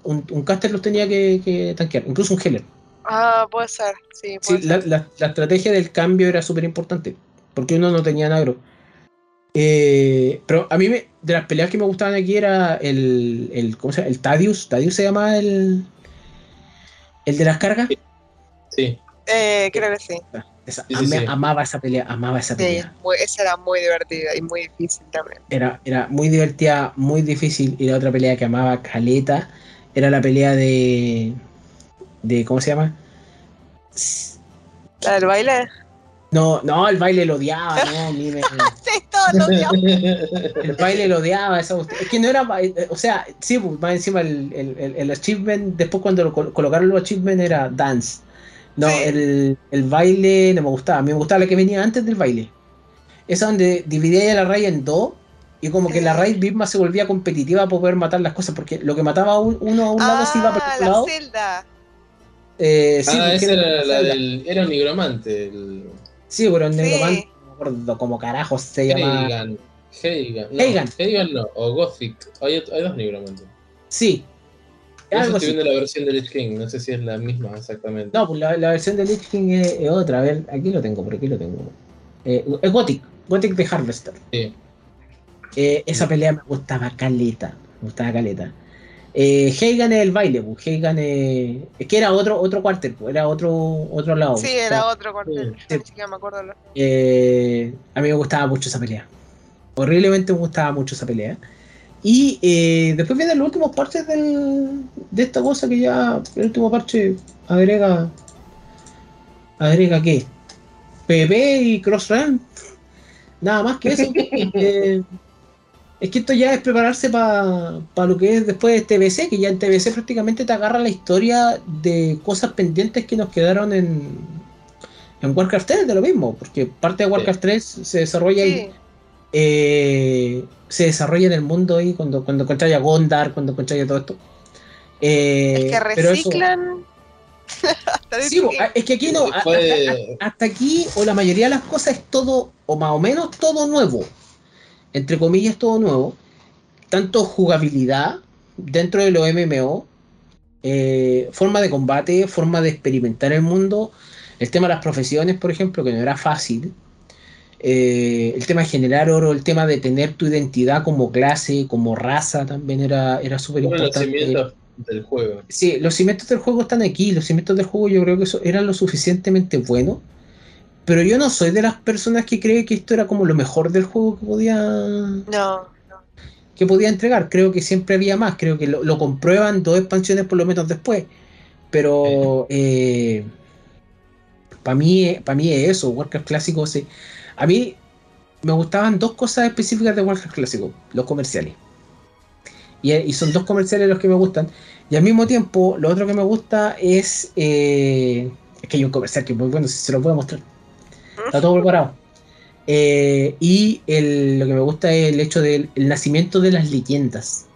A: Un, un caster los tenía que, que tanquear, incluso un healer.
B: Ah, puede ser, sí,
A: Sí,
B: puede
A: la,
B: ser.
A: la- la estrategia del cambio era súper importante, porque uno no tenía agro. Eh, pero a mí me- de las peleas que me gustaban aquí era el, el ¿cómo se llama? El Tadius, Tadius se llama el el de las cargas.
C: Sí.
B: Eh, creo que sí.
A: Esa-
C: Sí, sí,
A: ame-
C: sí.
A: Amaba esa pelea, amaba esa
B: Sí,
A: pelea.
B: muy- esa era muy divertida y muy difícil también.
A: Era, era muy divertida, muy difícil. Y la otra pelea que amaba Caleta era la pelea de. de ¿Cómo se llama?
B: ¿La del baile?
A: No, no, el baile lo odiaba, no, mime.
B: sí, todo lo odiaba.
A: El baile lo odiaba, esa Es que no era. O sea, sí, pues, más encima el, el, el, achievement, después cuando lo colocaron los achievements era dance. No, el, el, baile no me gustaba. A mí me gustaba la que venía antes del baile. Esa donde dividía la raíz en dos y como que la raíz misma se volvía competitiva para poder matar las cosas, porque lo que mataba uno a un lado se iba
B: para el la lado. Celda.
C: Eh, sí, ah, esa era la del. Era un nigromante. El...
A: Sí, pero un nigromante, no me acuerdo como carajo se llama.
C: Heigan. Heigan. Heigan. No, o Gothic. Hay, hay dos nigromantes.
A: Sí.
C: Yo estoy viendo la versión de Lich King, no sé si es la misma exactamente.
A: No, pues la, la versión de Lich King es, otra. A ver, aquí lo tengo, por aquí lo tengo. Eh, es Gothic, Gothic de Harvester. Sí. Eh, esa pelea me gustaba caleta. Me gustaba caleta. Eh, Heigan es el baile, pues. Heigan es. Es que era otro, otro cuartel, pues. Era otro, otro lado.
B: Sí, era otro cuartel. Sí. Sí, me acuerdo.
A: Eh, a mí me gustaba mucho esa pelea. Horriblemente me gustaba mucho esa pelea. Y eh, después vienen los últimos parches del, de esta cosa que ya. El último parche agrega. ¿Agrega qué? PP y Cross Nada más que eso. eh, es que esto ya es prepararse para lo que es después de TBC, que ya en TBC prácticamente te agarra la historia de cosas pendientes que nos quedaron en, en Warcraft 3, de lo mismo, porque parte de Warcraft 3 se desarrolla ahí. Eh, se desarrolla en el mundo ahí cuando, cuando encontráis a Gondar, cuando encontráis todo esto.
B: Eh, es que reciclan.
A: sí, es que aquí no, hasta aquí, o la mayoría de las cosas es todo, o más o menos todo nuevo entre comillas, todo nuevo. Tanto jugabilidad dentro de los MMO, eh, forma de combate, forma de experimentar el mundo, el tema de las profesiones, por ejemplo, que no era fácil. Eh, el tema de generar oro, el tema de tener tu identidad como clase, como raza, también era, era súper importante.
C: Los cimientos del juego.
A: Sí, los cimientos del juego están aquí. Los cimientos del juego yo creo que eso eran lo suficientemente buenos pero yo no soy de las personas que cree que esto era como lo mejor del juego que podía.
B: No,
A: Que podía entregar. Creo que siempre había más. Creo que lo, comprueban dos expansiones por lo menos después. Pero. Eh, para mí, para mí es eso. Warcraft Clásico. Sí. A mí me gustaban dos cosas específicas de Warcraft Clásico: los comerciales. Y, son dos comerciales los que me gustan. Y al mismo tiempo, lo otro que me gusta es. Eh, es que hay un comercial que es muy bueno, si se lo puedo mostrar. Está todo preparado. Eh, y lo que me gusta es el hecho del nacimiento de las leyendas.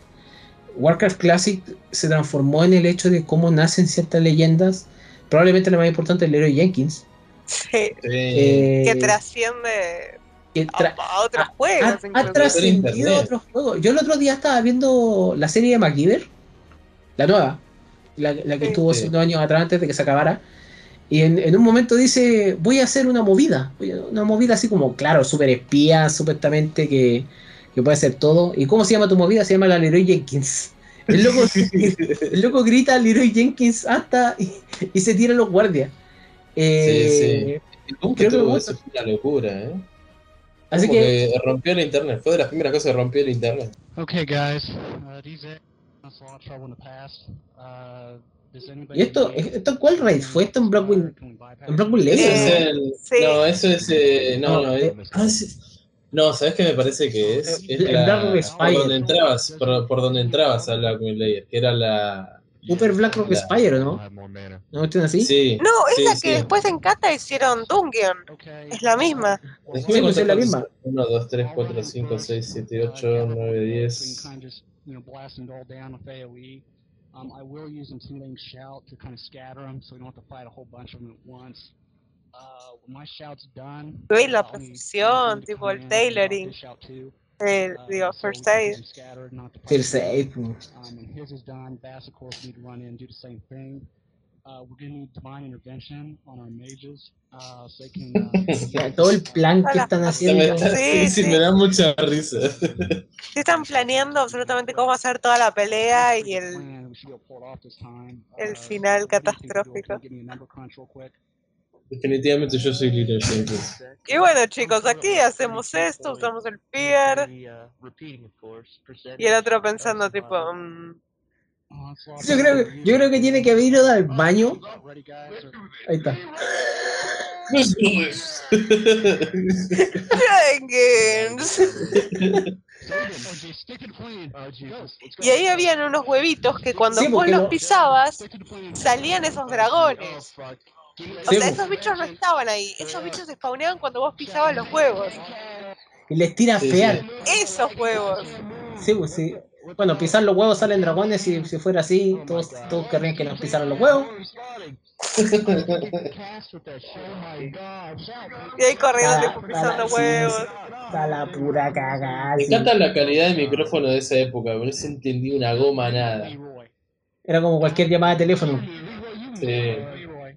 A: Warcraft Classic se transformó en el hecho de cómo nacen ciertas leyendas. Probablemente la más importante es el héroe Jenkins.
B: Sí. Eh, que trasciende a, otros juegos.
A: Ha, trascendido a otros juegos. Yo el otro día estaba viendo la serie de MacGyver, la nueva, la, que estuvo cinco años atrás antes de que se acabara. Y en, un momento dice, voy a hacer una movida. Una movida así como, claro, súper espía, supuestamente, que, puede hacer todo. ¿Y cómo se llama tu movida? Se llama la Leroy Jenkins. El loco, el loco grita Leroy Jenkins hasta y, se tira los guardias.
C: Eh, sí, sí. Creo es una locura, ¿eh? Así que, rompió el internet. Fue de las primeras cosas que rompió el internet.
E: Okay, guys. Uh,
A: ¿Y esto, esto cuál raid fue? ¿Esto en Blackwing, en Blackwing
C: Legends? No, eso es... Eh, no, no, eh, ah, no, ¿sabes qué me parece que es? es la, por donde entrabas, por, por donde entrabas a Blackwing Layer, que era la...
A: Super Blackrock Spire, ¿no? ¿No están así?
C: Sí.
B: No, es la que después en Kata hicieron Dungeon. Es la misma.
A: Sí, pues es la misma.
C: 1, 2, 3, 4, 5, 6, 7, 8, 9, 10. Um, I will use intimidating shout to kind of scatter them, so we don't have to fight a whole bunch of them at once. Uh, when my shout's done,
B: Uy, la precisión, tipo el tailoring. El, uh, digo, first aid.
A: First aid. Um,
E: when his is done, Bass, of course, need to run in and do the same thing. Uh, we're gonna need divine intervention on our mages, uh, so they can. Uh,
A: todo el plan que están haciendo.
C: Sí, sí, me da mucha risa.
B: Sí, están planeando absolutamente cómo hacer toda la pelea y el, el final catastrófico.
C: Definitivamente yo soy líder Jenkins.
B: Y bueno chicos, aquí hacemos esto, usamos el pier. Y el otro pensando tipo, um,
A: Yo creo, que, yo creo que tiene que haber ido al baño. Ahí está.
B: y ahí habían unos huevitos que cuando vos los pisabas salían esos dragones. O sea, esos bichos no estaban ahí, esos bichos se spawneaban cuando vos pisabas los huevos.
A: Y les tira fear.
B: Esos huevos.
A: Sí, pues sí. Bueno, pisar los huevos salen dragones y si fuera así, todos, todos querrían que nos pisaran los huevos.
B: y ahí corriendo pisando huevos.
A: Está la pura cagada.
C: Me encanta la calidad de micrófono de esa época, no se entendía una goma nada.
A: Era como cualquier llamada de teléfono.
C: Sí.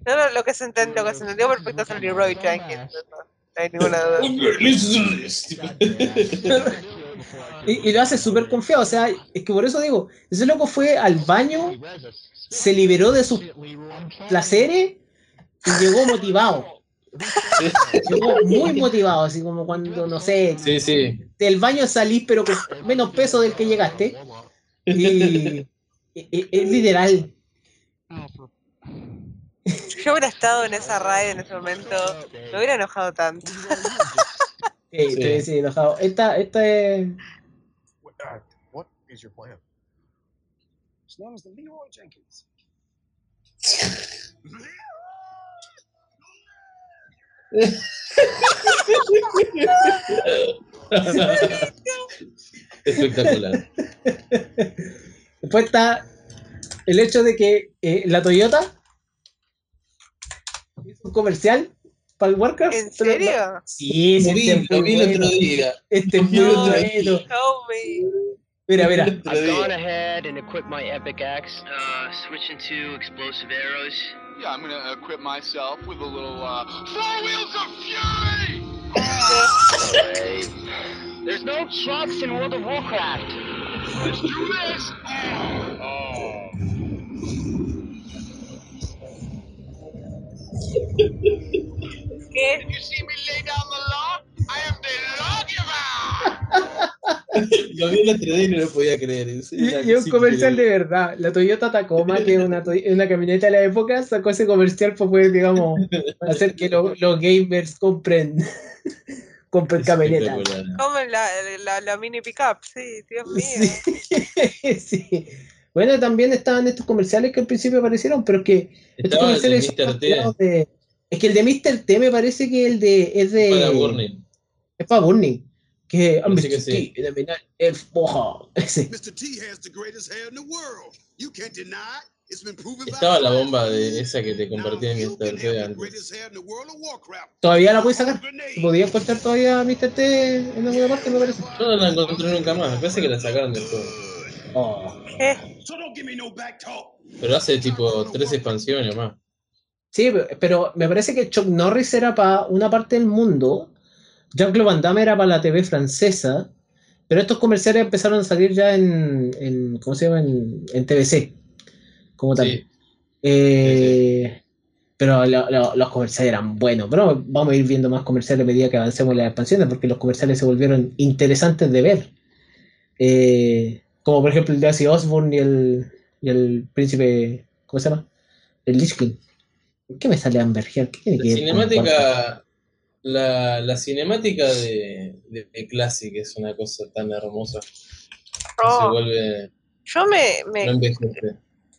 B: No, no, lo que se entendió, lo que se entendió perfecto es el Leroy Jenkins. No hay ninguna duda.
A: y, y, lo hace súper confiado, o sea, es que por eso digo, ese loco fue al baño, se liberó de sus placeres y llegó motivado. llegó muy motivado, así como cuando, no sé,
C: sí, sí.
A: del baño salís pero con menos peso del que llegaste. Y es literal.
B: Yo hubiera estado en esa raid en ese momento, me hubiera enojado tanto.
A: sí, sí, sí, enojado. Esta, esta es. What is your plan? It's known as the Leroy Jenkins.
C: Espectacular.
A: Después está el hecho de que eh, la Toyota comercial para el Warcraft.
B: ¿En serio?
A: Sí, sí,
C: vi, este lo vi el otro día.
A: Este es muy bueno. Mira, mira.
F: I've gone ahead and equipped my epic axe, uh, switching to explosive arrows.
G: Yeah, I'm gonna equip myself with a little uh, four wheels of fury.
F: There's no trucks in World of Warcraft.
G: Let's do this. Oh. oh. the
C: lawgiver. Lo vi el otro día y no lo podía creer.
A: Y, y un comercial de verdad. La Toyota Tacoma, que es una, una camioneta de la época, sacó ese comercial para poder, digamos, hacer que lo, los gamers compren, compren camionetas.
B: Como la, la, la, mini pickup, sí, Dios mío.
A: Sí. sí. Bueno, también estaban estos comerciales que al principio aparecieron, pero es que estos
C: Estaba el de
A: comerciales
C: Mr. T.
A: de- es que el de Mr. T me parece que el de es de
C: Para Burning.
A: es para Burning. Que Mr.
C: que sí.
A: T, de el foja. Ese.
H: Mr. T has the greatest hair in the world. You can't deny it. It's been proven by
C: Estaba la bomba de esa que te compartí en Mr. T antes.
H: greatest hair in the world of Warcraft.
A: Todavía la puedes sacar.
H: Grenade.
A: Se podía encontrar todavía Mr. T en alguna parte, me parece.
C: Yo no la encontré nunca más, me parece que la sacaron del juego.
A: Oh.
C: Pero hace tipo tres expansiones o más.
A: Sí, pero me parece que Chuck Norris era para una parte del mundo, Jean-Claude Van Damme era para la TV francesa, pero estos comerciales empezaron a salir ya en, en ¿cómo se llama? En, en TVC, como tal.
C: Sí.
A: Eh, Pero lo- lo- los comerciales eran buenos, pero vamos a ir viendo más comerciales a medida que avancemos en las expansiones, porque los comerciales se volvieron interesantes de ver. Eh, como por ejemplo el de Ozzy Osbourne y el, y el príncipe, ¿cómo se llama? El Lich King. ¿Por qué me sale Amber Heard? ¿Qué tiene
C: La cinemática, la, la cinemática de, de, de Classic es una cosa tan hermosa. Se
B: Oh,
C: vuelve,
B: yo me, me,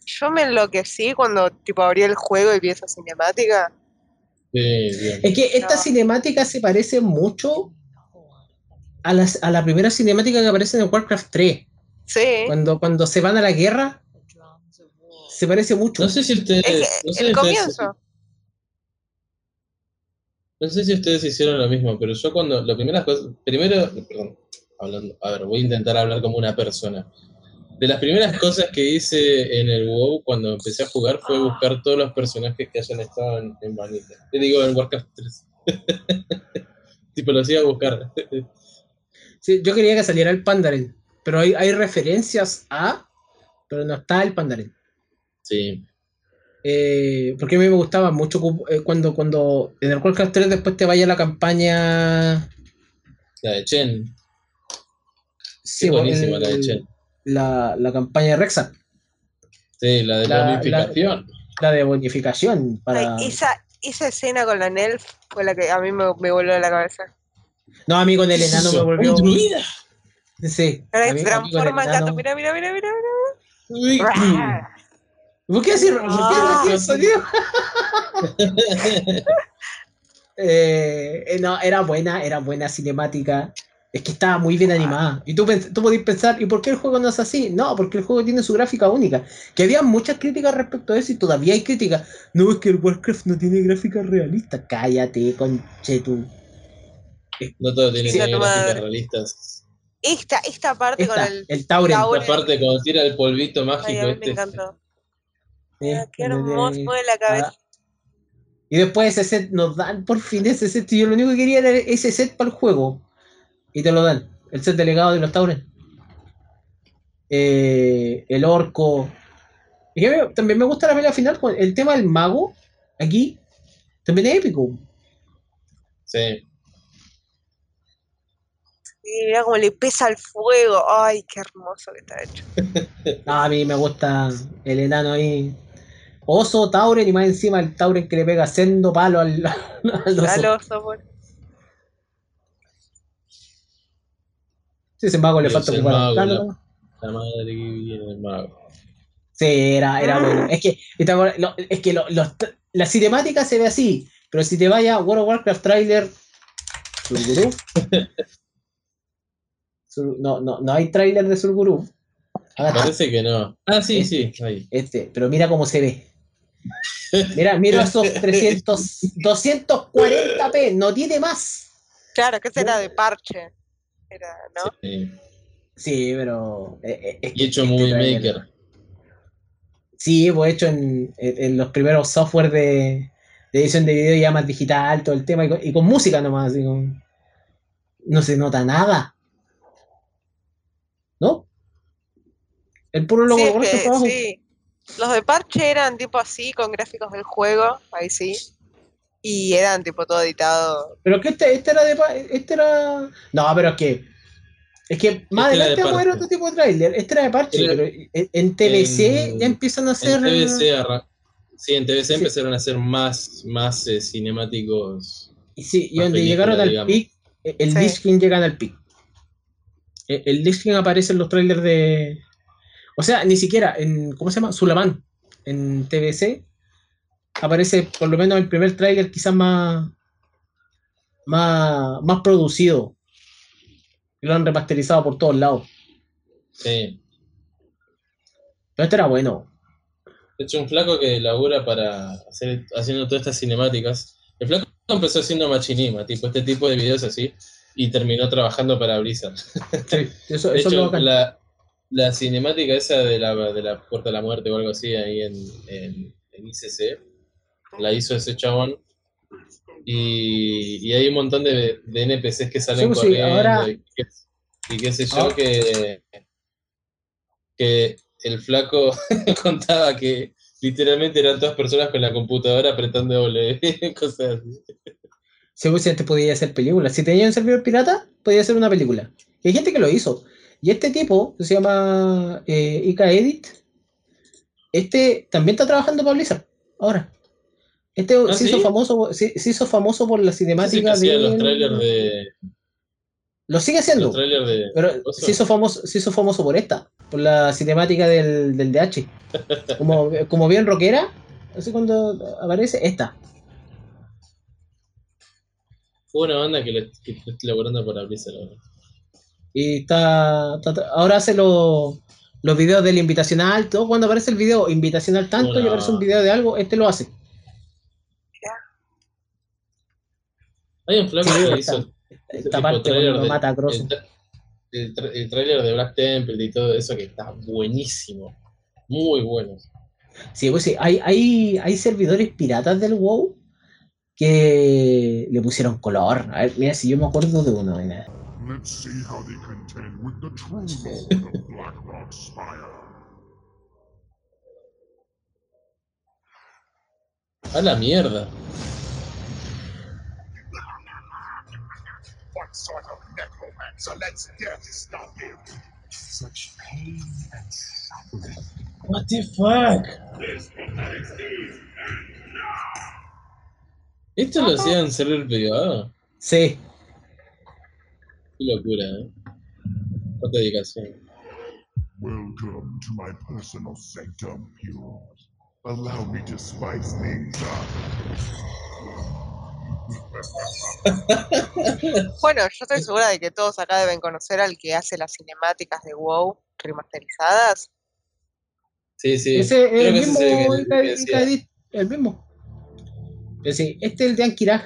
B: yo me enloquecí cuando tipo abrí el juego y vi esa cinemática.
C: Sí, bien.
A: Es que esta
B: No.
A: cinemática se parece mucho a, las- a la primera cinemática que aparece en Warcraft 3.
B: Sí.
A: Cuando, cuando se van a la guerra, se parece mucho.
C: No sé si ustedes,
B: Es
C: no sé si
B: el
C: ustedes,
B: comienzo.
C: no sé si ustedes hicieron lo mismo, pero yo cuando las primeras cosas, primero, perdón, hablando, a ver, voy a intentar hablar como una persona. De las primeras cosas que hice en el WoW cuando empecé a jugar fue buscar todos los personajes que hayan estado en, en Vanilla. Te digo, en Warcraft 3. tipo, los iba a buscar.
A: Sí, yo quería que saliera el Pandaren, pero hay, hay referencias a, pero no está el Pandaren.
C: sí,
A: Eh, porque a mí me gustaba mucho eh, cuando, cuando en el Warcraft 3 después te vaya la campaña.
C: la de Chen.
A: Sí,
C: buenísima
A: el-
C: la de Chen.
A: la, la campaña de Rexar.
C: Sí, la de
A: La-
C: bonificación.
A: La de bonificación para.
B: Ay, esa, esa escena con la Nelf fue la que a mí me, me voló a la cabeza.
A: No, a mí con el enano me volvió.
C: un druida.
A: Sí.
B: Ahora se transforma en gato, mira, mira, mira, mira,
C: Uy,
B: mira.
A: ¿Por qué decir, por qué
B: Ah.
A: tío? Eh, eh, no, era buena, era buena cinemática. Es que estaba muy bien animada. Y tú, tú podés pensar, ¿y por qué el juego no es así? No, porque el juego tiene su gráfica única. Que había muchas críticas respecto a eso y todavía hay críticas. No, es que el Warcraft no tiene gráfica realista. Cállate, conchetu.
C: No todo tiene
B: Sí,
C: gráficas realistas.
B: Esta, esta parte con
A: Esta,
B: el.
A: el Tauren.
C: La parte cuando tira el polvito mágico
B: Ay, a mí me
C: este.
B: encantó.
A: eh,
B: Ah, qué hermoso fue la cabeza.
A: Ah. Y después ese set nos dan por fin ese set. y Yo lo único que quería era ese set para el juego. Y te lo dan. El set delegado de los Tauren. Eh, el orco. Y me- también me gusta la pelea final con el tema del mago. Aquí. También es épico.
C: Sí.
B: Y mira cómo le pesa el fuego. Ay, qué hermoso que está hecho.
A: No, a mí me gusta el enano ahí. Oso, Tauren y más encima el Tauren que le pega sendo palo al, al oso.
B: Al oso, pues.
A: Sí, ese mago le falta
C: el
A: ocupar
C: la-. La madre que viene el mago.
A: Sí, era, era bueno. Es que, lo- es que lo- los la cinemática se ve así, pero si te vaya a World of Warcraft trailer. Sur- no, no, no hay trailer de Surgurú. Acá está,
C: Parece que no. Ah, sí, sí. Ahí.
A: este, pero mira cómo se ve. Mira, mira esos 300, 240p, no tiene más.
B: Claro, que ese era de parche. Era, ¿no?
C: Sí.
A: Sí, pero. eh, eh,
C: Y hecho
A: este
C: Movie Maker.
A: Sí, pues hecho en, en- en los primeros software de, de edición de video ya más digital, todo el tema, y con, y con música nomás, con- no se nota nada. ¿No? El puro logo
B: Sí,
A: de
B: es que-
A: abajo.
B: sí. Los de parche eran tipo así, con gráficos del juego, ahí sí. Y eran tipo todo editado.
A: Pero que este, este era de este era. No, pero es que. Es que más
C: Este
A: adelante vamos a ver otro tipo de trailer. Este era de parche,
C: Era-
A: pero en, TBC
C: en-
A: ya empiezan a hacer.
C: En TBC, arra- sí, en TBC
A: Sí.
C: empezaron a hacer más, más eh, cinemáticos.
A: Y sí, y donde llegaron al
C: digamos.
A: pic, el
B: Sí.
A: Lich King llegan al pic. El, el Lich aparece en los trailers de. O sea, ni siquiera en. ¿Cómo se llama? Sulaman. En TBC. Aparece por lo menos el primer trailer quizás más. Más, más producido. Y lo han remasterizado por todos lados.
C: Sí.
A: Pero este era bueno.
C: De hecho, un flaco que labura para hacer, haciendo todas estas cinemáticas. El flaco empezó haciendo machinima, tipo este tipo de videos así, y terminó trabajando para Blizzard.
A: Sí, eso,
C: De
A: eso es lo
C: hecho, la, la cinemática esa de la, de la Puerta de la Muerte o algo así ahí en, en, en ICC, la hizo ese chabón. Y, y hay un montón de, de NPCs que salen
A: Sí,
C: corriendo
A: ahora-
C: y, qué, y qué sé yo
A: Ah.
C: que, que el flaco contaba que literalmente eran todas personas con la computadora apretando W, cosas así.
A: Antes podía hacer películas. Si tenía un servidor pirata, podía hacer una película. Y hay gente que lo hizo. Y este tipo, que se llama eh, Ika Edit, este también está trabajando para Blizzard. Ahora. Este
C: ¿Ah,
A: se, hizo
C: sí?
A: famoso, se, se hizo famoso por la cinemática de.
C: los trailers de.
A: Lo sigue haciendo.
C: Los trailers de.
A: Pero
C: ¿Oso?
A: se hizo famoso, se hizo famoso por esta, por la cinemática del, del DH. Como, como bien rockera, así cuando aparece esta.
C: Fue una banda que, le, que está laburando para Blizzard. ahora.
A: Y está, está- ahora hace los los videos del invitacional, todo cuando aparece el video invitacional tanto y aparece un video de algo, este lo hace.
C: Hay un flaco que
A: esta-
C: hizo
A: parte cuando
C: de-
A: mata a Cross.
C: el, tra- el tra- el trailer de Black Temple y todo eso que está buenísimo. Muy bueno.
A: Sí, pues sí, hay, hay, hay servidores piratas del WoW que le pusieron color. A ver, mira, si yo me acuerdo de uno, mira.
I: Let's see how they contend with the true lord of Blackrock Spire.
C: A la mierda.
I: What sort of necromancer lets death stop him? Such pain and suffering.
C: What the fuck? ¿Esto lo hacían en server privado?
A: Sí.
C: Qué locura, ¿eh? Cuánta dedicación.
I: Welcome to my personal sanctum, heroes. Allow me to spice things up.
B: Bueno, yo estoy segura de que todos acá deben conocer al que hace las cinemáticas de WoW remasterizadas.
C: Sí, sí.
A: Ese el mismo,
C: es el
A: el mismo. Este es el de Ankiraj.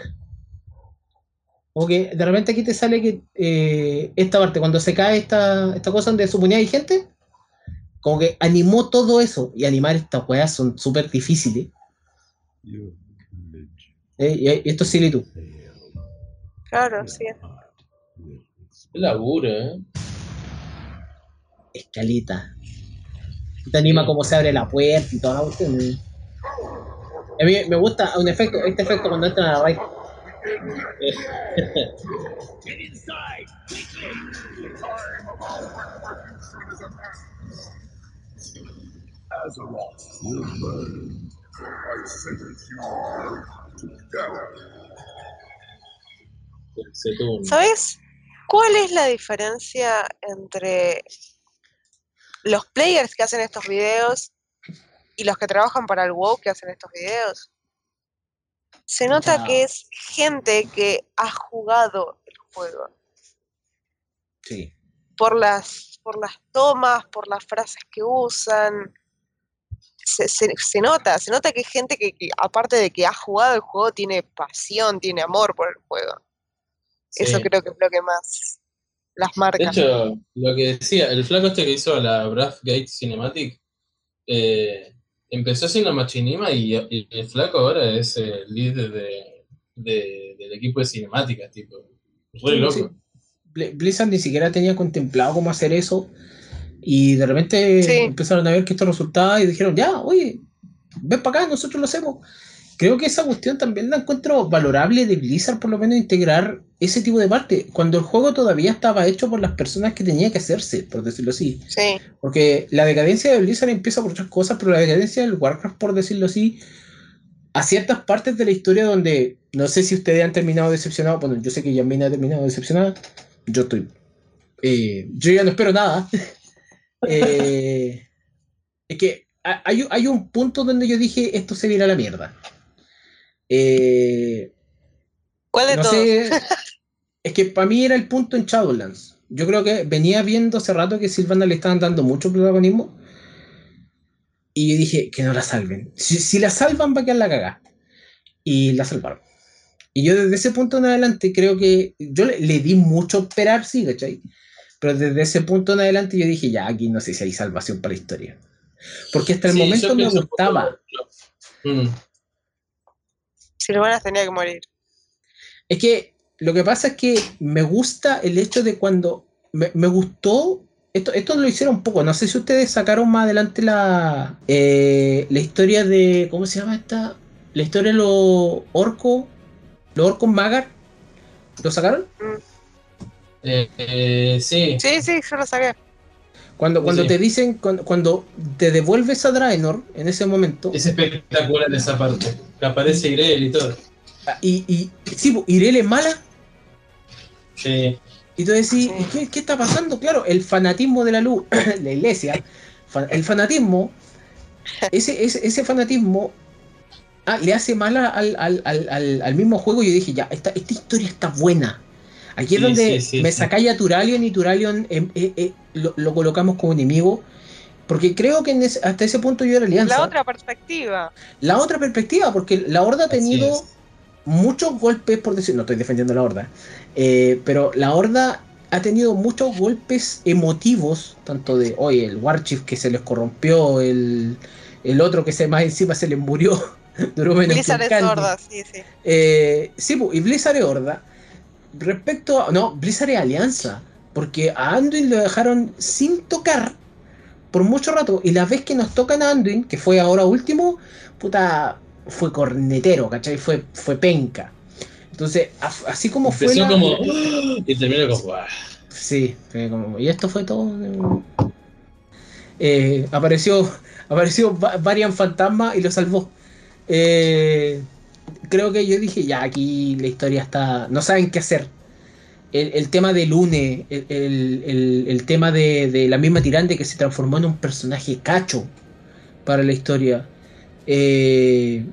A: Como que de repente aquí te sale que eh, esta parte, cuando se cae esta, esta cosa donde suponía hay gente, como que animó todo eso. Y animar estas weas son súper difíciles. Eh, y, y esto es similitud.
B: Claro, sí.
C: Qué laburo, ¿eh?
A: Escalita. Te anima cómo se abre la puerta y toda la cuestión. A mí me gusta un efecto, este efecto cuando entran a
C: tuvo.
B: ¿Sabes cuál es la diferencia entre los players que hacen estos videos y los que trabajan para el WoW que hacen estos videos? Se nota que es gente que ha jugado el juego.
A: Sí.
B: por las, por las tomas, por las frases que usan. Se, se- se nota, se nota que es gente que, que, aparte de que ha jugado el juego, tiene pasión, tiene amor por el juego. Eso creo que es lo que más las
C: De
B: marca.
C: hecho, lo que decía, el flaco este que hizo la Braff Gate Cinematic eh, empezó haciendo machinima y, y el flaco ahora es el líder de, de- del equipo de cinemáticas, tipo. Re loco.
A: Sí. Blizzard ni siquiera tenía contemplado cómo hacer eso. Y de repente
B: Sí.
A: empezaron a ver que esto resultaba y dijeron, ya, oye, ven para acá, nosotros lo hacemos. Creo que esa cuestión también la encuentro valorable de Blizzard, por lo menos integrar ese tipo de parte, cuando el juego todavía estaba hecho por las personas que tenía que hacerse, por decirlo así.
B: Sí,
A: Porque la decadencia de Blizzard empieza por otras cosas, pero la decadencia del Warcraft, por decirlo así, a ciertas partes de la historia donde no sé si ustedes han terminado decepcionados. Bueno, yo sé que Yamina ha terminado decepcionada. Yo estoy. eh, yo ya no espero nada. Eh, es que ha- hay, hay un punto donde yo dije esto se viene a la mierda. Eh,
B: ¿cuál de
A: no
B: todos?
A: sé. Es que para mí era el punto en Shadowlands. Yo creo que venía viendo hace rato que Silvana le estaban dando mucho protagonismo. Y yo dije que no la salven. Si, si la salvan, va a quedar la cagada. Y la salvaron. Y yo desde ese punto en adelante creo que. Yo le, le di mucho esperar, sí, ¿cachai? Pero desde ese punto en adelante yo dije, ya, aquí no sé si hay salvación para la historia. Porque hasta el
C: Sí,
A: momento me gustaba.
C: Mm.
B: Silvanas tenía que morir.
A: Es que lo que pasa es que me gusta el hecho de cuando. Me, me gustó. Esto, esto lo hicieron un poco. No sé si ustedes sacaron más adelante la. eh, la historia de. ¿Cómo se llama esta? La historia de los orcos. Los orcos Magar. ¿Lo sacaron?
C: Eh, eh, sí.
B: Sí, sí, yo lo saqué.
A: Cuando, cuando
C: Sí.
A: te dicen. Cuando, cuando te devuelves a Draenor en ese momento.
C: Es espectacular esa parte. Que aparece Irel y todo.
A: Y, y sí, Irel es mala.
C: Sí.
A: Y tú decís,
B: Sí.
A: ¿y ¿qué, qué está pasando? Claro, el fanatismo de la luz, la iglesia, el fanatismo, ese, ese, ese fanatismo ah, le hace mal a- al, al, al, al- al mismo juego. Y yo dije, ya, esta, esta historia está buena. Aquí es
C: Sí,
A: donde
C: sí, sí,
A: me
C: sí.
A: sacáis a Turalion y Turalion eh, eh, eh, lo, lo colocamos como enemigo. Porque creo que en ese- hasta ese punto yo era alianza.
B: La otra perspectiva.
A: La otra perspectiva, porque la Horda ha tenido muchos golpes, por decir, no estoy defendiendo a la Horda, eh, pero la Horda ha tenido muchos golpes emotivos, tanto de, oye, el Warchief que se les corrompió, el, el otro que se más encima se les murió, duró menos
B: Blizzard es sorda, sí, sí.
A: Eh, sí, pu, y Blizzard es Horda. Respecto a. No, Blizzard es Alianza. Porque a Anduin lo dejaron sin tocar por mucho rato. Y la vez que nos tocan a Anduin, que fue ahora último, puta, fue cornetero, ¿cachai? Fue, fue penca. Entonces, así como fue.
C: Empezó
A: la-
C: como. Y terminó como.
A: Sí, fue como- y esto fue todo. Eh, apareció, apareció Varian Fantasma y lo salvó. Eh, creo que yo dije, ya aquí la historia está. No saben qué hacer. El, tema de Lune, el, tema de, la misma tirante que se transformó en un personaje cacho para la historia. Eh,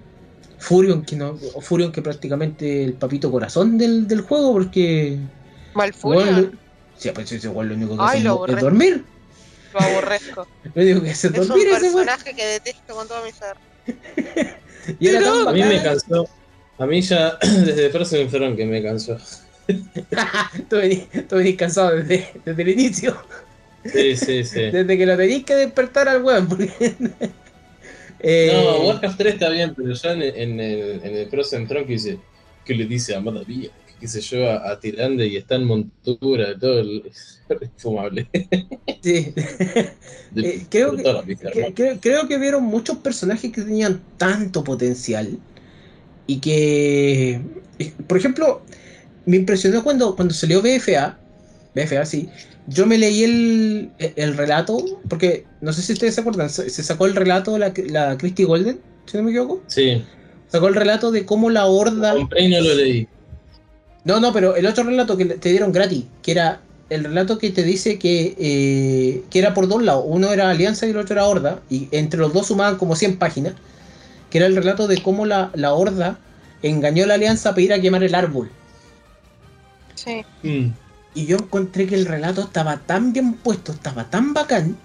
A: Furion, que no, Furion que prácticamente el papito corazón del, juego, porque.
B: Malfurion.
A: Sí, pues ese igual lo único que hace es dormir.
B: Lo aborrezco.
A: lo único que hace es dormir
B: Es un personaje que detesto con todo mi ser.
C: y a mí me cansó. A mí ya desde Frozen Throne que me cansó.
A: tú, venís, cansado desde, desde, el inicio.
C: Sí, sí, sí.
A: Desde que lo tenéis que despertar al weón.
C: Eh, no, Warcraft 3 está bien, pero ya en, en el, en el Throne que dice, ¿qué le dice a Vía? Qué sé yo, a, a, Tirande y está en montura, todo el, fumable.
A: Sí. Eh, creo, que, creo, que vieron muchos personajes que tenían tanto potencial y que, por ejemplo, me impresionó cuando, cuando salió BFA, BFA sí, yo me leí el, el, relato, porque no sé si ustedes se acuerdan, se, sacó el relato de la, la Christie Golden, si no me equivoco.
C: Sí.
A: Sacó el relato de cómo la horda.
C: Compré y no lo leí.
A: No, no, pero el otro relato que te dieron gratis, que era el relato que te dice que, eh, que era por dos lados. Uno era Alianza y el otro era Horda, y entre los dos sumaban como 100 páginas, que era el relato de cómo la, la Horda engañó a la Alianza para ir a quemar el árbol.
B: Sí.
A: Mm. Y yo encontré que el relato estaba tan bien puesto, estaba tan bacán,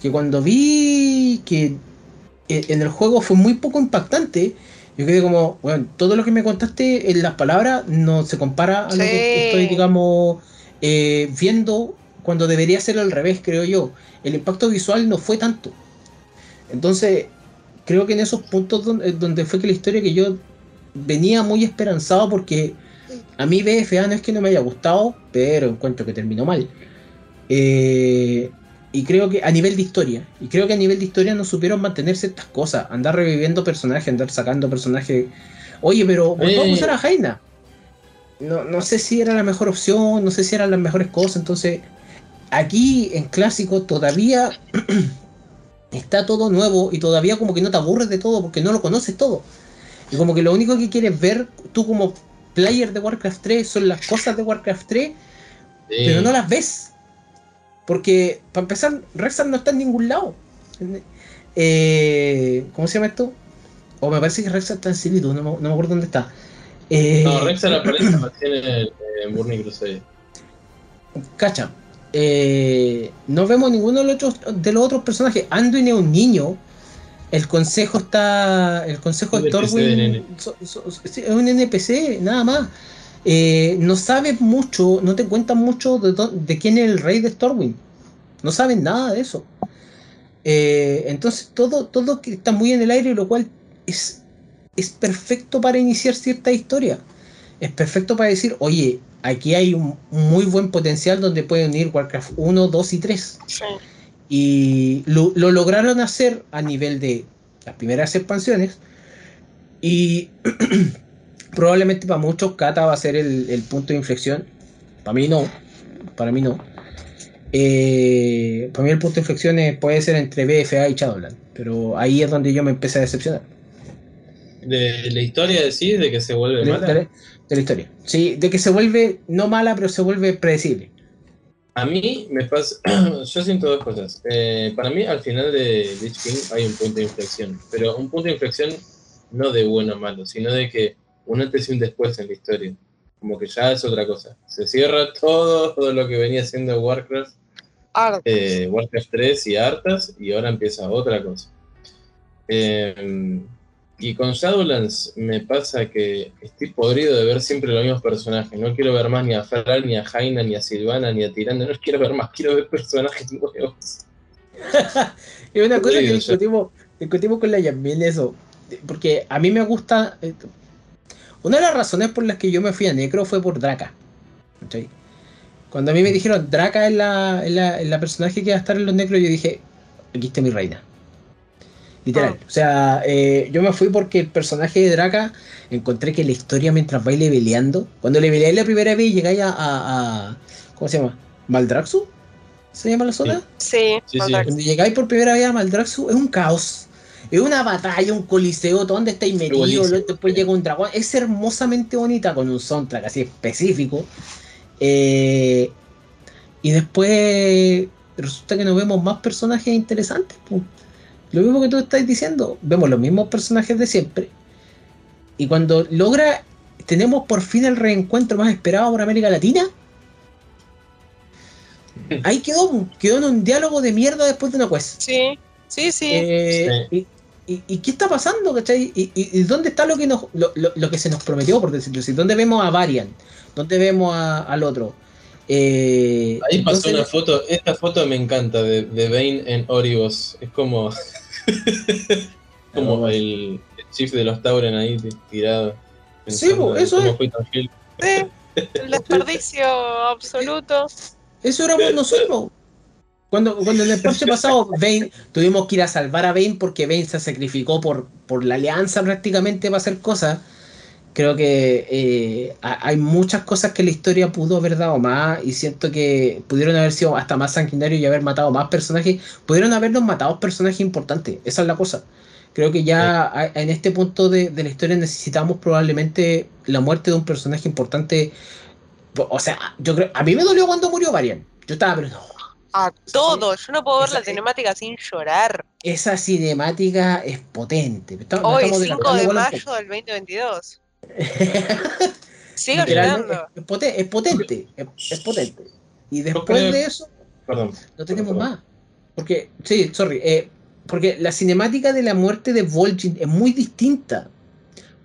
A: que cuando vi que en el juego fue muy poco impactante, yo quedé como, bueno, todo lo que me contaste en las palabras no se compara a lo que estoy, digamos, eh, viendo cuando debería ser al revés, creo yo. El impacto visual no fue tanto. Entonces, creo que en esos puntos donde, donde fue que la historia que yo venía muy esperanzado porque a mí BFA no es que no me haya gustado, pero encuentro que terminó mal. Eh, y creo que a nivel de historia, y creo que a nivel de historia no supieron mantener ciertas cosas, andar reviviendo personajes, andar sacando personajes. Oye, pero vamos a usar a Jaina. No, no sé si era la mejor opción, no sé si eran las mejores cosas, entonces aquí en clásico todavía está todo nuevo y todavía como que no te aburres de todo porque no lo conoces todo. Y como que lo único que quieres ver tú como player de Warcraft 3 son las cosas de Warcraft 3, pero no las ves. Porque, para empezar, Rexar no está en ningún lado. Eh, ¿Cómo se llama esto? O me parece que Rexar está en Civitu, no, me, no me acuerdo dónde está.
C: Eh, no, Rexar aparece en Burning Crusade.
A: Cacha. Eh, no vemos ninguno de los, otros, de los otros personajes. Anduin es un niño. El consejo está. El consejo de Torwin. es un NPC, nada más. Eh, no sabes mucho, no te cuentan mucho de, quién es el rey de Stormwind. No saben nada de eso. Eh, entonces todo, todo está muy en el aire, lo cual es, es perfecto para iniciar cierta historia. Es perfecto para decir, oye, aquí hay un muy buen potencial donde pueden unir Warcraft 1, 2 y 3. Y lo, lo, lograron hacer a nivel de las primeras expansiones. Y probablemente para muchos Kata va a ser el, punto de inflexión. Para mí no. Para mí no. Eh, para mí el punto de inflexión puede ser entre BFA y Shadowland. Pero ahí es donde yo me empecé a decepcionar.
C: ¿De la historia decís? ¿De que se vuelve mala?
A: De, la historia. Sí, de que se vuelve no mala, pero se vuelve predecible.
C: A mí me pasa. yo siento dos cosas. Eh, para mí, al final de Lich King hay un punto de inflexión. Pero un punto de inflexión no de bueno o malo, sino de que un antes y un después en la historia. Como que ya es otra cosa. Se cierra todo, todo lo que venía siendo Warcraft, eh, Warcraft 3 y Artas, y ahora empieza otra cosa. Em, y con Shadowlands me pasa que estoy podrido de ver siempre los mismos personajes. No quiero ver más ni a Ferral, ni a Jaina, ni a Silvana, ni a Tiranda. No quiero ver más, quiero ver personajes nuevos.
A: y una cosa que discutimos, discutimos con la Yamil eso. Porque a mí me gusta, eh, una de las razones por las que yo me fui a Necro fue por Draca. Cuando a mí me dijeron Draca es la, la, personaje que va a estar en los Necros, yo dije, aquí está mi reina. Literal. Ah. O sea, eh, yo me fui porque el personaje de Draca encontré que la historia mientras va leveleando, cuando leveleáis la primera vez y llegáis a, a, ¿Cómo se llama? ¿Maldraxu? ¿Se llama la zona?
B: Sí,
C: Sí, sí.
A: Cuando llegáis por primera vez a Maldraxxu es un caos. Es una batalla, un coliseo, ¿dónde estáis metidos? Después llega un dragón. Es hermosamente bonita con un soundtrack así específico. Eh, y después resulta que nos vemos más personajes interesantes. Lo mismo que tú estás diciendo. Vemos los mismos personajes de siempre. Y cuando logra, tenemos por fin el reencuentro más esperado por América Latina. Ahí quedó, quedó en un diálogo de mierda después de una quest.
B: Sí, sí, sí.
A: Eh, y, y- y qué está pasando? ¿cachai? ¿Y, y- y dónde está lo que, nos, lo, lo- lo que se nos prometió, por decirlo así? ¿Dónde vemos a Varian? ¿Dónde vemos a- al otro? Eh,
C: Ahí pasó
A: entonces-
C: una foto, esta foto me encanta de, de Bane en Oribos. Es como, como el, el chief de los Tauren ahí tirado.
A: Sí,
C: en
A: eso es.
C: fue tan fiel.
B: Sí, el desperdicio absoluto.
A: Eso éramos nosotros. Cuando, cuando en el parche pasado Bane, tuvimos que ir a salvar a Bane porque Bane se sacrificó por, por la alianza prácticamente para hacer cosas. Creo que eh, ha- hay muchas cosas que la historia pudo haber dado más y siento que pudieron haber sido hasta más sanguinarios y haber matado más personajes. Pudieron habernos matado personajes importantes. Esa es la cosa. Creo que ya a- en este punto de, de la historia necesitamos probablemente la muerte de un personaje importante. O sea, yo creo, a mí me dolió cuando murió Varian. Yo estaba, pero no,
B: A todo. Yo no puedo ver la cinemática sin llorar.
A: esa cinemática es potente. Estamos-
B: Hoy,
A: estamos
B: 5
A: adelantando
B: de mayo del 2022. Sigo llorando.
A: es, es potente, es, es potente. Y después de eso,
C: Perdón.
A: no tenemos
C: perdón.
A: más. Porque, sí, sorry, eh, porque la cinemática de la muerte de Vol'jin es muy distinta.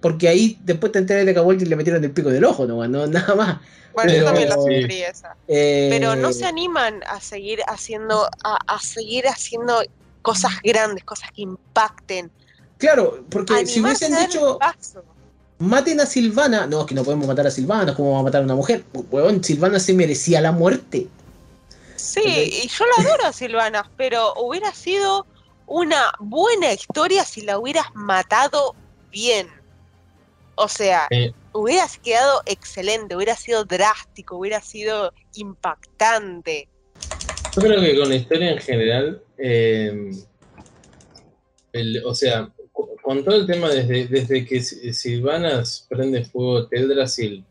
A: Porque ahí después te enteras de que a Vol'jin le metieron el pico del ojo, no, no nada más.
B: Bueno,
A: Pero-
B: yo también la sufrí esa.
A: Eh,
B: Pero no se animan a seguir haciendo, a, a seguir haciendo cosas grandes, cosas que impacten.
A: Claro, porque si hubiesen dicho maten a Silvana, no, es que no podemos matar a Silvana, es como vamos a matar a una mujer. Huevón, Silvana se merecía la muerte.
B: Sí, y yo la adoro a Silvana, pero hubiera sido una buena historia si la hubieras matado bien. O sea,
C: Eh.
B: hubieras quedado excelente, hubiera sido drástico, hubiera sido impactante.
C: Yo creo que con la historia en general, eh, el- o sea, con todo el tema desde, desde que Si- Silvanas prende fuego Teldrassil,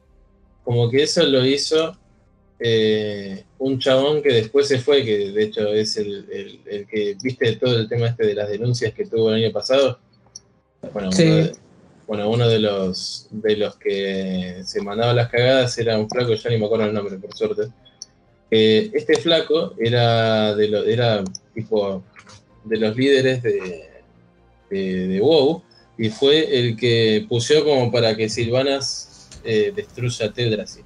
C: como que eso lo hizo eh, un chabón que después se fue, que de hecho es el, el- el que, viste todo el tema este de las denuncias que tuvo el año pasado. Bueno,
A: Sí.
C: uno, de, bueno, uno de los de los que se mandaba las cagadas era un flaco, ya ni me acuerdo el nombre, por suerte. Eh, este flaco era de lo, era tipo de los líderes de, de, WoW y fue el que puso como para que Silvanas eh, destruya Teldrassil.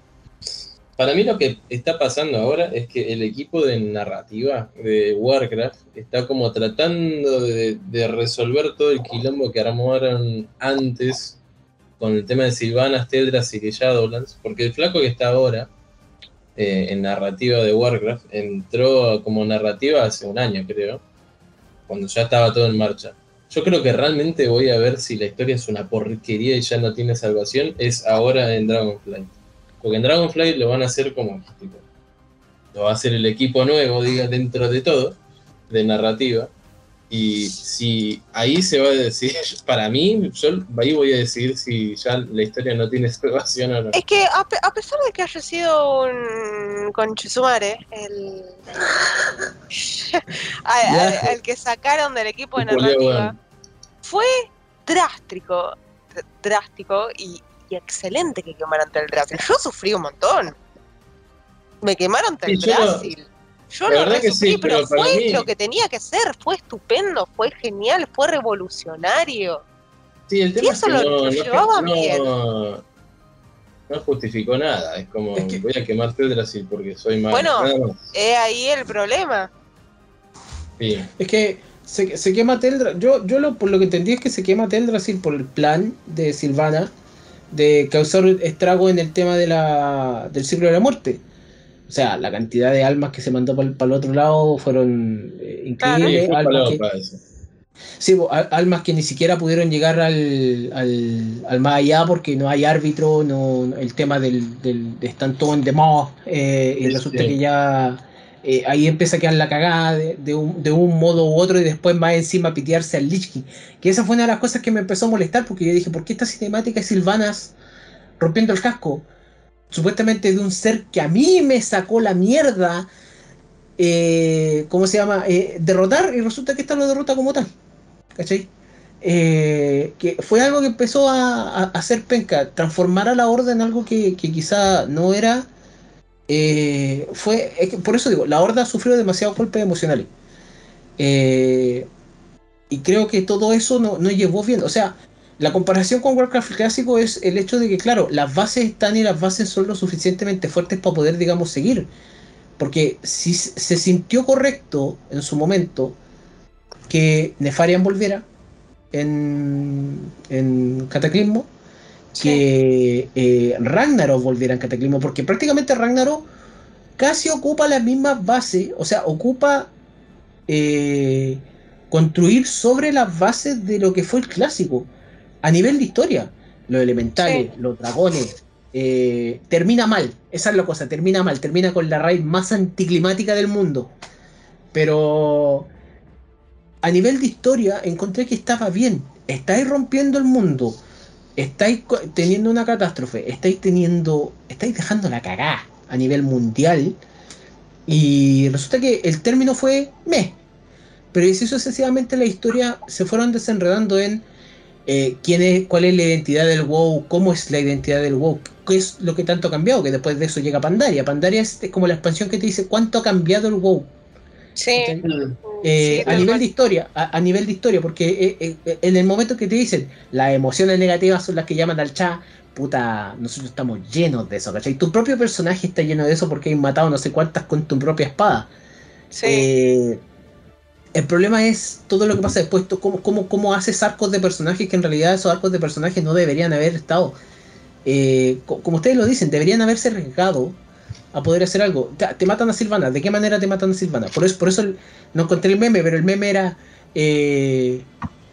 C: Para mí lo que está pasando ahora es que el equipo de narrativa de Warcraft está como tratando de, resolver todo el quilombo que armaron antes con el tema de Silvanas, Teldrassil y Shadowlands, porque el flaco que está ahora eh, en narrativa de Warcraft entró como narrativa hace un año, creo, cuando ya estaba todo en marcha. Yo creo que realmente voy a ver si la historia es una porquería y ya no tiene salvación, es ahora en Dragonflight. Porque en Dragonflight lo van a hacer como, tipo, lo va a hacer el equipo nuevo, diga, dentro de todo, de narrativa. Y si ahí se va a decir, para mí, yo ahí voy a decidir si ya la historia no tiene salvación o no.
B: Es que a, pe- a pesar de que haya sido un Conchizumare, el, al,
A: Ya.
B: al- al que sacaron del equipo de narrativa, fue drástico, dr- drástico y, y excelente que quemaran Teldrassil. Yo sufrí un montón. Me quemaron
C: Sí, yo lo-
B: Teldrassil. Yo
C: la
B: lo
C: verdad que
B: resufrí,
C: sí,
B: pero, fue
C: mí-
B: lo que tenía que ser, fue estupendo, fue genial, fue revolucionario.
C: Sí, el tema
B: eso
C: es que
B: lo-
C: no,
B: lo
C: no-
B: bien.
C: no justificó nada. Es como,
A: Es que-
C: voy a quemar Teldrassil porque soy malo.
B: Bueno. Es ahí el problema.
C: Sí.
A: Es que se, se quema Teldrassil. Yo, yo lo, por lo que entendí es que se quema Teldrassil por el plan de Silvana de causar estrago en el tema de la, del ciclo de la muerte. O sea, la cantidad de almas que se mandó para el otro lado fueron eh, increíbles. almas, que, sí, almas que ni siquiera pudieron llegar al, al, al más allá porque no hay árbitro, no, el tema del, del de están todos en demos, eh, y resulta que ya eh, ahí empieza a quedar la cagada de, un, modo u otro y después va encima a pitearse al Lich Que esa fue una de las cosas que me empezó a molestar porque yo dije, ¿por qué esta cinemática de Silvanas rompiendo el casco? Supuestamente de un ser que a mí me sacó la mierda. Eh, ¿Cómo se llama? Eh, derrotar y resulta que esta lo derrota como tal. ¿Cachai? que fue algo que empezó a, hacer penca, transformar a la horda en algo que, que quizá no era eh, fue, por eso digo, la Horda sufrió demasiados golpes emocionales. Eh, y creo que todo eso no, llevó bien. O sea, la comparación con Warcraft clásico es el hecho de que, claro, las bases están y las bases son lo suficientemente fuertes para poder, digamos, seguir. Porque si se sintió correcto en su momento que Nefarian volviera en Cataclismo, que eh, Ragnarok volviera en Cataclismo, porque prácticamente Ragnarok casi ocupa las mismas bases, o sea, ocupa eh, construir sobre las bases de lo que fue el clásico, a nivel de historia. Los elementales, los dragones, eh, termina mal, esa es la cosa, termina mal, termina con la raíz más anticlimática del mundo. Pero a nivel de historia encontré que estaba bien, estáis rompiendo el mundo estáis teniendo una catástrofe, estáis teniendo, estáis dejando la cagada a nivel mundial y resulta que el término fue me. Pero es eso sencillamente la historia se fueron desenredando en eh, quién es, cuál es la identidad del WoW, cómo es la identidad del WoW, qué es lo que tanto ha cambiado, que después de eso llega Pandaria. Pandaria es, como la expansión que te dice cuánto ha cambiado el WoW.
B: Sí.
A: Eh, a nivel de historia, a, nivel de historia, porque eh, eh, en el momento que te dicen las emociones negativas son las que llaman al chat, puta, nosotros estamos llenos de eso, ¿cachai? Tu propio personaje está lleno de eso porque hay matado no sé cuántas con tu propia espada. el problema es todo lo que pasa después, cómo, cómo, cómo haces arcos de personajes que en realidad esos arcos de personajes no deberían haber estado. como ustedes lo dicen, deberían haberse arriesgado a poder hacer algo. Te, matan a Silvana. ¿De qué manera te matan a Silvana? Por eso, por eso no encontré el meme, pero el meme era. Eh,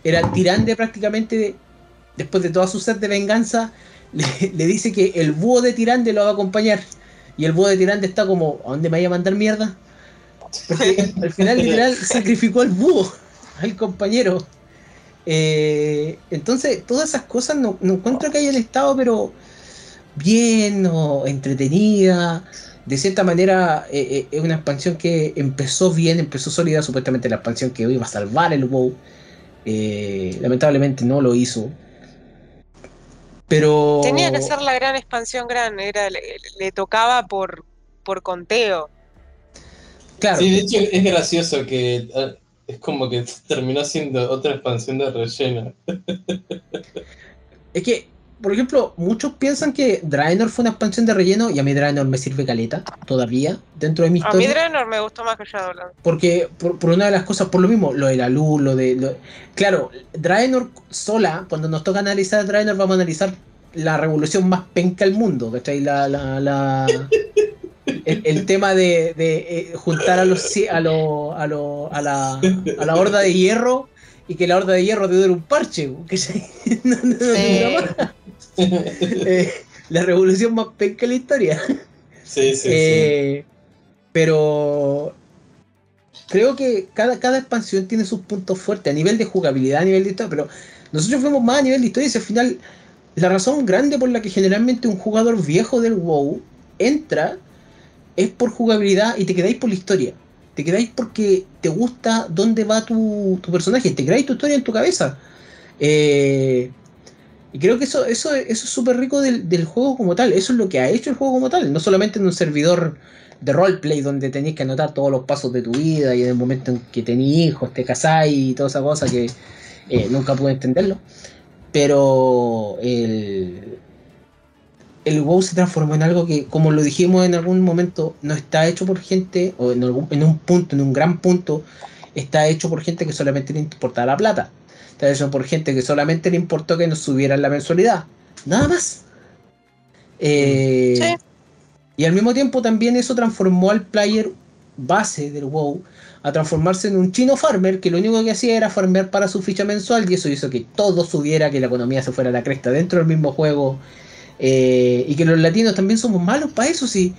A: era tirande prácticamente. después de toda su sed de venganza, le, dice que el búho de tirande lo va a acompañar. Y el búho de tirande está como: ¿A dónde me vaya a mandar mierda? Porque al final, literal, sacrificó al búho, al compañero. Eh, entonces, todas esas cosas no, no encuentro que hayan estado, pero bien o entretenida. De cierta manera, eh, eh, es una expansión que empezó bien, empezó sólida. Supuestamente la expansión que iba a salvar el WoW. Eh, lamentablemente no lo hizo. Pero.
B: Tenía que ser la gran expansión gran, era, le, tocaba por, por conteo.
C: Claro. Sí, de hecho es gracioso que es como que terminó siendo otra expansión de relleno.
A: es que por ejemplo, muchos piensan que Draenor fue una expansión de relleno y a mí Draenor me sirve caleta todavía dentro de mi historia.
B: A mí Draenor me gustó más que Shadowlands.
A: Porque por, una de las cosas, por lo mismo, lo de la luz, lo de... Claro, Draenor sola, cuando nos toca analizar Draenor, vamos a analizar la revolución más penca del mundo, ¿cachai? La, la, la, el, tema de, de, eh, juntar a los a, lo, a, lo, a, la, a la horda de hierro y que la horda de hierro te dure un parche, ¿cachai? no, no, no, Eh, la revolución más penca de la historia.
C: Sí, sí,
A: eh, Pero creo que cada, cada expansión tiene sus puntos fuertes a nivel de jugabilidad, a nivel de historia, pero nosotros fuimos más a nivel de historia y al final la razón grande por la que generalmente un jugador viejo del WoW entra es por jugabilidad y te quedáis por la historia. Te quedáis porque te gusta dónde va tu, tu personaje, te creáis tu historia en tu cabeza. Eh, y creo que eso, eso, eso es súper rico del, juego como tal. Eso es lo que ha hecho el juego como tal. No solamente en un servidor de roleplay donde tenéis que anotar todos los pasos de tu vida y en el momento en que tenéis hijos, te casáis y toda esa cosa que eh, nunca pude entenderlo. Pero el, el WoW se transformó en algo que, como lo dijimos en algún momento, no está hecho por gente, o en, algún, en un punto, en un gran punto, está hecho por gente que solamente le importa la plata. Está hecho por gente que solamente le importó que nos subieran la mensualidad. Nada más. Eh, y al mismo tiempo también eso transformó al player base del WoW a transformarse en un chino farmer que lo único que hacía era farmear para su ficha mensual y eso hizo que todo subiera, que la economía se fuera a la cresta dentro del mismo juego eh, y que los latinos también somos malos para eso, sí.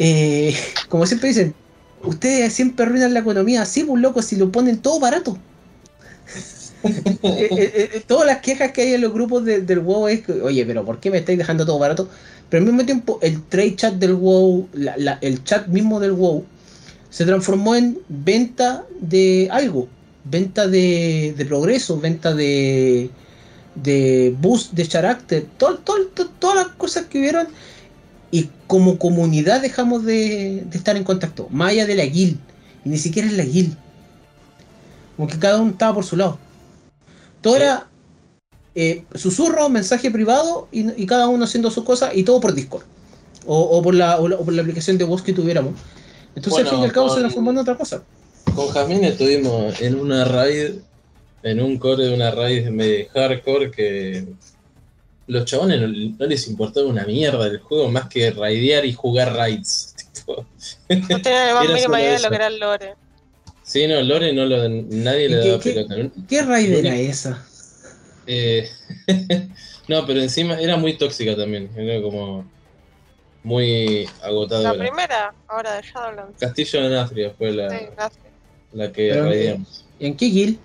A: Eh, como siempre dicen, ustedes siempre arruinan la economía así, pues loco, si lo ponen todo barato. Eh, eh, eh, todas las quejas que hay en los grupos del WoW es que, oye, pero ¿por qué me estáis dejando todo barato? Pero al mismo tiempo, el trade chat del WoW, el chat mismo del WoW, se transformó en venta de algo, venta de, progreso, venta de, de boost de carácter, todo, todas las cosas que hubieron y como comunidad dejamos de, estar en contacto, más de la guild, y ni siquiera es la guild, como que cada uno estaba por su lado. Todo era eh, susurro, mensaje privado y, cada uno haciendo sus cosas y todo por Discord o, por, la, por la aplicación de voz que tuviéramos. Entonces al fin y al cabo se transformó en otra cosa.
C: Con Jasmine estuvimos en una raid, en un core de una raid de hardcore que los chabones no, les importaba una mierda el juego más que raidear y jugar raids.
B: no tenía más mínima idea de lo que era el lore.
C: Sí, no, Lore no lo, nadie le daba pelota.
A: ¿Qué raid era esa?
C: Eh, no, pero encima era muy tóxica también. Era como muy agotadora.
B: La primera, ahora de Shadowlands.
C: Castillo de Nastria fue la, la que raidíamos.
A: ¿Y en qué guild?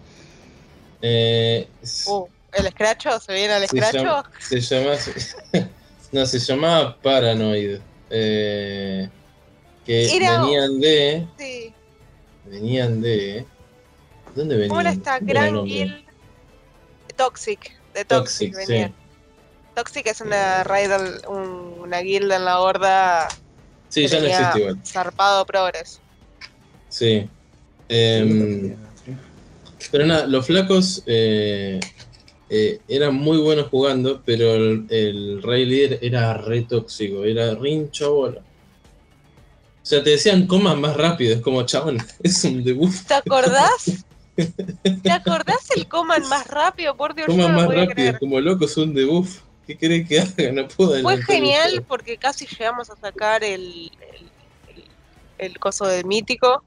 C: Eh,
B: uh, ¿El escracho? ¿Se viene al escracho?
C: se llama. no, se llamaba Paranoid. Eh, que venían de. Sí venían de. ¿Dónde venían?
B: ¿Cómo era esta gran guild? Toxic, de Toxic, Toxic Toxic es una raid, una guild en la horda.
C: Sí, ya no existe igual.
B: Zarpado progres.
C: Sí. Em, pero nada, los flacos eh, eh, eran muy buenos jugando, pero el, el, rey líder era re tóxico, era rincho bola. O sea, te decían comas más rápido, es como chabón, es un debuff.
B: ¿Te acordás? ¿Te acordás el coman más rápido? Por Dios,
C: coman más rápido, como loco, es un debuff. ¿Qué querés que haga? No puedo
B: Fue genial porque casi llegamos a sacar el, el, el, coso de mítico.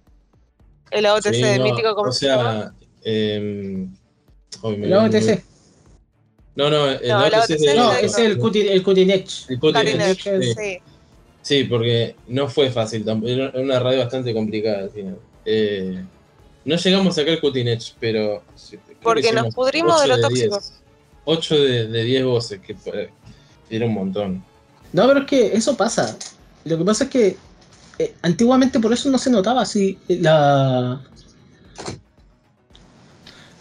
B: El AOTC de mítico, como
C: o sea, eh,
A: el AOTC.
C: No, no, el no, AOTC,
A: es, no, es el Cutinech.
C: El Cutinech, sí. Sí, porque no fue fácil tampoco. Era una radio bastante complicada eh, no llegamos a sacar Cutinech, pero.
B: Porque nos pudrimos de lo tóxico.
C: 8 de, 10 voces, que era un montón.
A: No, pero es que eso pasa. Lo que pasa es que eh, antiguamente por eso no se notaba así la,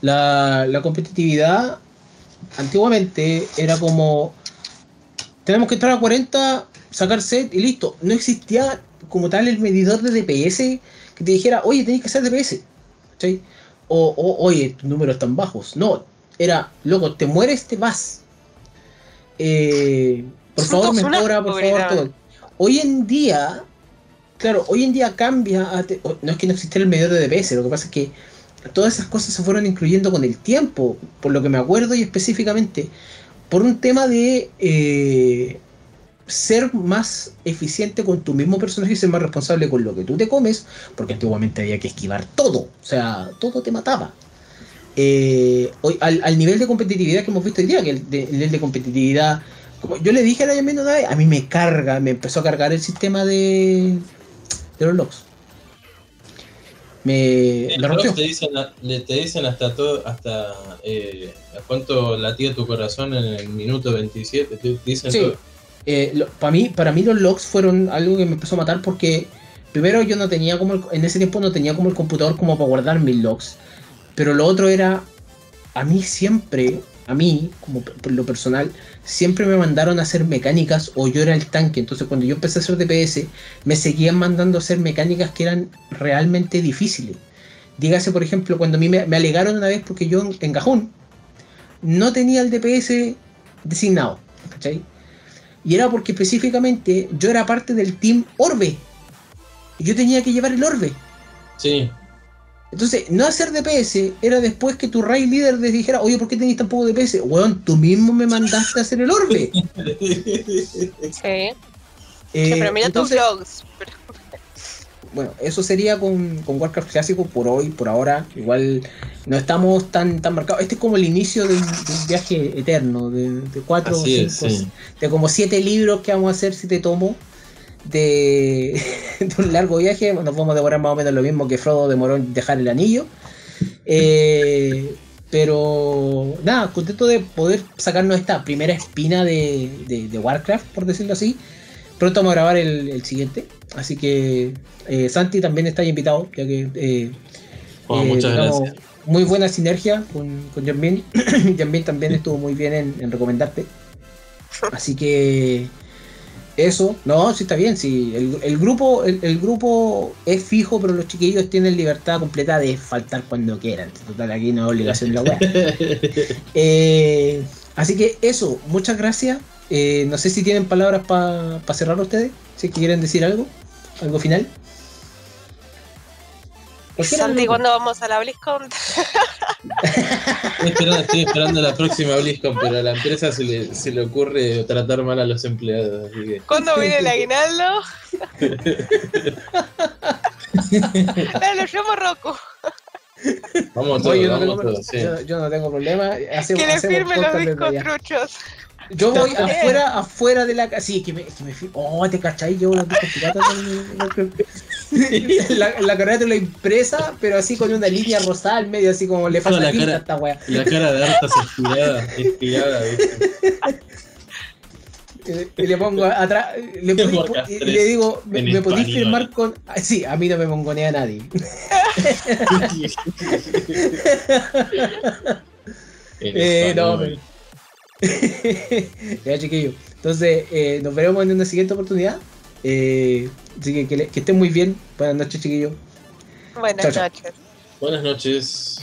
A: la, la competitividad. Antiguamente era como tenemos que entrar a 40 sacar set y listo. No existía como tal el medidor de DPS que te dijera, oye, tenéis que hacer DPS. O, oye, tus números están bajos. No, era, loco, te mueres, te vas. Eh, por favor, mejora, por favor, todo. Hoy en día, claro, hoy en día cambia. no es que no existiera el medidor de DPS, lo que pasa es que todas esas cosas se fueron incluyendo con el tiempo, por lo que me acuerdo y específicamente, por un tema de eh, ser más eficiente con tu mismo personaje y ser más responsable con lo que tú te comes, porque antiguamente había que esquivar todo, o sea, todo te mataba. Eh, hoy, al, nivel de competitividad que hemos visto hoy día, que el, nivel de competitividad, como yo le dije a la vez, a mí me carga, me empezó a cargar el sistema de, de los logs. Me,
C: Te dicen, te dicen hasta todo, hasta eh, cuánto latía tu corazón en el minuto 27, te dicen todo
A: eh, para, mí, para mí los logs fueron algo que me empezó a matar porque primero yo no tenía como en ese tiempo no tenía como el computador como para guardar mis logs. Pero lo otro era, a mí siempre, a mí, como por lo personal, siempre me mandaron a hacer mecánicas o yo era el tanque. Entonces cuando yo empecé a hacer DPS, me seguían mandando a hacer mecánicas que eran realmente difíciles. Dígase, por ejemplo, cuando a mí me, alegaron una vez porque yo en Cajón no tenía el DPS designado. ¿Cachai? Y era porque específicamente yo era parte del team Orbe. Y yo tenía que llevar el Orbe.
C: Sí.
A: Entonces, no hacer DPS era después que tu raid líder les dijera, oye, ¿por qué tenéis tan poco DPS? Weón, tú mismo me mandaste a hacer el Orbe.
B: sí. Eh, pero mira tus vlogs
A: bueno, eso sería con, con, Warcraft clásico por hoy, por ahora. Igual no estamos tan, tan marcados. Este es como el inicio de un, viaje eterno, de, cuatro o cinco, de como siete libros que vamos a hacer si te tomo. de, un largo viaje. Nos vamos a demorar más o menos lo mismo que Frodo demoró en dejar el anillo. Eh, pero nada, contento de poder sacarnos esta primera espina de, Warcraft, por decirlo así. Pronto vamos a grabar el, siguiente. Así que eh, Santi también está invitado, ya que eh,
C: oh, muchas gracias.
A: muy buena sinergia con, con Janbin. también estuvo muy bien en recomendarte. Así que eso, no, sí está bien, sí. El, grupo, el, grupo es fijo, pero los chiquillos tienen libertad completa de faltar cuando quieran. Total, aquí no es obligación de la web. Eh, así que eso, muchas gracias. Eh, no sé si tienen palabras para cerrar ustedes, si quieren decir algo, algo final.
B: Santi, ¿cuándo vamos a la BlizzCon?
C: estoy, esperando, la próxima BlizzCon, pero a la empresa se le, se le ocurre tratar mal a los empleados.
B: ¿Cuándo viene el aguinaldo? Dale, llamo Rocco.
C: Vamos todos, yo, no
A: tengo, yo, no tengo problema.
B: que le firmen los discos truchos.
A: Yo voy afuera, afuera de la casa. Sí, que me, que me Oh, te cachai, yo la la, la carrera de la impresa, pero así con una línea rosada al medio, así como le falta
C: la cara, a esta wea. La cara de hartas estirada, estirada,
A: y le pongo atrás, le, y le digo, ¿me, ¿me podéis firmar con.? Ah, sí, a mí no me mongonea nadie. eh, no, ya, chiquillo. Entonces, eh, nos veremos en una siguiente oportunidad. Eh, así que, que, que, estén muy bien. Buenas noches, chiquillo.
B: Buenas noches.
C: Buenas noches.